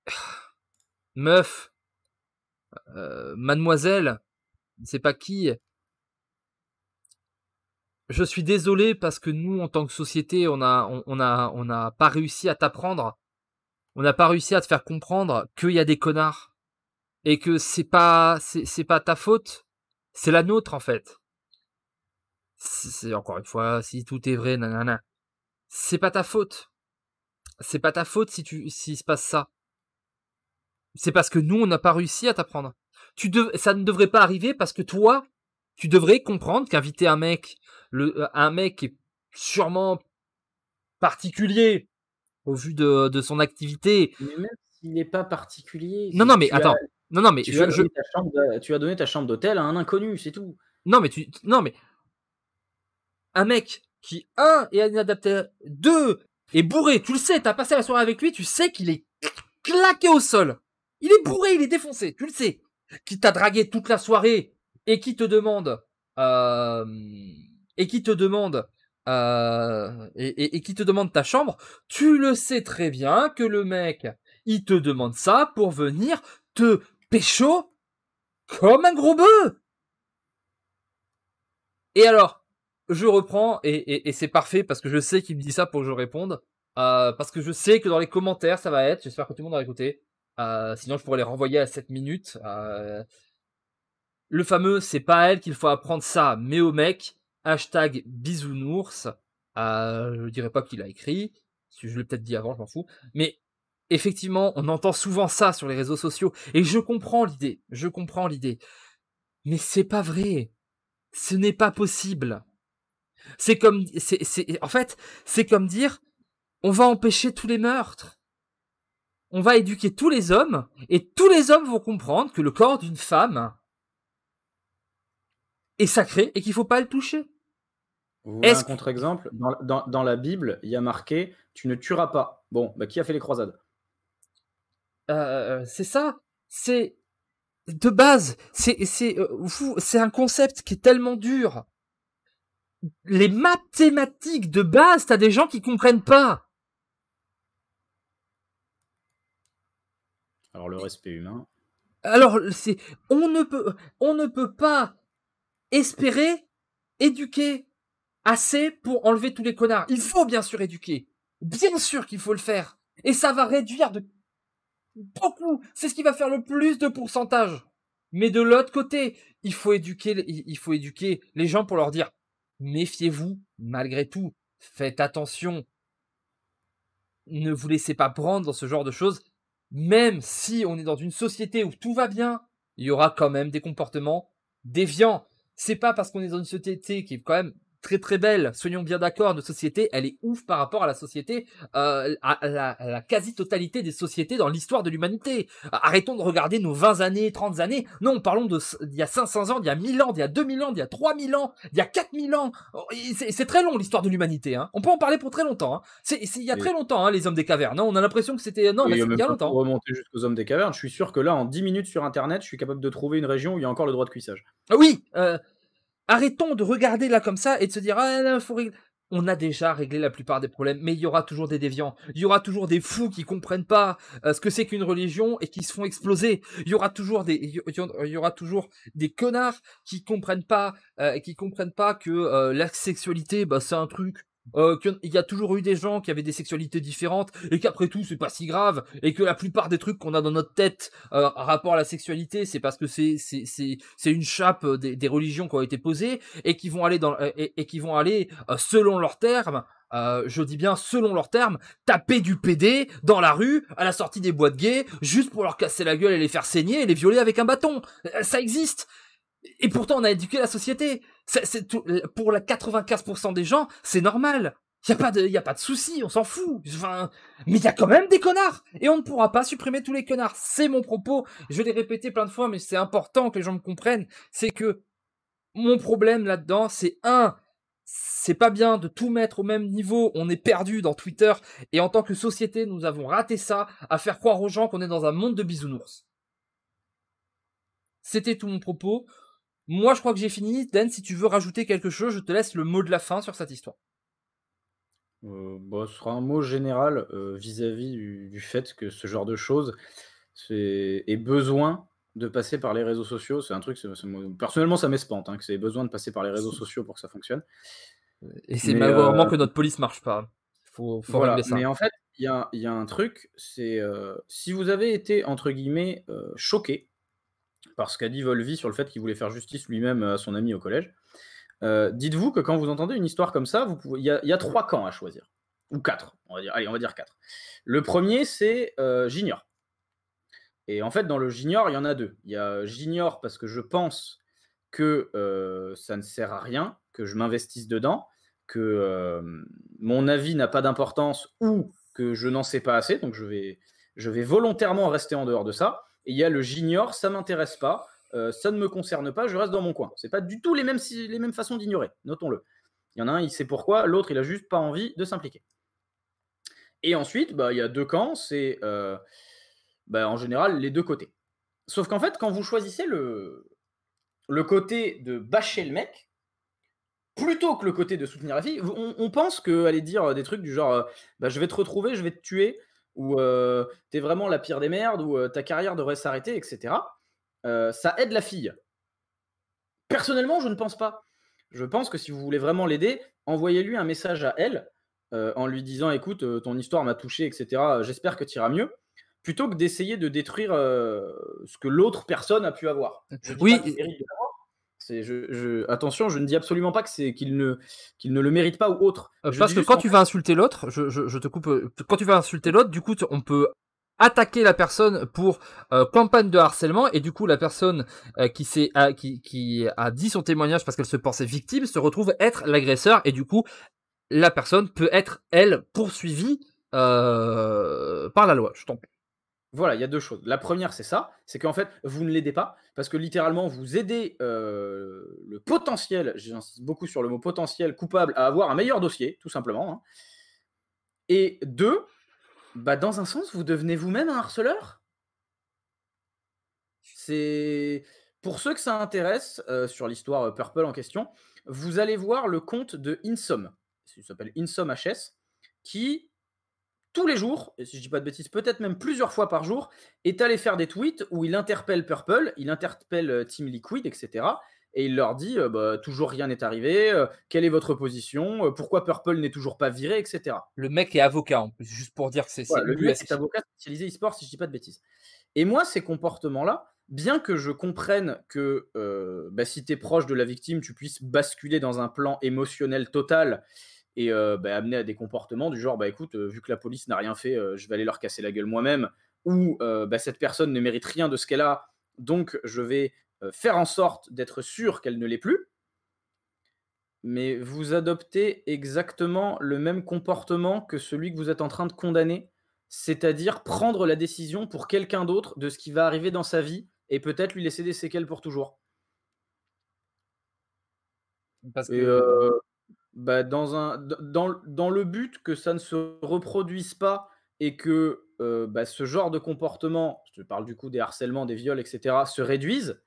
meuf, euh, mademoiselle, c'est pas qui. Je suis désolé parce que nous, en tant que société, on, a, on a pas réussi à t'apprendre. On n'a pas réussi à te faire comprendre qu'il y a des connards et que c'est pas, c'est pas ta faute, c'est la nôtre en fait. C'est encore une fois, si tout est vrai, nanana, c'est pas ta faute. C'est pas ta faute si tu, s'il se passe ça. C'est parce que nous, on n'a pas réussi à t'apprendre. Tu ça ne devrait pas arriver parce que toi, tu devrais comprendre qu'inviter un mec, le, euh, un mec est sûrement particulier au vu de, de son activité. Mais même s'il n'est pas particulier. Non, non, mais attends. non, non, mais tu, as je... tu as donné ta chambre d'hôtel à un inconnu, c'est tout. Non, mais tu, non, mais un mec qui, un, est inadapté, deux, est bourré, tu le sais, t'as passé la soirée avec lui, tu sais qu'il est claqué au sol. Il est bourré, il est défoncé, tu le sais. Qui t'a dragué toute la soirée et qui te demande, euh, et qui te demande, euh, et, qui te demande ta chambre, tu le sais très bien que le mec, il te demande ça pour venir te pécho comme un gros bœuf. Et alors, je reprends et, c'est parfait parce que je sais qu'il me dit ça pour que je réponde. Euh, parce que je sais que dans les commentaires ça va être, j'espère que tout le monde a écouté. Euh, sinon je pourrais les renvoyer à 7 minutes. Le fameux c'est pas à elle qu'il faut apprendre ça, mais au mec. Hashtag bisounours. je dirais pas qu'il a écrit. Je l'ai peut-être dit avant, je m'en fous. Mais effectivement, on entend souvent ça sur les réseaux sociaux. Et je comprends l'idée. Je comprends l'idée. Mais c'est pas vrai. Ce n'est pas possible. C'est comme, en fait, c'est comme dire, on va empêcher tous les meurtres. On va éduquer tous les hommes, et tous les hommes vont comprendre que le corps d'une femme est sacré et qu'il faut pas le toucher. Vous un contre-exemple? Dans, dans, la Bible, il y a marqué Tu ne tueras pas. Bon, bah, qui a fait les croisades? Euh, C'est ça? C'est de base. C'est euh, c'est un concept qui est tellement dur les mathématiques de base, t'as des gens qui comprennent pas. Alors le respect humain. Alors c'est, on ne peut, on ne peut pas espérer éduquer assez pour enlever tous les connards. Il faut bien sûr éduquer. Bien sûr qu'il faut le faire. Et ça va réduire de beaucoup. C'est ce qui va faire le plus de pourcentage. Mais de l'autre côté, il faut éduquer, il faut éduquer les gens pour leur dire méfiez-vous malgré tout. Faites attention. Ne vous laissez pas prendre dans ce genre de choses. Même si on est dans une société où tout va bien, il y aura quand même des comportements déviants. C'est pas parce qu'on est dans une société qui est quand même très très belle, soyons bien d'accord, notre société, elle est ouf par rapport à la société, euh, à, la, quasi-totalité des sociétés dans l'histoire de l'humanité. Arrêtons de regarder nos 20 années, 30 années. Non, parlons de il y a 500 ans, il y a 1000 ans, il y a 2000 ans, il y a 3000 ans, il y a 4000 ans. Oh, c'est très long l'histoire de l'humanité. Hein. On peut en parler pour très longtemps. Hein. C'est il y a très longtemps, hein, les hommes des cavernes. Non, on a l'impression que c'était... Non, mais il y a longtemps. Remonter jusqu'aux hommes des cavernes, je suis sûr que là, en 10 minutes sur Internet, je suis capable de trouver une région où il y a encore le droit de cuissage. Ah oui, euh, Arrêtons de regarder là comme ça et de se dire ah faut. On a déjà réglé la plupart des problèmes, mais il y aura toujours des déviants. Il y aura toujours des fous qui comprennent pas euh, ce que c'est qu'une religion et qui se font exploser. Il y aura toujours des, il y aura toujours des connards qui comprennent pas, euh, qui comprennent pas que euh, la sexualité, bah c'est un truc euh, qu'il y a toujours eu des gens qui avaient des sexualités différentes et qu'après tout c'est pas si grave et que la plupart des trucs qu'on a dans notre tête euh, rapport à la sexualité c'est parce que c'est c'est c'est une chape euh, des, religions qui ont été posées et qui vont aller dans euh, et, et qui vont aller selon leurs termes euh, je dis bien selon leurs termes, taper du PD dans la rue, à la sortie des boîtes gays, juste pour leur casser la gueule et les faire saigner et les violer avec un bâton. Ça existe. Et pourtant, on a éduqué la société. Tout, pour la 95% des gens, c'est normal. Il y a pas de, y a pas de souci, on s'en fout. Mais il y a quand même des connards. Et on ne pourra pas supprimer tous les connards. C'est mon propos. Je l'ai répété plein de fois, mais c'est important que les gens me comprennent. C'est que mon problème là-dedans, c'est un, c'est pas bien de tout mettre au même niveau. On est perdu dans Twitter. Et en tant que société, nous avons raté ça à faire croire aux gens qu'on est dans un monde de bisounours. C'était tout mon propos. Moi, je crois que j'ai fini. Dan, si tu veux rajouter quelque chose, je te laisse le mot de la fin sur cette histoire. Euh, bah, ce sera un mot général euh, vis-à-vis du, fait que ce genre de choses ait besoin de passer par les réseaux sociaux. C'est un truc, personnellement, ça m'espante, hein, que c'est besoin de passer par les réseaux sociaux pour que ça fonctionne. Et c'est malheureusement que notre police marche pas. Faut, faut voilà. ça. Mais en fait, il y a, y a, un truc, c'est si vous avez été, entre guillemets, choqué par ce qu'a dit Volvi sur le fait qu'il voulait faire justice lui-même à son ami au collège, dites-vous que quand vous entendez une histoire comme ça, il y, a trois camps à choisir. Ou quatre, on va dire. Allez, on va dire quatre. Le premier, c'est j'ignore. Et en fait, dans le j'ignore, il y en a deux. Il y a j'ignore parce que je pense que ça ne sert à rien, que je m'investisse dedans, que mon avis n'a pas d'importance ou que je n'en sais pas assez, donc je vais, je vais volontairement rester en dehors de ça. Et il y a le j'ignore, ça m'intéresse pas, euh, ça ne me concerne pas, je reste dans mon coin. C'est pas du tout les mêmes, mêmes façons d'ignorer, notons-le. Il y en a un, il sait pourquoi, l'autre, il a juste pas envie de s'impliquer. Et ensuite, bah, il y a deux camps, c'est euh, bah, en général les deux côtés. Sauf qu'en fait, quand vous choisissez le, le côté de bâcher le mec, plutôt que le côté de soutenir la fille, on, pense qu'aller dire des trucs du genre euh, bah, je vais te retrouver, je vais te tuer, ou euh, t'es vraiment la pire des merdes, ou ta carrière devrait s'arrêter, etc. ça aide la fille. Personnellement, je ne pense pas. Je pense que si vous voulez vraiment l'aider, envoyez-lui un message à elle en lui disant écoute, ton histoire m'a touché, etc. J'espère que tu iras mieux plutôt que d'essayer de détruire ce que l'autre personne a pu avoir. oui, attention, je ne dis absolument pas que c'est qu'il ne, qu'il ne le mérite pas ou autre. Euh, parce que quand tu vas insulter l'autre, je, te coupe. Euh, quand tu vas insulter l'autre, du coup, on peut attaquer la personne pour euh, campagne de harcèlement et du coup la personne qui s'est qui, qui a dit son témoignage parce qu'elle se pensait victime se retrouve être l'agresseur et du coup la personne peut être elle poursuivie par la loi. Je t'en prie. Voilà, il y a deux choses. La première, c'est ça, c'est qu'en fait, vous ne l'aidez pas, parce que littéralement, vous aidez le potentiel, j'insiste beaucoup sur le mot potentiel, coupable à avoir un meilleur dossier, tout simplement. Hein. Et deux, bah, dans un sens, vous devenez vous-même un harceleur. C'est pour ceux que ça intéresse sur l'histoire Purple en question, vous allez voir le compte de Insom, il s'appelle Insom HS, qui tous les jours, et si je dis pas de bêtises, peut-être même plusieurs fois par jour, est allé faire des tweets où il interpelle Purple, il interpelle euh, Team Liquid, etc. Et il leur dit euh, bah, toujours rien n'est arrivé, euh, quelle est votre position, pourquoi Purple n'est toujours pas viré, etc. Le mec est avocat en plus, juste pour dire que c'est le mec est avocat spécialisé e-sport, si je dis pas de bêtises. Et moi, ces comportements-là, bien que je comprenne que bah, si tu es proche de la victime, tu puisses basculer dans un plan émotionnel total et bah, amener à des comportements du genre bah écoute, vu que la police n'a rien fait, je vais aller leur casser la gueule moi-même, ou bah, cette personne ne mérite rien de ce qu'elle a, donc je vais faire en sorte d'être sûr qu'elle ne l'est plus. Mais vous adoptez exactement le même comportement que celui que vous êtes en train de condamner, c'est-à-dire prendre la décision pour quelqu'un d'autre de ce qui va arriver dans sa vie et peut-être lui laisser des séquelles pour toujours. Parce que... Bah, dans, un, dans, dans, le but que ça ne se reproduise pas et que bah, ce genre de comportement, je parle du coup des harcèlements, des viols, etc., se réduise,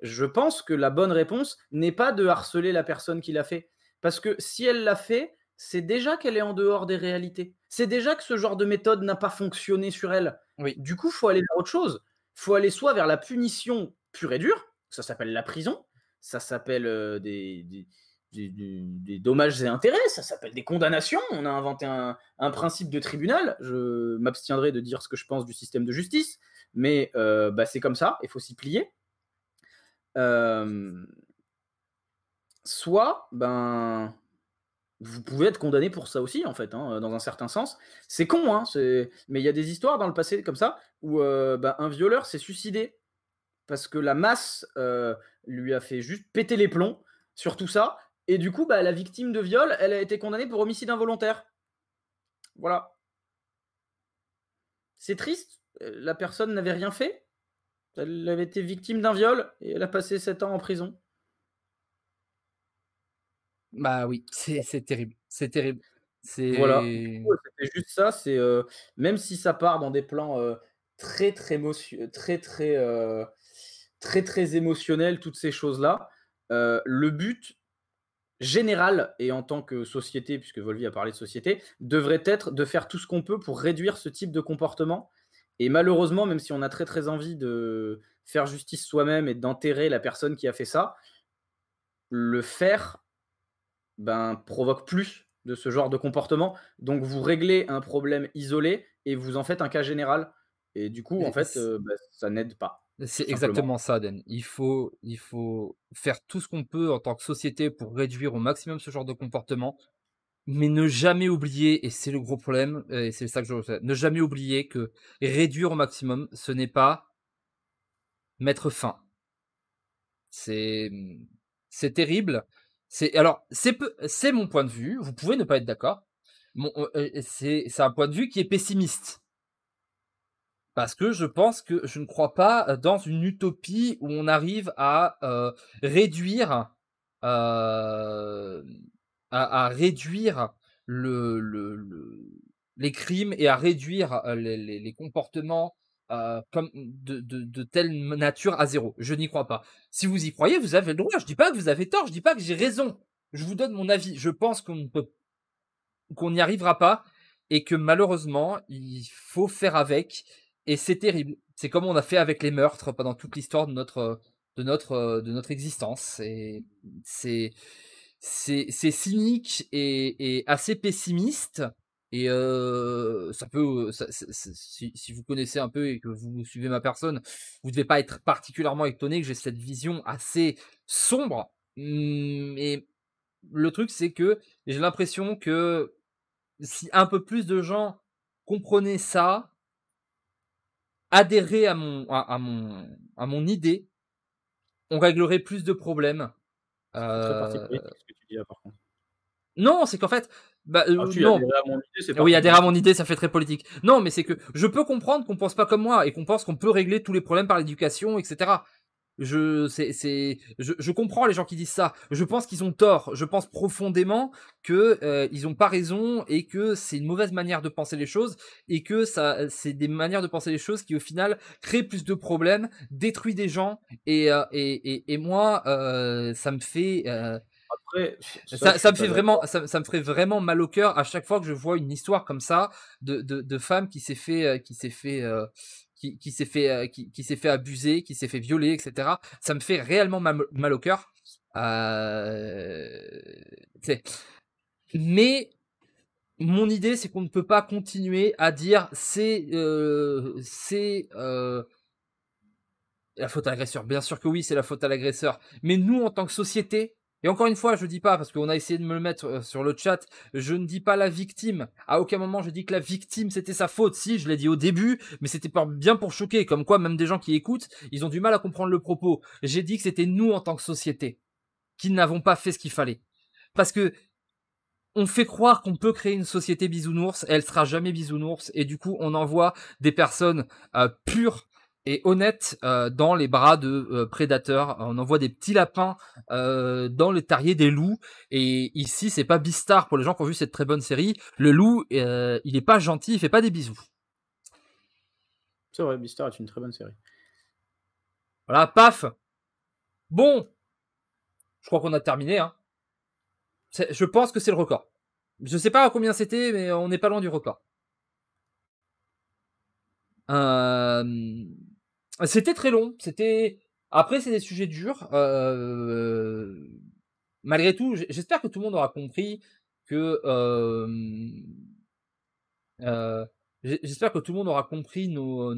je pense que la bonne réponse n'est pas de harceler la personne qui l'a fait. Parce que si elle l'a fait, c'est déjà qu'elle est en dehors des réalités. C'est déjà que ce genre de méthode n'a pas fonctionné sur elle. Oui. Du coup, il faut aller vers autre chose. Il faut aller soit vers la punition pure et dure, ça s'appelle la prison, ça s'appelle des des, dommages et intérêts, ça s'appelle des condamnations. On a inventé un, principe de tribunal. Je m'abstiendrai de dire ce que je pense du système de justice, mais euh, bah, c'est comme ça, il faut s'y plier. Euh, soit, ben, vous pouvez être condamné pour ça aussi, en fait, hein, dans un certain sens. C'est con, hein, mais il y a des histoires dans le passé comme ça où euh, ben, un violeur s'est suicidé parce que la masse lui a fait juste péter les plombs sur tout ça et du coup, bah, la victime de viol, elle a été condamnée pour homicide involontaire. Voilà. C'est triste. Euh, la personne n'avait rien fait. Elle avait été victime d'un viol et elle a passé 7 ans en prison. Bah oui, c'est terrible. C'est terrible. Voilà. C'était juste ça. C'est euh, même si ça part dans des plans euh, très très très très très très très émotionnels, toutes ces choses là. le but général, et en tant que société, puisque Volvi a parlé de société, devrait être de faire tout ce qu'on peut pour réduire ce type de comportement. Et malheureusement, même si on a très très envie de faire justice soi-même et d'enterrer la personne qui a fait ça, le faire ben, provoque plus de ce genre de comportement. Donc vous réglez un problème isolé et vous en faites un cas général. Et du coup, en fait, euh, bah, ça n'aide pas. C'est exactement ça, Den. Il faut, il faut faire tout ce qu'on peut en tant que société pour réduire au maximum ce genre de comportement, mais ne jamais oublier, et c'est le gros problème, et c'est ça que je ne jamais oublier que réduire au maximum, ce n'est pas mettre fin. C'est, c'est terrible. C'est alors c'est c'est mon point de vue. Vous pouvez ne pas être d'accord. Euh, euh, c'est c'est un point de vue qui est pessimiste parce que je pense que je ne crois pas dans une utopie où on arrive à euh, réduire euh, à, réduire le, le, les crimes et à réduire euh, les, les, comportements comme de, de, de, telle nature à zéro. Je n'y crois pas. Si vous y croyez, vous avez le droit. Je dis pas que vous avez tort. Je dis pas que j'ai raison. Je vous donne mon avis. Je pense qu'on peut qu'on n'y arrivera pas et que malheureusement il faut faire avec et c'est terrible. C'est comme on a fait avec les meurtres pendant toute l'histoire de notre de notre de notre existence. Et c'est c'est c'est cynique et, et, assez pessimiste. Et euh, ça peut, si, si, vous connaissez un peu et que vous suivez ma personne, vous devez pas être particulièrement étonné que j'ai cette vision assez sombre. Mais le truc, c'est que j'ai l'impression que si un peu plus de gens comprenaient ça, adhérer à mon, à, mon, à mon idée, on réglerait plus de problèmes. Euh... ce que tu dis là, par contre. Non, c'est qu'en fait, bah, euh, ah, non. oui, adhérer à mon idée, ça fait très politique. Non, mais c'est que je peux comprendre qu'on pense pas comme moi et qu'on pense qu'on peut régler tous les problèmes par l'éducation, etc. Je, c'est, c'est, je, je, comprends les gens qui disent ça. Je pense qu'ils ont tort. Je pense profondément que euh, ils ont pas raison et que c'est une mauvaise manière de penser les choses et que ça, c'est des manières de penser les choses qui au final créent plus de problèmes, détruisent des gens et euh, et, et, et, moi, euh, ça me fait euh, après, ça, ça, me fait vraiment, ça, ça, me ferait vraiment mal au cœur à chaque fois que je vois une histoire comme ça de, de, de femme qui s'est fait, qui s'est fait, euh, qui, s'est fait, euh, qui, fait abuser, qui s'est fait violer, etc. Ça me fait réellement mal, au cœur. Euh, mais mon idée, c'est qu'on ne peut pas continuer à dire c'est c'est euh, la faute à l'agresseur. Bien sûr que oui, c'est la faute à l'agresseur. Mais nous, en tant que société, et encore une fois, je dis pas, parce qu'on a essayé de me le mettre euh, sur le chat, je ne dis pas la victime. À aucun moment je dis que la victime c'était sa faute. Si, je l'ai dit au début, mais c'était bien pour choquer. Comme quoi, même des gens qui écoutent, ils ont du mal à comprendre le propos. J'ai dit que c'était nous en tant que société qui n'avons pas fait ce qu'il fallait. Parce que on fait croire qu'on peut créer une société bisounours, elle sera jamais bisounours, et du coup on envoie des personnes euh, pures et honnête euh, dans les bras de euh, prédateurs. On envoie des petits lapins euh, dans le terrier des loups. Et ici, c'est pas Bistar pour les gens qui ont vu cette très bonne série. Le loup, il est pas gentil, il fait pas des bisous. C'est vrai, Bistar est une très bonne série. Voilà, paf. Bon, je crois qu'on a terminé. Hein. Je pense que c'est le record. Je sais pas à combien c'était, mais on n'est pas loin du record. Euh, c'était très long. C'était après c'est des sujets durs. Euh... Malgré tout, j'espère que tout le monde aura compris que euh... Euh... j'espère que tout le monde aura compris nos,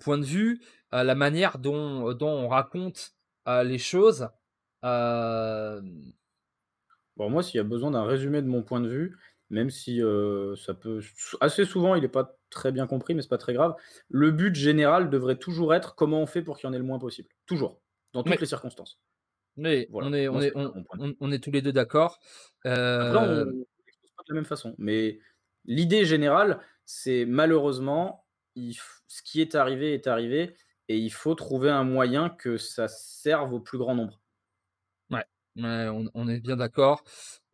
points de vue, la manière dont, on raconte les choses. Bon, moi, s'il y a besoin d'un résumé de mon point de vue, même si ça peut. Assez souvent, il n'est pas très bien compris, mais c'est pas très grave. Le but général devrait toujours être comment on fait pour qu'il y en ait le moins possible. Toujours. Dans toutes les circonstances. Mais on, est, on, est, on, est tous les deux d'accord. Après, on ne pas de la même façon. Mais l'idée générale, c'est malheureusement, ce qui est arrivé est arrivé. Et il faut trouver un moyen que ça serve au plus grand nombre. On, est bien d'accord.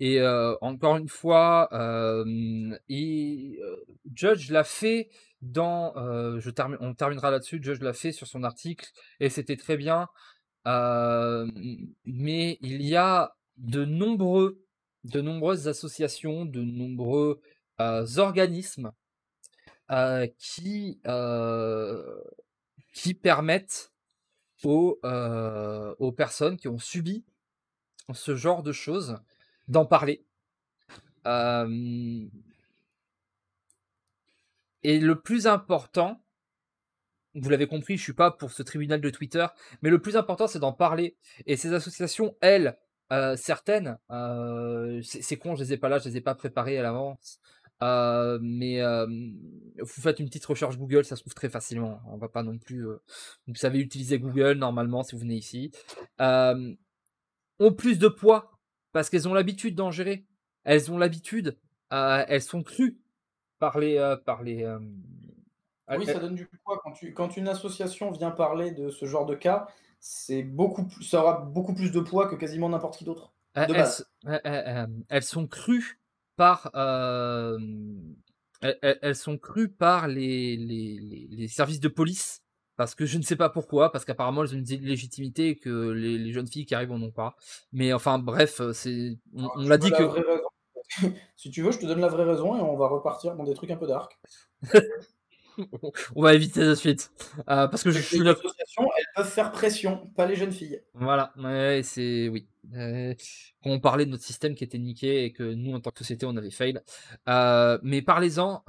Et encore une fois, Judge l'a fait dans, je on terminera là-dessus. Judge l'a fait sur son article et c'était très bien. mais il y a de nombreux, de nombreuses associations, de nombreux organismes qui qui permettent aux, aux personnes qui ont subi ce genre de choses d'en parler. et le plus important, vous l'avez compris, je suis pas pour ce tribunal de Twitter, mais le plus important c'est d'en parler. Et ces associations, elles, euh, certaines, euh, c'est con, je les ai pas là, je les ai pas préparées à l'avance. Euh, mais vous faites une petite recherche Google, ça se trouve très facilement. On va pas non plus. vous savez utiliser Google normalement si vous venez ici. Ont plus de poids parce qu'elles ont l'habitude d'en gérer. Elles ont l'habitude. elles sont crues par les par les oui, ça donne du poids. Quand, tu, quand une association vient parler de ce genre de cas, c'est beaucoup plus, ça aura beaucoup plus de poids que quasiment n'importe qui d'autre. elles, sont crues par, euh, elles, sont crues par les, les, les, services de police. Parce que je ne sais pas pourquoi, parce qu'apparemment elles ont une légitimité que les, jeunes filles qui arrivent en ont pas. Mais enfin bref, c'est on, on l'a dit que. si tu veux, je te donne la vraie raison et on va repartir dans des trucs un peu dark. on va éviter la suite. Euh, parce que je suis associations, elles peuvent faire pression, pas les jeunes filles. Voilà, c'est. Oui. Euh, on parlait de notre système qui était niqué et que nous, en tant que société, on avait fail. Euh, mais parlez-en.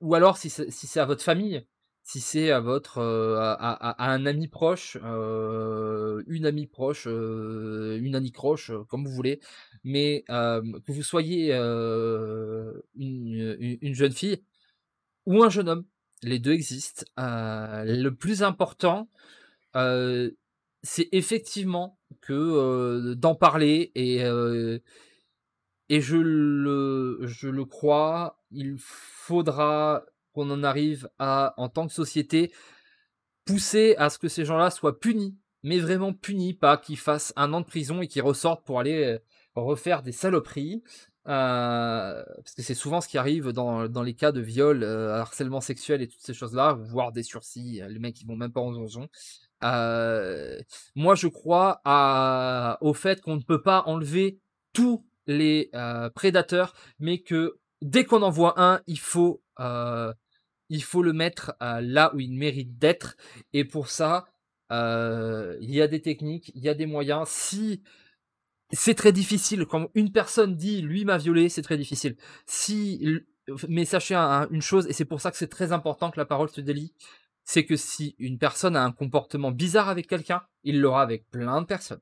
ou alors, si c'est à votre famille, si c'est à votre à, un ami proche, une amie proche, une amie croche, comme vous voulez, mais que vous soyez une, jeune fille, ou un jeune homme. Les deux existent. Le plus important, c'est effectivement que d'en parler et et je le je le crois, il faudra qu'on en arrive à en tant que société pousser à ce que ces gens-là soient punis, mais vraiment punis, pas qu'ils fassent un an de prison et qu'ils ressortent pour aller refaire des saloperies. Euh, parce que c'est souvent ce qui arrive dans, dans les cas de viol, euh, harcèlement sexuel et toutes ces choses-là, voire des sursis, euh, les mecs ils vont même pas en donjon. Euh, moi je crois au fait qu'on ne peut pas enlever tous les prédateurs, mais que dès qu'on en voit un, il faut, il faut le mettre là où il mérite d'être. Et pour ça, il y a des techniques, il y a des moyens. Si c'est très difficile quand une personne dit lui m'a violé, c'est très difficile. Si mais sachez une chose et c'est pour ça que c'est très important que la parole se délie, c'est que si une personne a un comportement bizarre avec quelqu'un, il l'aura avec plein de personnes.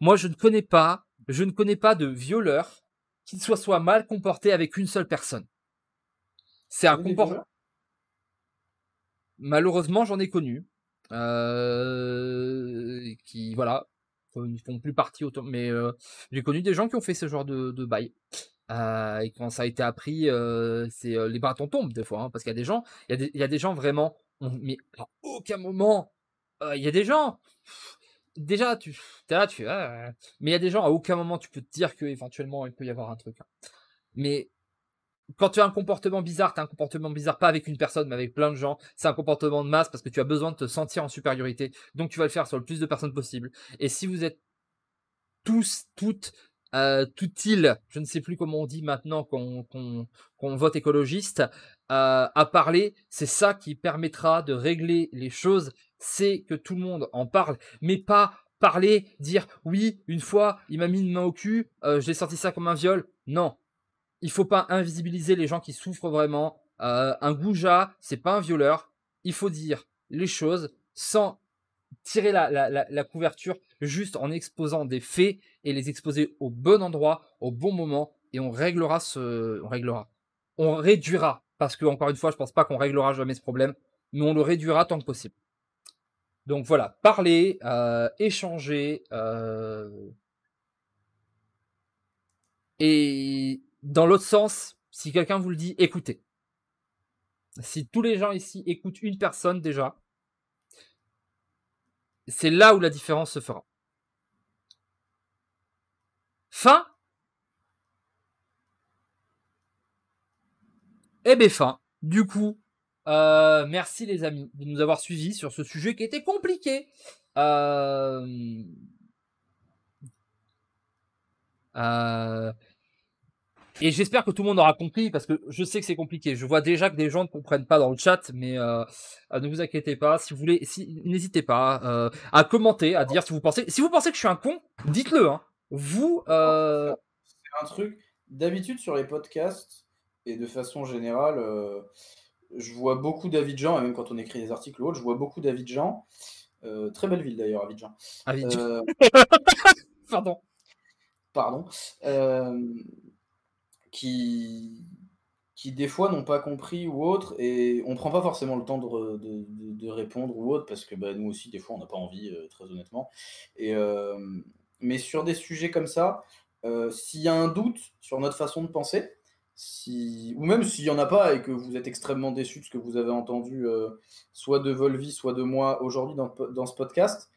Moi, je ne connais pas, je ne connais pas de violeur qui soit soit mal comporté avec une seule personne. C'est un comportement. Malheureusement, j'en ai connu. Euh, qui voilà ils font plus partie autant. Mais euh, j'ai connu des gens qui ont fait ce genre de, de bail. Euh, et quand ça a été appris, c'est les bâtons tombent des fois, hein, parce qu'il y a des gens, il y, a des, il y a des gens vraiment, mais à aucun moment, il y a des gens, déjà tu, là, tu, mais il y a des gens à aucun moment tu peux te dire que éventuellement il peut y avoir un truc. Hein. Mais quand tu as un comportement bizarre, tu as un comportement bizarre pas avec une personne, mais avec plein de gens. C'est un comportement de masse parce que tu as besoin de te sentir en supériorité. Donc tu vas le faire sur le plus de personnes possible. Et si vous êtes tous, toutes, euh, tout il, je ne sais plus comment on dit maintenant qu'on vote écologiste, euh, à parler, c'est ça qui permettra de régler les choses. C'est que tout le monde en parle, mais pas parler, dire oui, une fois, il m'a mis une main au cul, euh, j'ai sorti ça comme un viol. Non, il faut pas invisibiliser les gens qui souffrent vraiment. Euh, un goujat, c'est pas un violeur. Il faut dire les choses sans tirer la, couverture, juste en exposant des faits et les exposer au bon endroit, au bon moment, et on réglera ce, on réglera, on réduira, parce que encore une fois, je pense pas qu'on réglera jamais ce problème, mais on le réduira tant que possible. Donc voilà, parler, euh, échanger, euh, et dans l'autre sens, si quelqu'un vous le dit, écoutez. Si tous les gens ici écoutent une personne déjà, c'est là où la différence se fera. Fin. Eh bien fin. Du coup, euh, merci les amis de nous avoir suivis sur ce sujet qui était compliqué. Euh... Euh... Et j'espère que tout le monde aura compris parce que je sais que c'est compliqué. Je vois déjà que des gens ne comprennent pas dans le chat, mais euh, ne vous inquiétez pas. Si vous voulez, si, n'hésitez pas euh, à commenter, à dire si vous pensez. Si vous pensez que je suis un con, dites-le. Hein. Vous. Euh... C'est un truc. D'habitude sur les podcasts et de façon générale, euh, je vois beaucoup d'Abidjan, et même quand on écrit des articles ou autres, je vois beaucoup d'Abidjan. Euh, très belle ville d'ailleurs, Abidjan. Abidjan. Euh, Pardon. pardon. Qui, qui des fois n'ont pas compris ou autre, et on prend pas forcément le temps de, de, répondre ou autre, parce que bah, nous aussi, des fois, on n'a pas envie, euh, très honnêtement. Et, euh, mais sur des sujets comme ça, euh, s'il y a un doute sur notre façon de penser, si, ou même s'il n'y en a pas et que vous êtes extrêmement déçu de ce que vous avez entendu, soit de Volvi, soit de moi aujourd'hui dans, dans ce podcast,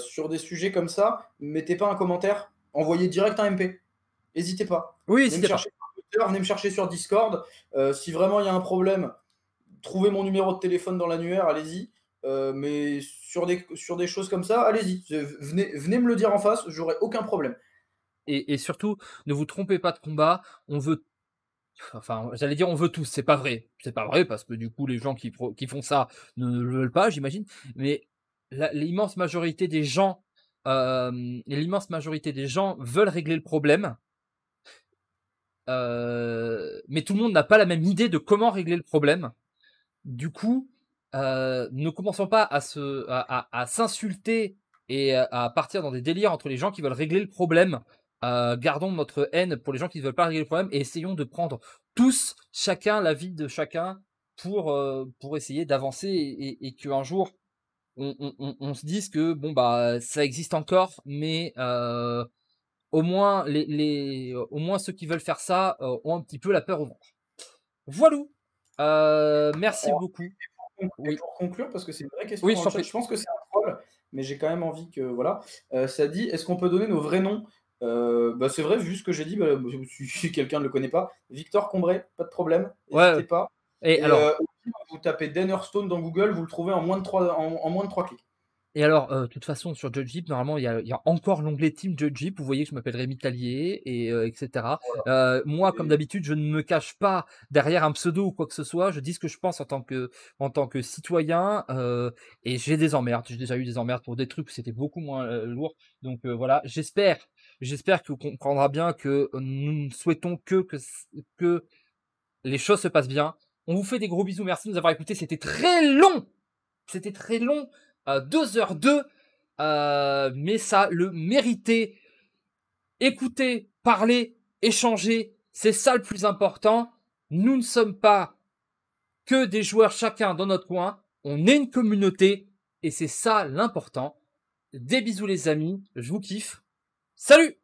sur des sujets comme ça, mettez pas un commentaire, envoyez direct un MP. N'hésitez pas. Oui, Venez si me, chercher sur Twitter, venez me chercher sur Discord. Euh, si vraiment il y a un problème, trouvez mon numéro de téléphone dans l'annuaire, allez-y. Euh, mais sur des, sur des choses comme ça, allez-y. Venez, venez me le dire en face, j'aurai aucun problème. et, et surtout, ne vous trompez pas de combat. On veut, enfin, j'allais dire on veut tous. C'est pas vrai. C'est pas vrai parce que du coup, les gens qui, font ça ne le veulent pas, j'imagine. Mais l'immense majorité des gens, euh, l'immense majorité des gens veulent régler le problème. Euh, mais tout le monde n'a pas la même idée de comment régler le problème. Du coup, euh, ne commençons pas à s'insulter et à partir dans des délires entre les gens qui veulent régler le problème. Euh, gardons notre haine pour les gens qui ne veulent pas régler le problème et essayons de prendre tous, chacun, la vie de chacun pour, essayer d'avancer et, et, qu'un jour on, on, se dise que bon bah ça existe encore, mais au moins les, les, au moins ceux qui veulent faire ça euh, ont un petit peu la peur au ventre. Voilà. Euh, merci Alors, beaucoup. Oui. pour conclure, parce que c'est une vraie question, Oui, je chat, pense que c'est un troll, mais j'ai quand même envie que. Voilà. Euh, ça dit est-ce qu'on peut donner nos vrais noms? Euh, bah, C'est vrai, vu ce que j'ai dit, bah, si quelqu'un ne le connaît pas, Victor Combray, pas de problème, Ouais. n'hésitez pas. Et, Et, alors, euh, vous tapez Stone dans Google, vous le trouvez en moins de 3, en, en moins de 3 clics. Et alors, euh, de toute façon, sur Judge Jeep, normalement, il y a, il y a encore l'onglet Team Judge Jeep. Vous voyez que je m'appelle Rémi Tallier, et euh, etc. Euh, moi, comme d'habitude, je ne me cache pas derrière un pseudo ou quoi que ce soit. Je dis ce que je pense en tant que, en tant que citoyen, et j'ai des emmerdes. J'ai déjà eu des emmerdes pour des trucs où c'était beaucoup moins lourd. Donc voilà, j'espère, j'espère que vous comprendra bien que nous ne souhaitons que que que les choses se passent bien. On vous fait des gros bisous. Merci de nous avoir écoutés. C'était très long. C'était très long. Euh, 2h02. Euh, mais ça le méritait. Écouter, parler, échanger. C'est ça le plus important. Nous ne sommes pas que des joueurs chacun dans notre coin. On est une communauté. Et c'est ça l'important. Des bisous les amis. Je vous kiffe. Salut